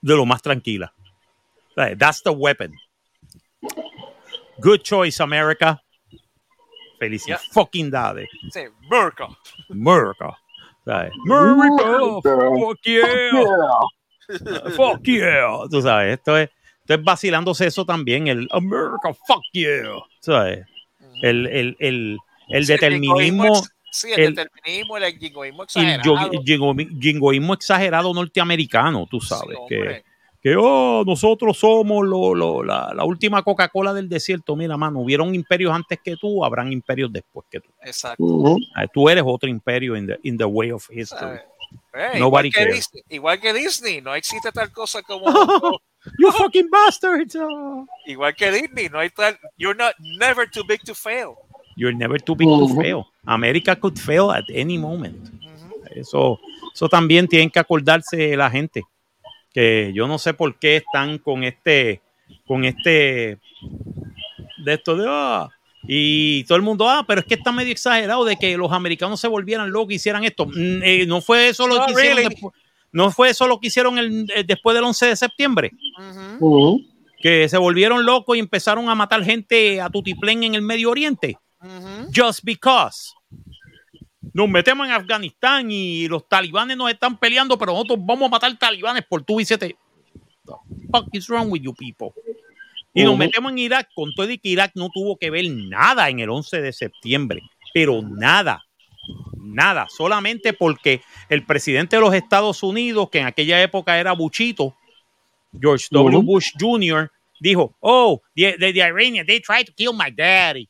De lo más tranquila. That's the weapon. Good choice, America. Felicidades. Yeah. Fucking dade. Sí. America. ¿Sabes? America. Fuck yeah. Fuck yeah. Tú sabes, esto es, esto es vacilándose eso también, el America, fuck yeah. ¿Sabes? El, el, el, el determinismo, Sí, el, el- determinismo, el jingoísmo el exagerado. jingo- jingoísmo exagerado norteamericano, tú Sí, sabes, que, hombre. que oh, nosotros somos lo, lo- la, la última Coca-Cola del desierto. Mira, mano, hubieron imperios antes que tú, habrán imperios después que tú. Exacto. Ujú. Ah, Tú eres otro imperio in the, in the way of history. Eh, Nobody igual, que cares. Disney, igual que Disney, no existe tal cosa como. You fucking bastards. oh. igual que Disney, no hay tal. You're not never too big to fail. You're never too big to Ujú. fail. America could fail at any moment. Eso, eso también tienen que acordarse la gente. Que yo no sé por qué están con este, con este, de esto de, ah, y todo el mundo, ah, pero es que está medio exagerado de que los americanos se volvieran locos y hicieran esto. Mm, eh, no fue eso lo que hicieron really. después. No fue eso lo que hicieron el- eh, después del 11 de septiembre, Ujú. Ujú. que se volvieron locos y empezaron a matar gente a tutiplén en el Medio Oriente Ujú. just because. Nos metemos en Afganistán y los talibanes nos están peleando, pero nosotros vamos a matar talibanes por tú y siete. The fuck is wrong with you people? Y nos metemos en Irak con todo y que Irak no tuvo que ver nada en el 11 de septiembre, pero nada, nada, solamente porque el presidente de los Estados Unidos, que en aquella época era Buchito, George W. Bush Jr., dijo, oh, the, the, the Iranians, they tried to kill my daddy.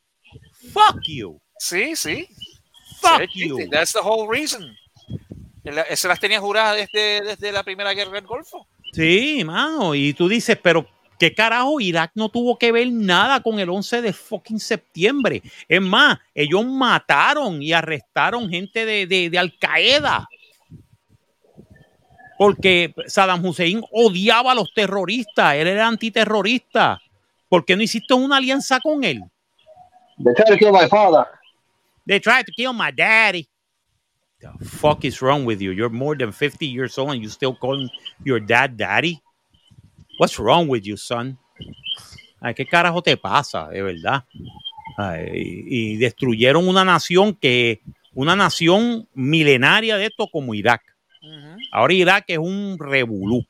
Fuck you. Sí, sí. Fuck Sí, you. That's the whole reason. Se las tenía juradas desde, desde la primera guerra del Golfo. Sí, mano. Y tú dices, pero ¿qué carajo? Irak no tuvo que ver nada con el 11 de fucking septiembre. Es más, ellos mataron y arrestaron gente de, de, de Al Qaeda. Porque Saddam Hussein odiaba a los terroristas. Él era antiterrorista. ¿Por qué no hiciste una alianza con él? They tried to kill my father. They tried to kill my daddy. The fuck is wrong with you? You're more than 50 years old and you still calling your dad daddy? What's wrong with you, son? Ay, ¿Qué carajo te pasa, de verdad? Ay, y, y destruyeron una nación que, una nación milenaria de esto como Irak. Ahora Irak es un revolú.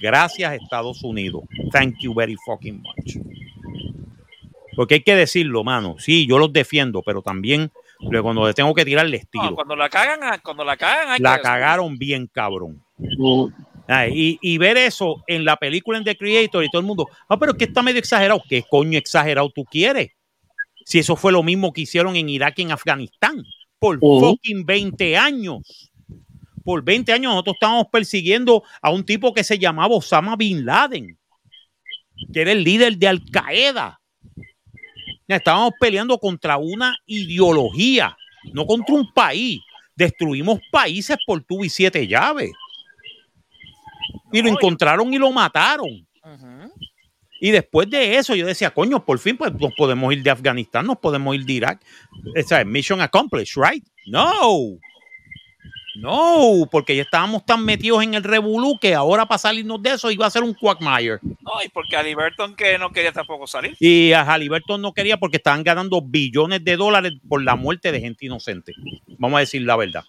Gracias Estados Unidos. Thank you very fucking much. Porque hay que decirlo, mano. Sí, yo los defiendo, pero también luego cuando les tengo que tirar les No, tiro. cuando la cagan, cuando la cagan, hay La que- cagaron bien, cabrón. Ay, y, y ver eso en la película en The Creator y todo el mundo, ah, pero es que está medio exagerado. ¿Qué coño exagerado tú quieres? Si eso fue lo mismo que hicieron en Irak y en Afganistán por fucking 20 años. Por 20 años nosotros estábamos persiguiendo a un tipo que se llamaba Osama Bin Laden. que era el líder de Al Qaeda. Estábamos peleando contra una ideología, no contra un país. Destruimos países por tubo y siete llaves. Y lo encontraron y lo mataron. Y después de eso yo decía, coño, por fin pues nos podemos ir de Afganistán, nos podemos ir de Irak. Esa es mission accomplished, right? No. No, porque ya estábamos tan metidos en el revolú que ahora para salirnos de eso iba a ser un quagmire. No, y porque Halliburton que no quería tampoco salir. Y a Halliburton no quería porque estaban ganando billones de dólares por la muerte de gente inocente. Vamos a decir la verdad.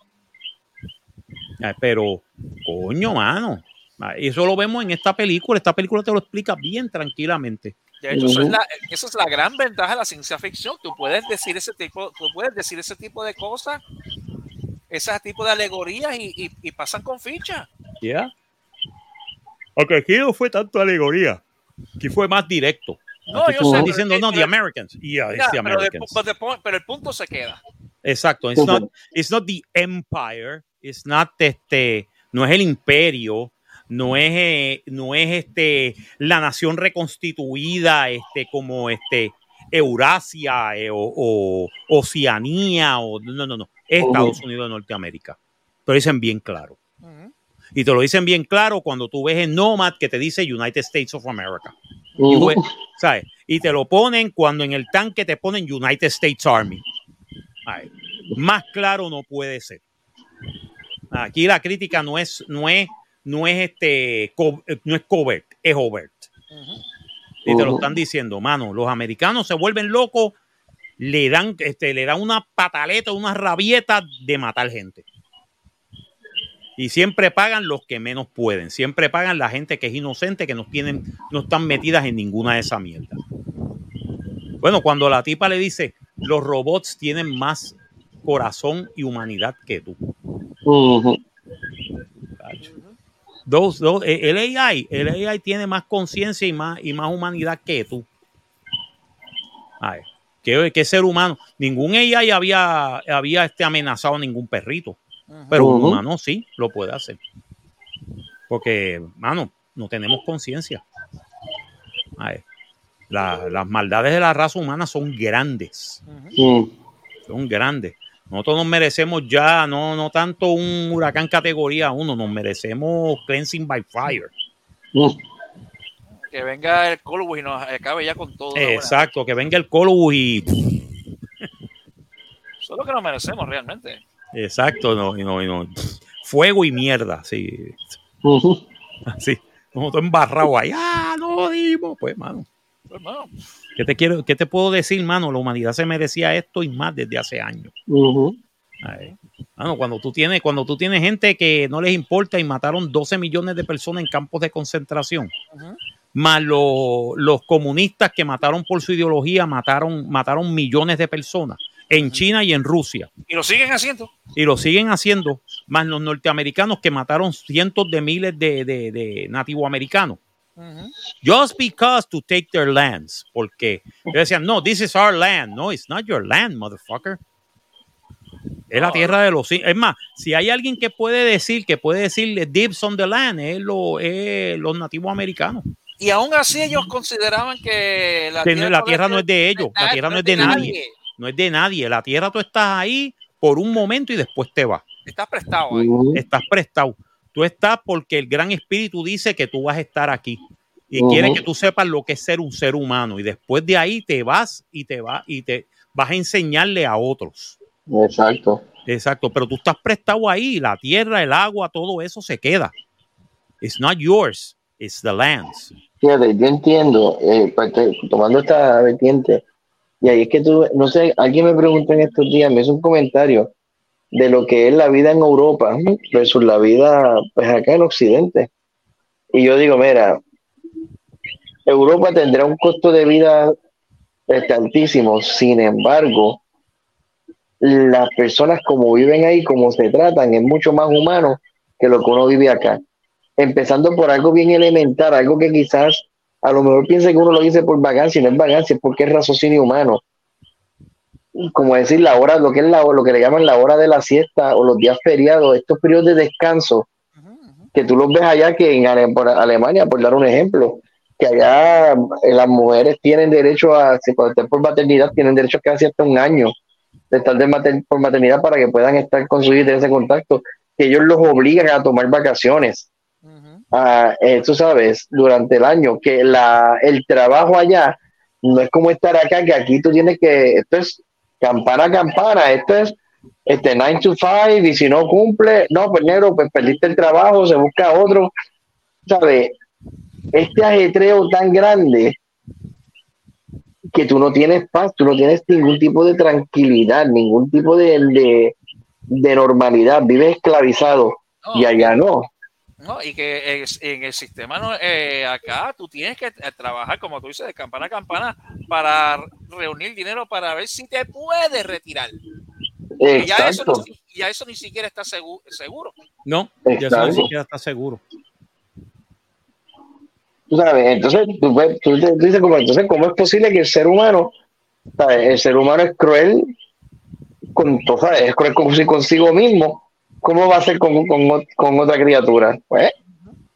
Pero, coño, mano. Eso lo vemos en esta película. Esta película te lo explica bien tranquilamente. De hecho, eso, es la, eso es la gran ventaja de la ciencia ficción. Tú puedes decir ese tipo, tú puedes decir ese tipo de cosas ese tipo de alegorías y, y, pasan con ficha. Ya. Aunque aquí no fue tanto alegoría, aquí fue más directo. No, yo sé, diciendo, no, the Americans. Yeah, it's the Americans. Pero, the, pero, el punto se queda. Exacto. It's not, it's not the empire. It's not este, no es el imperio. No es, eh, no es este, la nación reconstituida este, como este, Eurasia eh, o, o, Oceanía. O, no, no, no. Estados Unidos de Norteamérica. Te lo dicen bien claro. Y te lo dicen bien claro cuando tú ves en Nomad que te dice United States of America. y, te lo ponen cuando en el tanque te ponen United States Army. más claro no puede ser. Aquí la crítica no es, no es, no es este, no es covert, es overt. Y te lo están diciendo, mano, los americanos se vuelven locos le dan, este, le dan una pataleta, una rabieta de matar gente. Y siempre pagan los que menos pueden. Siempre pagan la gente que es inocente, que no tienen, no están metidas en ninguna de esa mierda. Bueno, cuando la tipa le dice, los robots tienen más corazón y humanidad que tú. dos, dos, el AI, el AI tiene más conciencia y más, y más humanidad que tú. Ay. ¿Qué, ser humano? Ningún AI había, había este amenazado a ningún perrito. Pero un humano sí lo puede hacer. Porque, mano, no tenemos conciencia. las maldades de la raza humana son grandes. Son grandes. Nosotros nos merecemos ya, no, no tanto un huracán categoría 1, nos merecemos cleansing by fire que venga el Colbus y nos acabe ya con todo. Exacto, que venga el Colbus y. Eso es lo que nos merecemos realmente. Exacto, no, no, no. Fuego y mierda, sí. Así. Nosotros embarrados ahí. ¡Ah, no dimos! Pues, mano. Pues, mano. ¿Qué te, quiero, ¿Qué te puedo decir, mano? La humanidad se merecía esto y más desde hace años. cuando tú tienes, cuando tú tienes gente que no les importa y mataron 12 millones de personas en campos de concentración más los comunistas que mataron por su ideología, mataron, mataron millones de personas en China y en Rusia. Y lo siguen haciendo. Y lo siguen haciendo, más los norteamericanos que mataron cientos de miles de, de, de nativoamericanos. Just because to take their lands. Porque ellos decían, no, this is our land. No, it's not your land, motherfucker. Es la tierra de los... Es más, si hay alguien que puede decir, que puede decirle dibs on the land, es, lo, es los nativos americanos. Y aún así ellos consideraban que la, tierra, no es de ellos, la tierra no es de nadie. No es de nadie. La tierra tú estás ahí por un momento y después te vas. Estás prestado ahí. Estás prestado. Tú estás porque el gran espíritu dice que tú vas a estar aquí y quiere que tú sepas lo que es ser un ser humano y después de ahí te vas y te vas y te vas a enseñarle a otros. Exacto. Exacto, pero tú estás prestado ahí, la tierra, el agua, todo eso se queda. It's not yours, it's the land's. Fíjate, yo entiendo, eh, tomando esta vertiente, y ahí es que tú, no sé, alguien me preguntó en estos días, me hizo un comentario de lo que es la vida en Europa versus la vida pues acá en Occidente. Y yo digo, mira, Europa tendrá un costo de vida este, altísimo, sin embargo, las personas como viven ahí, como se tratan, es mucho más humano que lo que uno vive acá empezando por algo bien elemental, algo que quizás a lo mejor piense que uno lo dice por vagancia, no es vagancia, es porque es raciocinio humano. Como decir la hora, lo que es la, lo que le llaman la hora de la siesta o los días feriados, estos periodos de descanso, que tú los ves allá que en Alemania, por dar un ejemplo, que allá eh, las mujeres tienen derecho a, si cuando estén por maternidad, tienen derecho a quedarse hasta un año de estar de por maternidad para que puedan estar con su hija en ese contacto, que ellos los obligan a tomar vacaciones, A, eh, tú sabes, durante el año, que la, el trabajo allá no es como estar acá, que aquí tú tienes que, esto es campana a campana, esto es este 9 to 5 y si no cumple, no, pues negro, pues perdiste el trabajo, se busca otro, ¿sabes? Este ajetreo tan grande que tú no tienes paz, tú no tienes ningún tipo de tranquilidad, ningún tipo de, de, de normalidad, vives esclavizado y allá no. No, y que en el sistema no, eh, acá tú tienes que eh, trabajar, como tú dices, de campana a campana para reunir dinero para ver si te puedes retirar. Y ya eso, ya eso ni siquiera está segu- seguro. No, ya eso ni siquiera está seguro. Tú sabes, entonces tú, tú dices, como, entonces, ¿cómo es posible que el ser humano, sabes, el ser humano es cruel con, tú sabes, es cruel con- consigo mismo? ¿Cómo va a ser con, con, con otra criatura? Pues,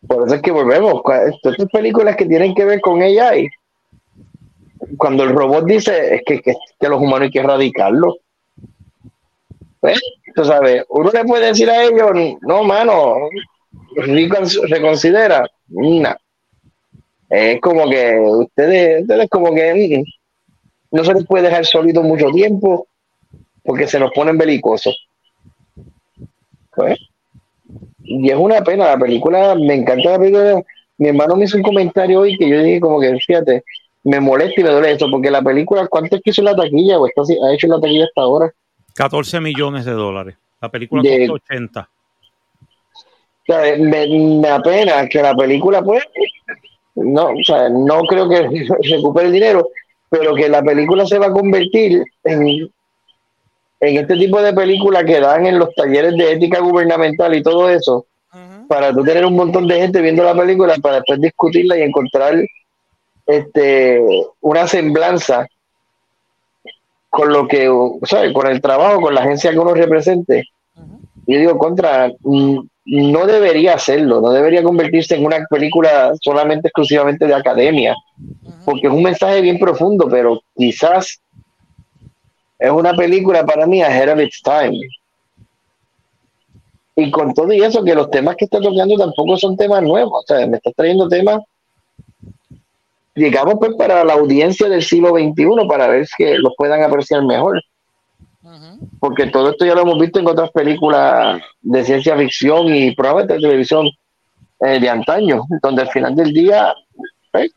por eso es que volvemos. Estas películas que tienen que ver con ella y cuando el robot dice es que, que, que los humanos hay que erradicarlos. Pues, tú sabes, uno le puede decir a ellos, no, mano, recon- reconsidera. Es como que ustedes, ustedes como que mm, no se les puede dejar solito mucho tiempo porque se nos ponen belicosos. Pues, y es una pena, la película, me encanta la película. Mi hermano me hizo un comentario hoy que yo dije como que, fíjate, me molesta y me duele eso, porque la película, ¿cuánto es que hizo la taquilla? O está, ha hecho la taquilla hasta ahora. 14 millones de dólares. La película De- costó 80. O sea, me, me apena que la película, pues, no, o sea, no creo que recupere el dinero, pero que la película se va a convertir en, en este tipo de película que dan en los talleres de ética gubernamental y todo eso, Ujú. para tú tener un montón de gente viendo la película para después discutirla y encontrar este una semblanza con lo que, sea, con el trabajo, con la agencia que uno represente. Yo digo, contra, mm, no debería hacerlo, no debería convertirse en una película solamente, exclusivamente de academia, Ujú. porque es un mensaje bien profundo, pero quizás es una película para mí ahead of its time. Y con todo y eso, que los temas que está tocando tampoco son temas nuevos, o sea, me está trayendo temas, digamos, pues para la audiencia del siglo XXI, para ver que los puedan apreciar mejor porque todo esto ya lo hemos visto en otras películas de ciencia ficción y programas de televisión eh, de antaño, donde al final del día eh,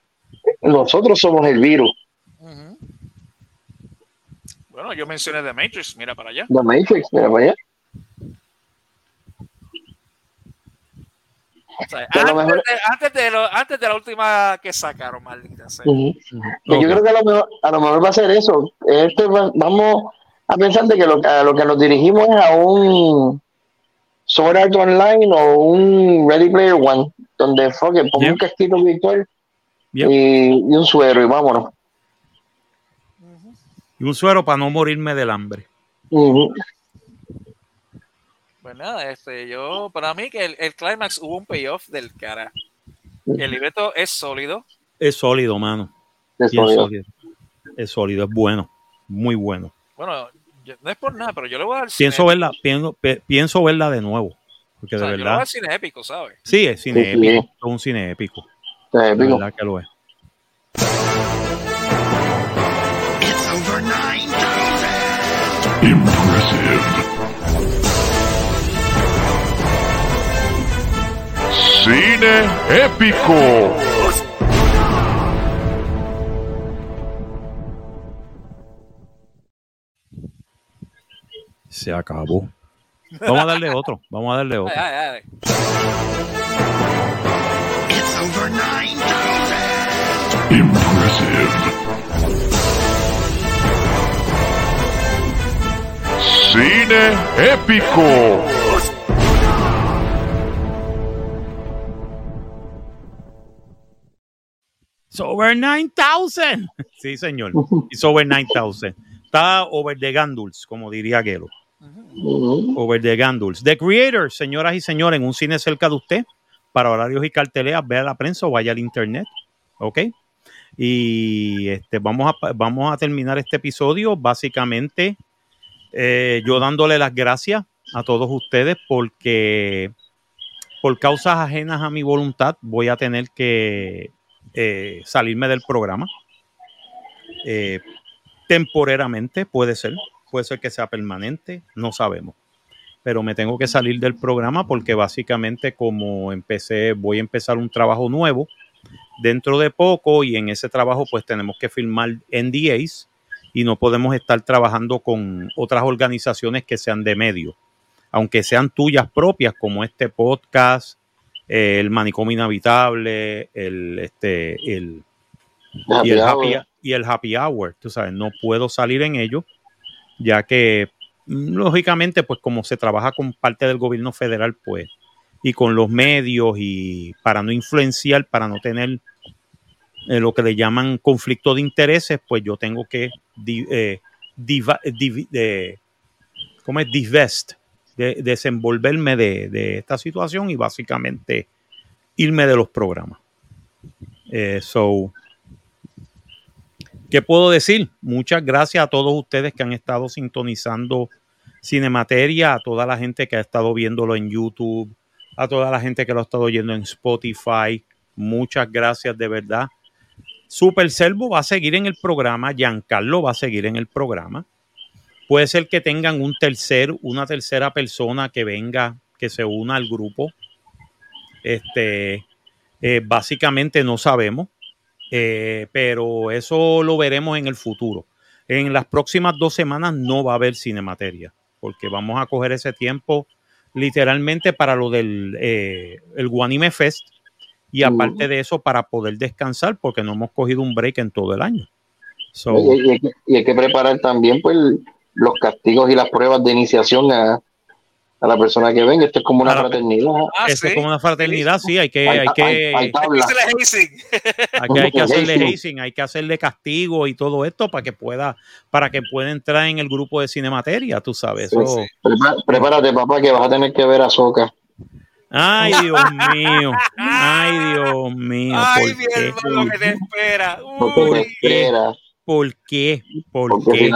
nosotros somos el virus. Bueno, yo mencioné The Matrix, mira para allá. The Matrix, mira para allá. O sea, A lo antes, mejor- de, antes, de lo- antes de la última que sacaron, maldita sea. Yo creo que a lo, mejor, a lo mejor va a ser eso. Este va- vamos a pensar de que lo, a lo que nos dirigimos es a un Sword Art Online o un Ready Player One, donde fuck pongo un casquito virtual y un suero y vámonos. Y un suero para no morirme del hambre. Pues nada, este, yo, para mí que el, el climax hubo un payoff del cara. El libreto es sólido. Es sólido, mano. Digo. sólido. Es sólido, es bueno. Muy bueno. Bueno, yo- no es por nada, pero yo le voy a dar Pienso cine- verla, pienso, pe- pienso verla de nuevo. Porque o sea, de yo le voy a verdad. dar cine épico, ¿sabes? Sí, es cine Sí, sí. épico. Es un cine épico. Está De épico. verdad que lo es. Cine épico. Se acabó. Vamos a darle otro. Vamos a darle otro. Ay, ay, ay. Cine épico. It's over 9000. Sí, señor. It's over 9000. Está over the Ganduls, como diría Gelo. Over the Ganduls. The Creator, señoras y señores, en un cine cerca de usted, para horarios y carteleras, vea la prensa o vaya al internet. ¿ok? Y este, vamos, a, vamos a terminar este episodio básicamente eh, yo dándole las gracias a todos ustedes porque por causas ajenas a mi voluntad voy a tener que eh, salirme del programa. Eh, puede ser, puede ser que sea permanente, no sabemos. Pero me tengo que salir del programa porque básicamente como empecé, voy a empezar un trabajo nuevo dentro de poco y en ese trabajo pues tenemos que firmar NDAs y no podemos estar trabajando con otras organizaciones que sean de medio, aunque sean tuyas propias como este podcast, eh, el manicomio inhabitable, el este el y el, happy, y el happy hour, tú sabes, no puedo salir en ello, ya que mm, lógicamente, pues como se trabaja con parte del gobierno federal, pues, y con los medios, y para no influenciar, para no tener eh, lo que le llaman conflicto de intereses, pues yo tengo que eh, diva, div, de, ¿cómo es? divest, de, desenvolverme de, de, esta situación y básicamente irme de los programas. Eh, so, ¿Qué puedo decir? Muchas gracias a todos ustedes que han estado sintonizando Cinemateria, a toda la gente que ha estado viéndolo en YouTube, a toda la gente que lo ha estado oyendo en Spotify. Muchas gracias de verdad. Super Servo va a seguir en el programa, Giancarlo va a seguir en el programa. Puede ser que tengan un tercer, una tercera persona que venga, que se una al grupo. Este, eh, básicamente no sabemos. Eh, pero eso lo veremos en el futuro. En las próximas dos semanas no va a haber cinemateria, porque vamos a coger ese tiempo literalmente para lo del eh, el Guanime Fest y aparte uh -huh. de eso para poder descansar porque no hemos cogido un break en todo el año. So, y, y, hay que, y, hay que, preparar también pues los castigos y las pruebas de iniciación a, a la persona que venga. Esto es como una ah, fraternidad. Ah, Esto sí. es como una fraternidad, sí. Hay que, hay, hay que, hay, hay, hay, hay que hacerle hazing, hay que hacerle castigo y todo esto para que pueda, para que pueda entrar en el grupo de Cinemateria, tú sabes. Sí, sí. Prepárate, papá, que vas a tener que ver a Soca. Ay, Dios mío. Ay, Dios mío. Ay, mi hermano, que te espera. ¿Por qué? Espera? ¿Por qué? ¿Por Porque qué?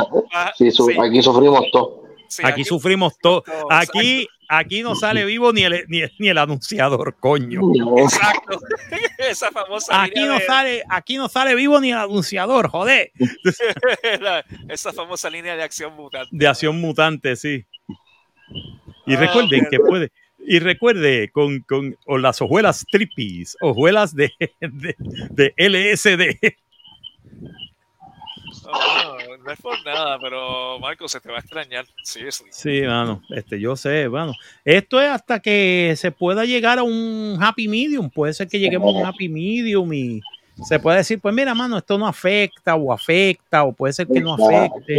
Si, si, aquí sufrimos todo. Sí, aquí, aquí, sufrimos todo. Aquí, aquí no sale vivo ni el, ni, ni el anunciador, coño. Exacto. Esa famosa aquí no de... sale, aquí no sale vivo ni el anunciador, joder. Esa famosa línea de acción mutante. De acción mutante, sí. Y ah, recuerden que puede, y recuerde con, con o las hojuelas trippies, hojuelas de, de, de LSD. Oh, no, no, es por nada, pero Marco, se te va a extrañar. Sí, sí. Sí, mano, este, yo sé, bueno. Esto es hasta que se pueda llegar a un happy medium. Puede ser que lleguemos a un happy medium y se puede decir, pues mira, mano, esto no afecta o afecta, o puede ser que no afecte.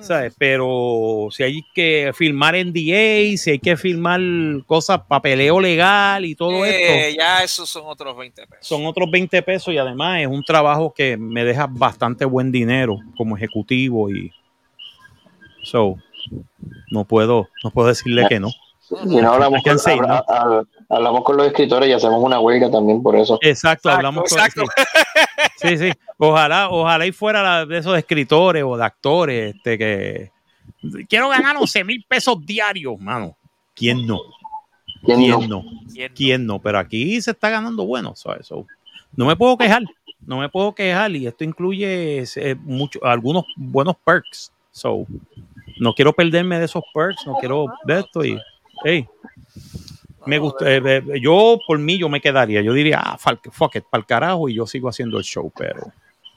¿Sabes? Pero si hay que firmar NDA, si hay que firmar cosas, papeleo legal y todo eh, esto. Ya esos son otros 20 pesos. Son otros 20 pesos y además es un trabajo que me deja bastante buen dinero como ejecutivo y so no puedo, no puedo decirle que no. Y no hablamos, con, say, ¿no? hablamos con los escritores y hacemos una huelga también por eso. Exacto, exacto hablamos exacto. con sí. Sí, sí. Ojalá, ojalá y fuera la, de esos escritores o de actores este, que quiero ganar 11 mil pesos diarios, mano. ¿Quién no? ¿Quién, ¿Quién no? ¿Quién, ¿Quién no? Pero aquí se está ganando bueno, ¿sabes? So, no me puedo quejar, no me puedo quejar y esto incluye eh, mucho, algunos buenos perks. So, no quiero perderme de esos perks, no quiero de esto y hey, me gusta, eh, yo por mí yo me quedaría, yo diría, ah, fuck it, para el carajo y yo sigo haciendo el show, pero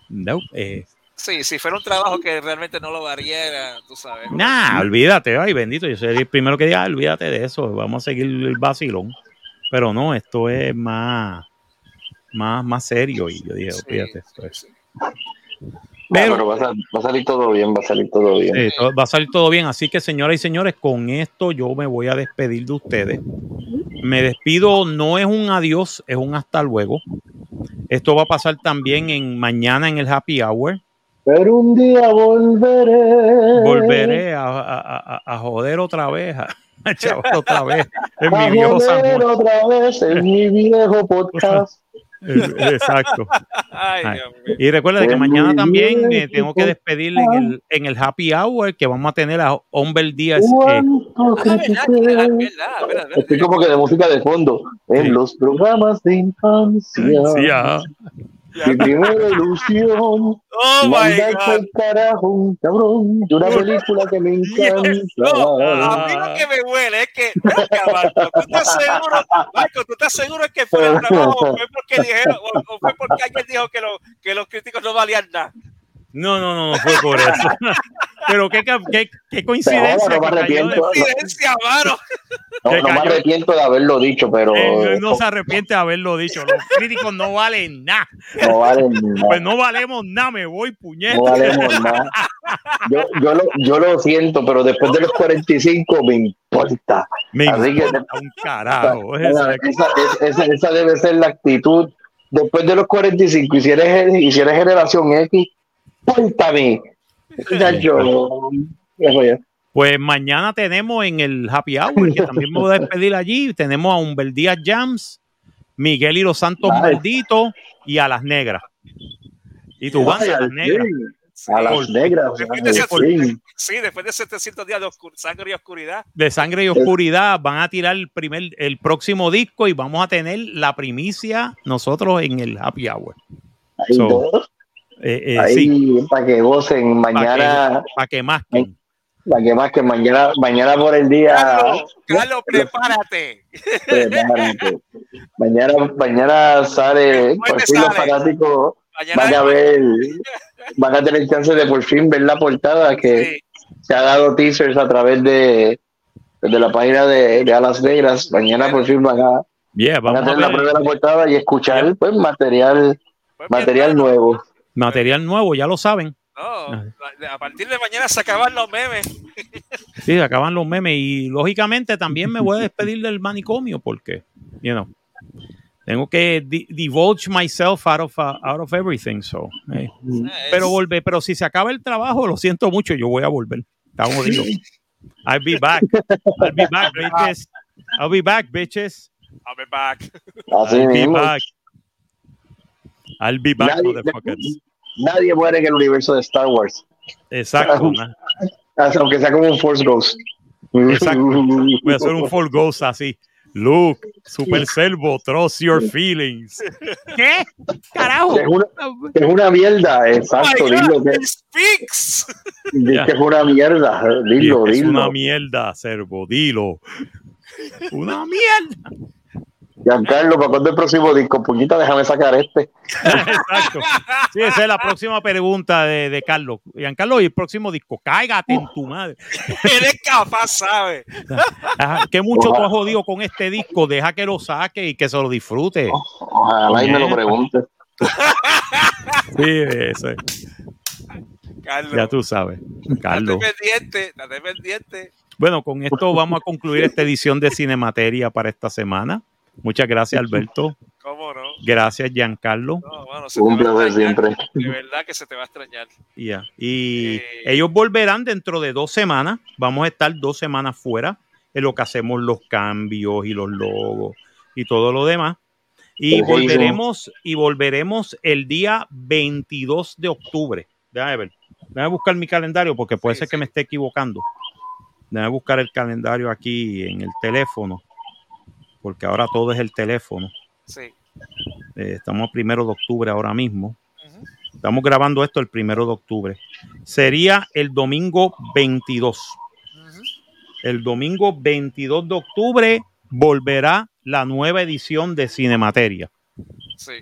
no. Eh, sí, si fuera un trabajo que realmente no lo variera, tú sabes. Nah, olvídate, ay bendito, yo soy el primero que diga, ah, olvídate de eso, vamos a seguir el vacilón, pero no, esto es más, más, más serio y yo dije, sí, olvídate, esto es. Sí. Pero, pero va, a, va, a, salir todo bien, va a salir todo bien. Va a salir todo bien. Así que, señoras y señores, con esto yo me voy a despedir de ustedes. Me despido, no es un adiós, es un hasta luego. Esto va a pasar también en mañana en el Happy Hour. Pero un día volveré. Volveré a, a, a joder otra vez. A, chaval, otra vez. En mi viejo otra vez en mi viejo podcast. Exacto. Ay, Ay. Dios mío. Y recuerda que mañana también eh, tengo que despedirle en el, en el happy hour que vamos a tener a Humber Díaz. eh, ¿Cuánto Ah, Estoy como que de música de fondo. En Sí. los programas de infancia. sí, ah. Mi primera ilusión. Oh my God. carajo cabrón de una película que me encanta. No, a mí lo que me huele es que, Marco, ¿tú estás seguro? Marco, ¿tú estás seguro que fue el trabajo o fue porque dijeron, o, o fue porque alguien dijo que, lo- que los críticos no valían nada? No, no, no, no fue por eso. Pero qué, qué, qué coincidencia. Pero no me que cayó de- arrepiento. No, que no me arrepiento de haberlo dicho, pero Eh, no se arrepiente de haberlo dicho. Los críticos no valen nada. no vale nada. Pues no valemos nada, me voy, puñet. No valemos nada. Yo, yo, lo, yo lo siento, pero después de los 45 me importa. Me Así que- importa un carajo. Esa, esa- esa- esa debe ser la actitud. Después de los 45, y si eres, y si eres generación X, cuéntame. Ya yo. Pues mañana tenemos en el Happy Hour, que también me voy a despedir allí, tenemos a Humber Díaz Jams, Miguel y los Santos. Malditos y a las negras. Y tu banda, a las negras. A las negras. Después al de ese- fin. Sí, después de 700 días de oscur- sangre y oscuridad. de Sangre y Oscuridad van a tirar el primer el próximo disco y vamos a tener la primicia nosotros en el Happy Hour. Ahí So, todos, Eh, eh, ahí sí, para que gocen mañana, para que más para que más que mañana, mañana por el día. Carlos, Carlos, prepárate. prepárate. mañana, mañana sale, por fin los fanáticos Mañana van a ver, van a tener chance de por fin ver la portada que Sí. se ha dado teasers a través de, de la página de, de Alas Negras. Mañana por fin van a, Yeah, van a tener la la portada y escuchar pues material, Pues, material nuevo. Material nuevo, ya lo saben. No, a partir de mañana se acaban los memes. Sí, acaban los memes y lógicamente también me voy a despedir del manicomio porque, you know, tengo que di- divulge myself out of, uh, out of everything. So, eh. Pero volver, pero si se acaba el trabajo, lo siento mucho, yo voy a volver. Está jodido. I'll be back. I'll be back, bitches. I'll be back, bitches. I'll be back. I'll be back. I'll be back, Nadie, motherfuckers. nadie muere en el universo de Star Wars, Exacto. aunque sea como un Force Ghost. Exacto. Voy a hacer un full ghost así. Luke, Super Servo, trust your feelings. ¿Qué? Carajo. Es una, es una mierda, exacto, Oh my dilo que, speaks. que es una mierda, dilo, es dilo. una mierda, Servo, dilo. Una mierda. Giancarlo, ¿para cuándo el próximo disco? Puñita, déjame sacar este. Exacto. Sí, esa es la próxima pregunta de, de Carlos. Giancarlo, y el próximo disco, cáigate en tu madre. Eres capaz, ¿sabes? Que mucho tú has jodido con este disco, deja que lo saque y que se lo disfrute. Ojalá y me lo pregunte. Sí, eso es. Carlos. ya tú sabes. Carlos. Date pendiente, date pendiente. Bueno, con esto vamos a concluir esta edición de Cinemateria para esta semana. Muchas gracias, Alberto. ¿Cómo no? Gracias, Giancarlo. No, Un placer siempre. De verdad que se te va a extrañar. Ya. Y Eh. ellos volverán dentro de dos semanas. Vamos a estar dos semanas fuera en lo que hacemos los cambios y los logos y todo lo demás. Y volveremos, y volveremos el día 22 de octubre. Déjame ver. Déjame buscar mi calendario porque puede Sí, ser que me esté equivocando. Déjame buscar el calendario aquí en el teléfono. Porque ahora todo es el teléfono. Sí. Eh, estamos a primero de octubre ahora mismo. Estamos grabando esto el primero de octubre. Sería el domingo 22. Ujú. El domingo 22 de octubre volverá la nueva edición de Cinemateria. Sí.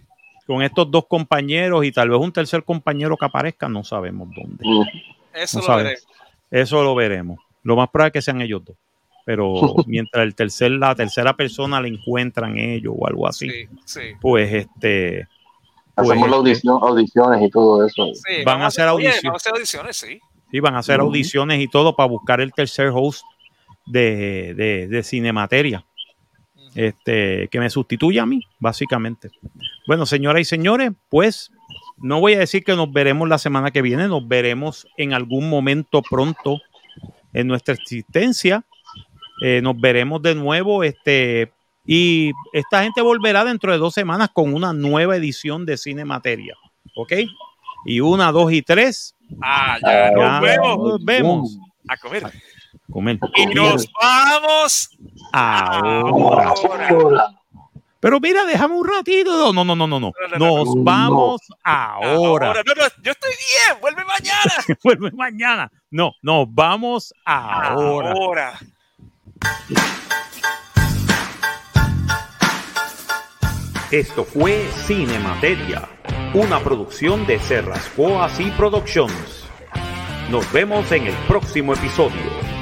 Con estos dos compañeros y tal vez un tercer compañero que aparezca, no sabemos dónde. Eso No lo sabes. veré. Eso lo veremos. Lo más probable es que sean ellos dos. Pero mientras el tercer, la tercera persona la encuentran ellos o algo así, Sí, sí. pues este Hacemos Pues, la audición, audiciones y todo eso. Sí, Van a hacer audición. Vamos a hacer audiciones, sí. Sí, van a hacer audiciones y todo para buscar el tercer host de, de, de Cinemateria, este, que me sustituya a mí, básicamente. Bueno, señoras y señores, pues no voy a decir que nos veremos la semana que viene, nos veremos en algún momento pronto en nuestra existencia. Eh, nos veremos de nuevo, este, Y esta gente volverá dentro de dos semanas con una nueva edición de Cine Materia. ¿Ok? Y una, dos y tres. Ah, ya, Ya nos vemos nos vemos. a comer. Comer. Y nos vamos Ahora. ahora. Pero mira, déjame un ratito. No, no, no, no, no. No, no, no, Nos no. vamos ahora. Ahora, no, no, yo estoy bien, vuelve mañana. Vuelve mañana. No, nos vamos ahora. Ahora. Esto fue Cinemateria, una producción de Cerrasco Así Productions. Nos vemos en el próximo episodio.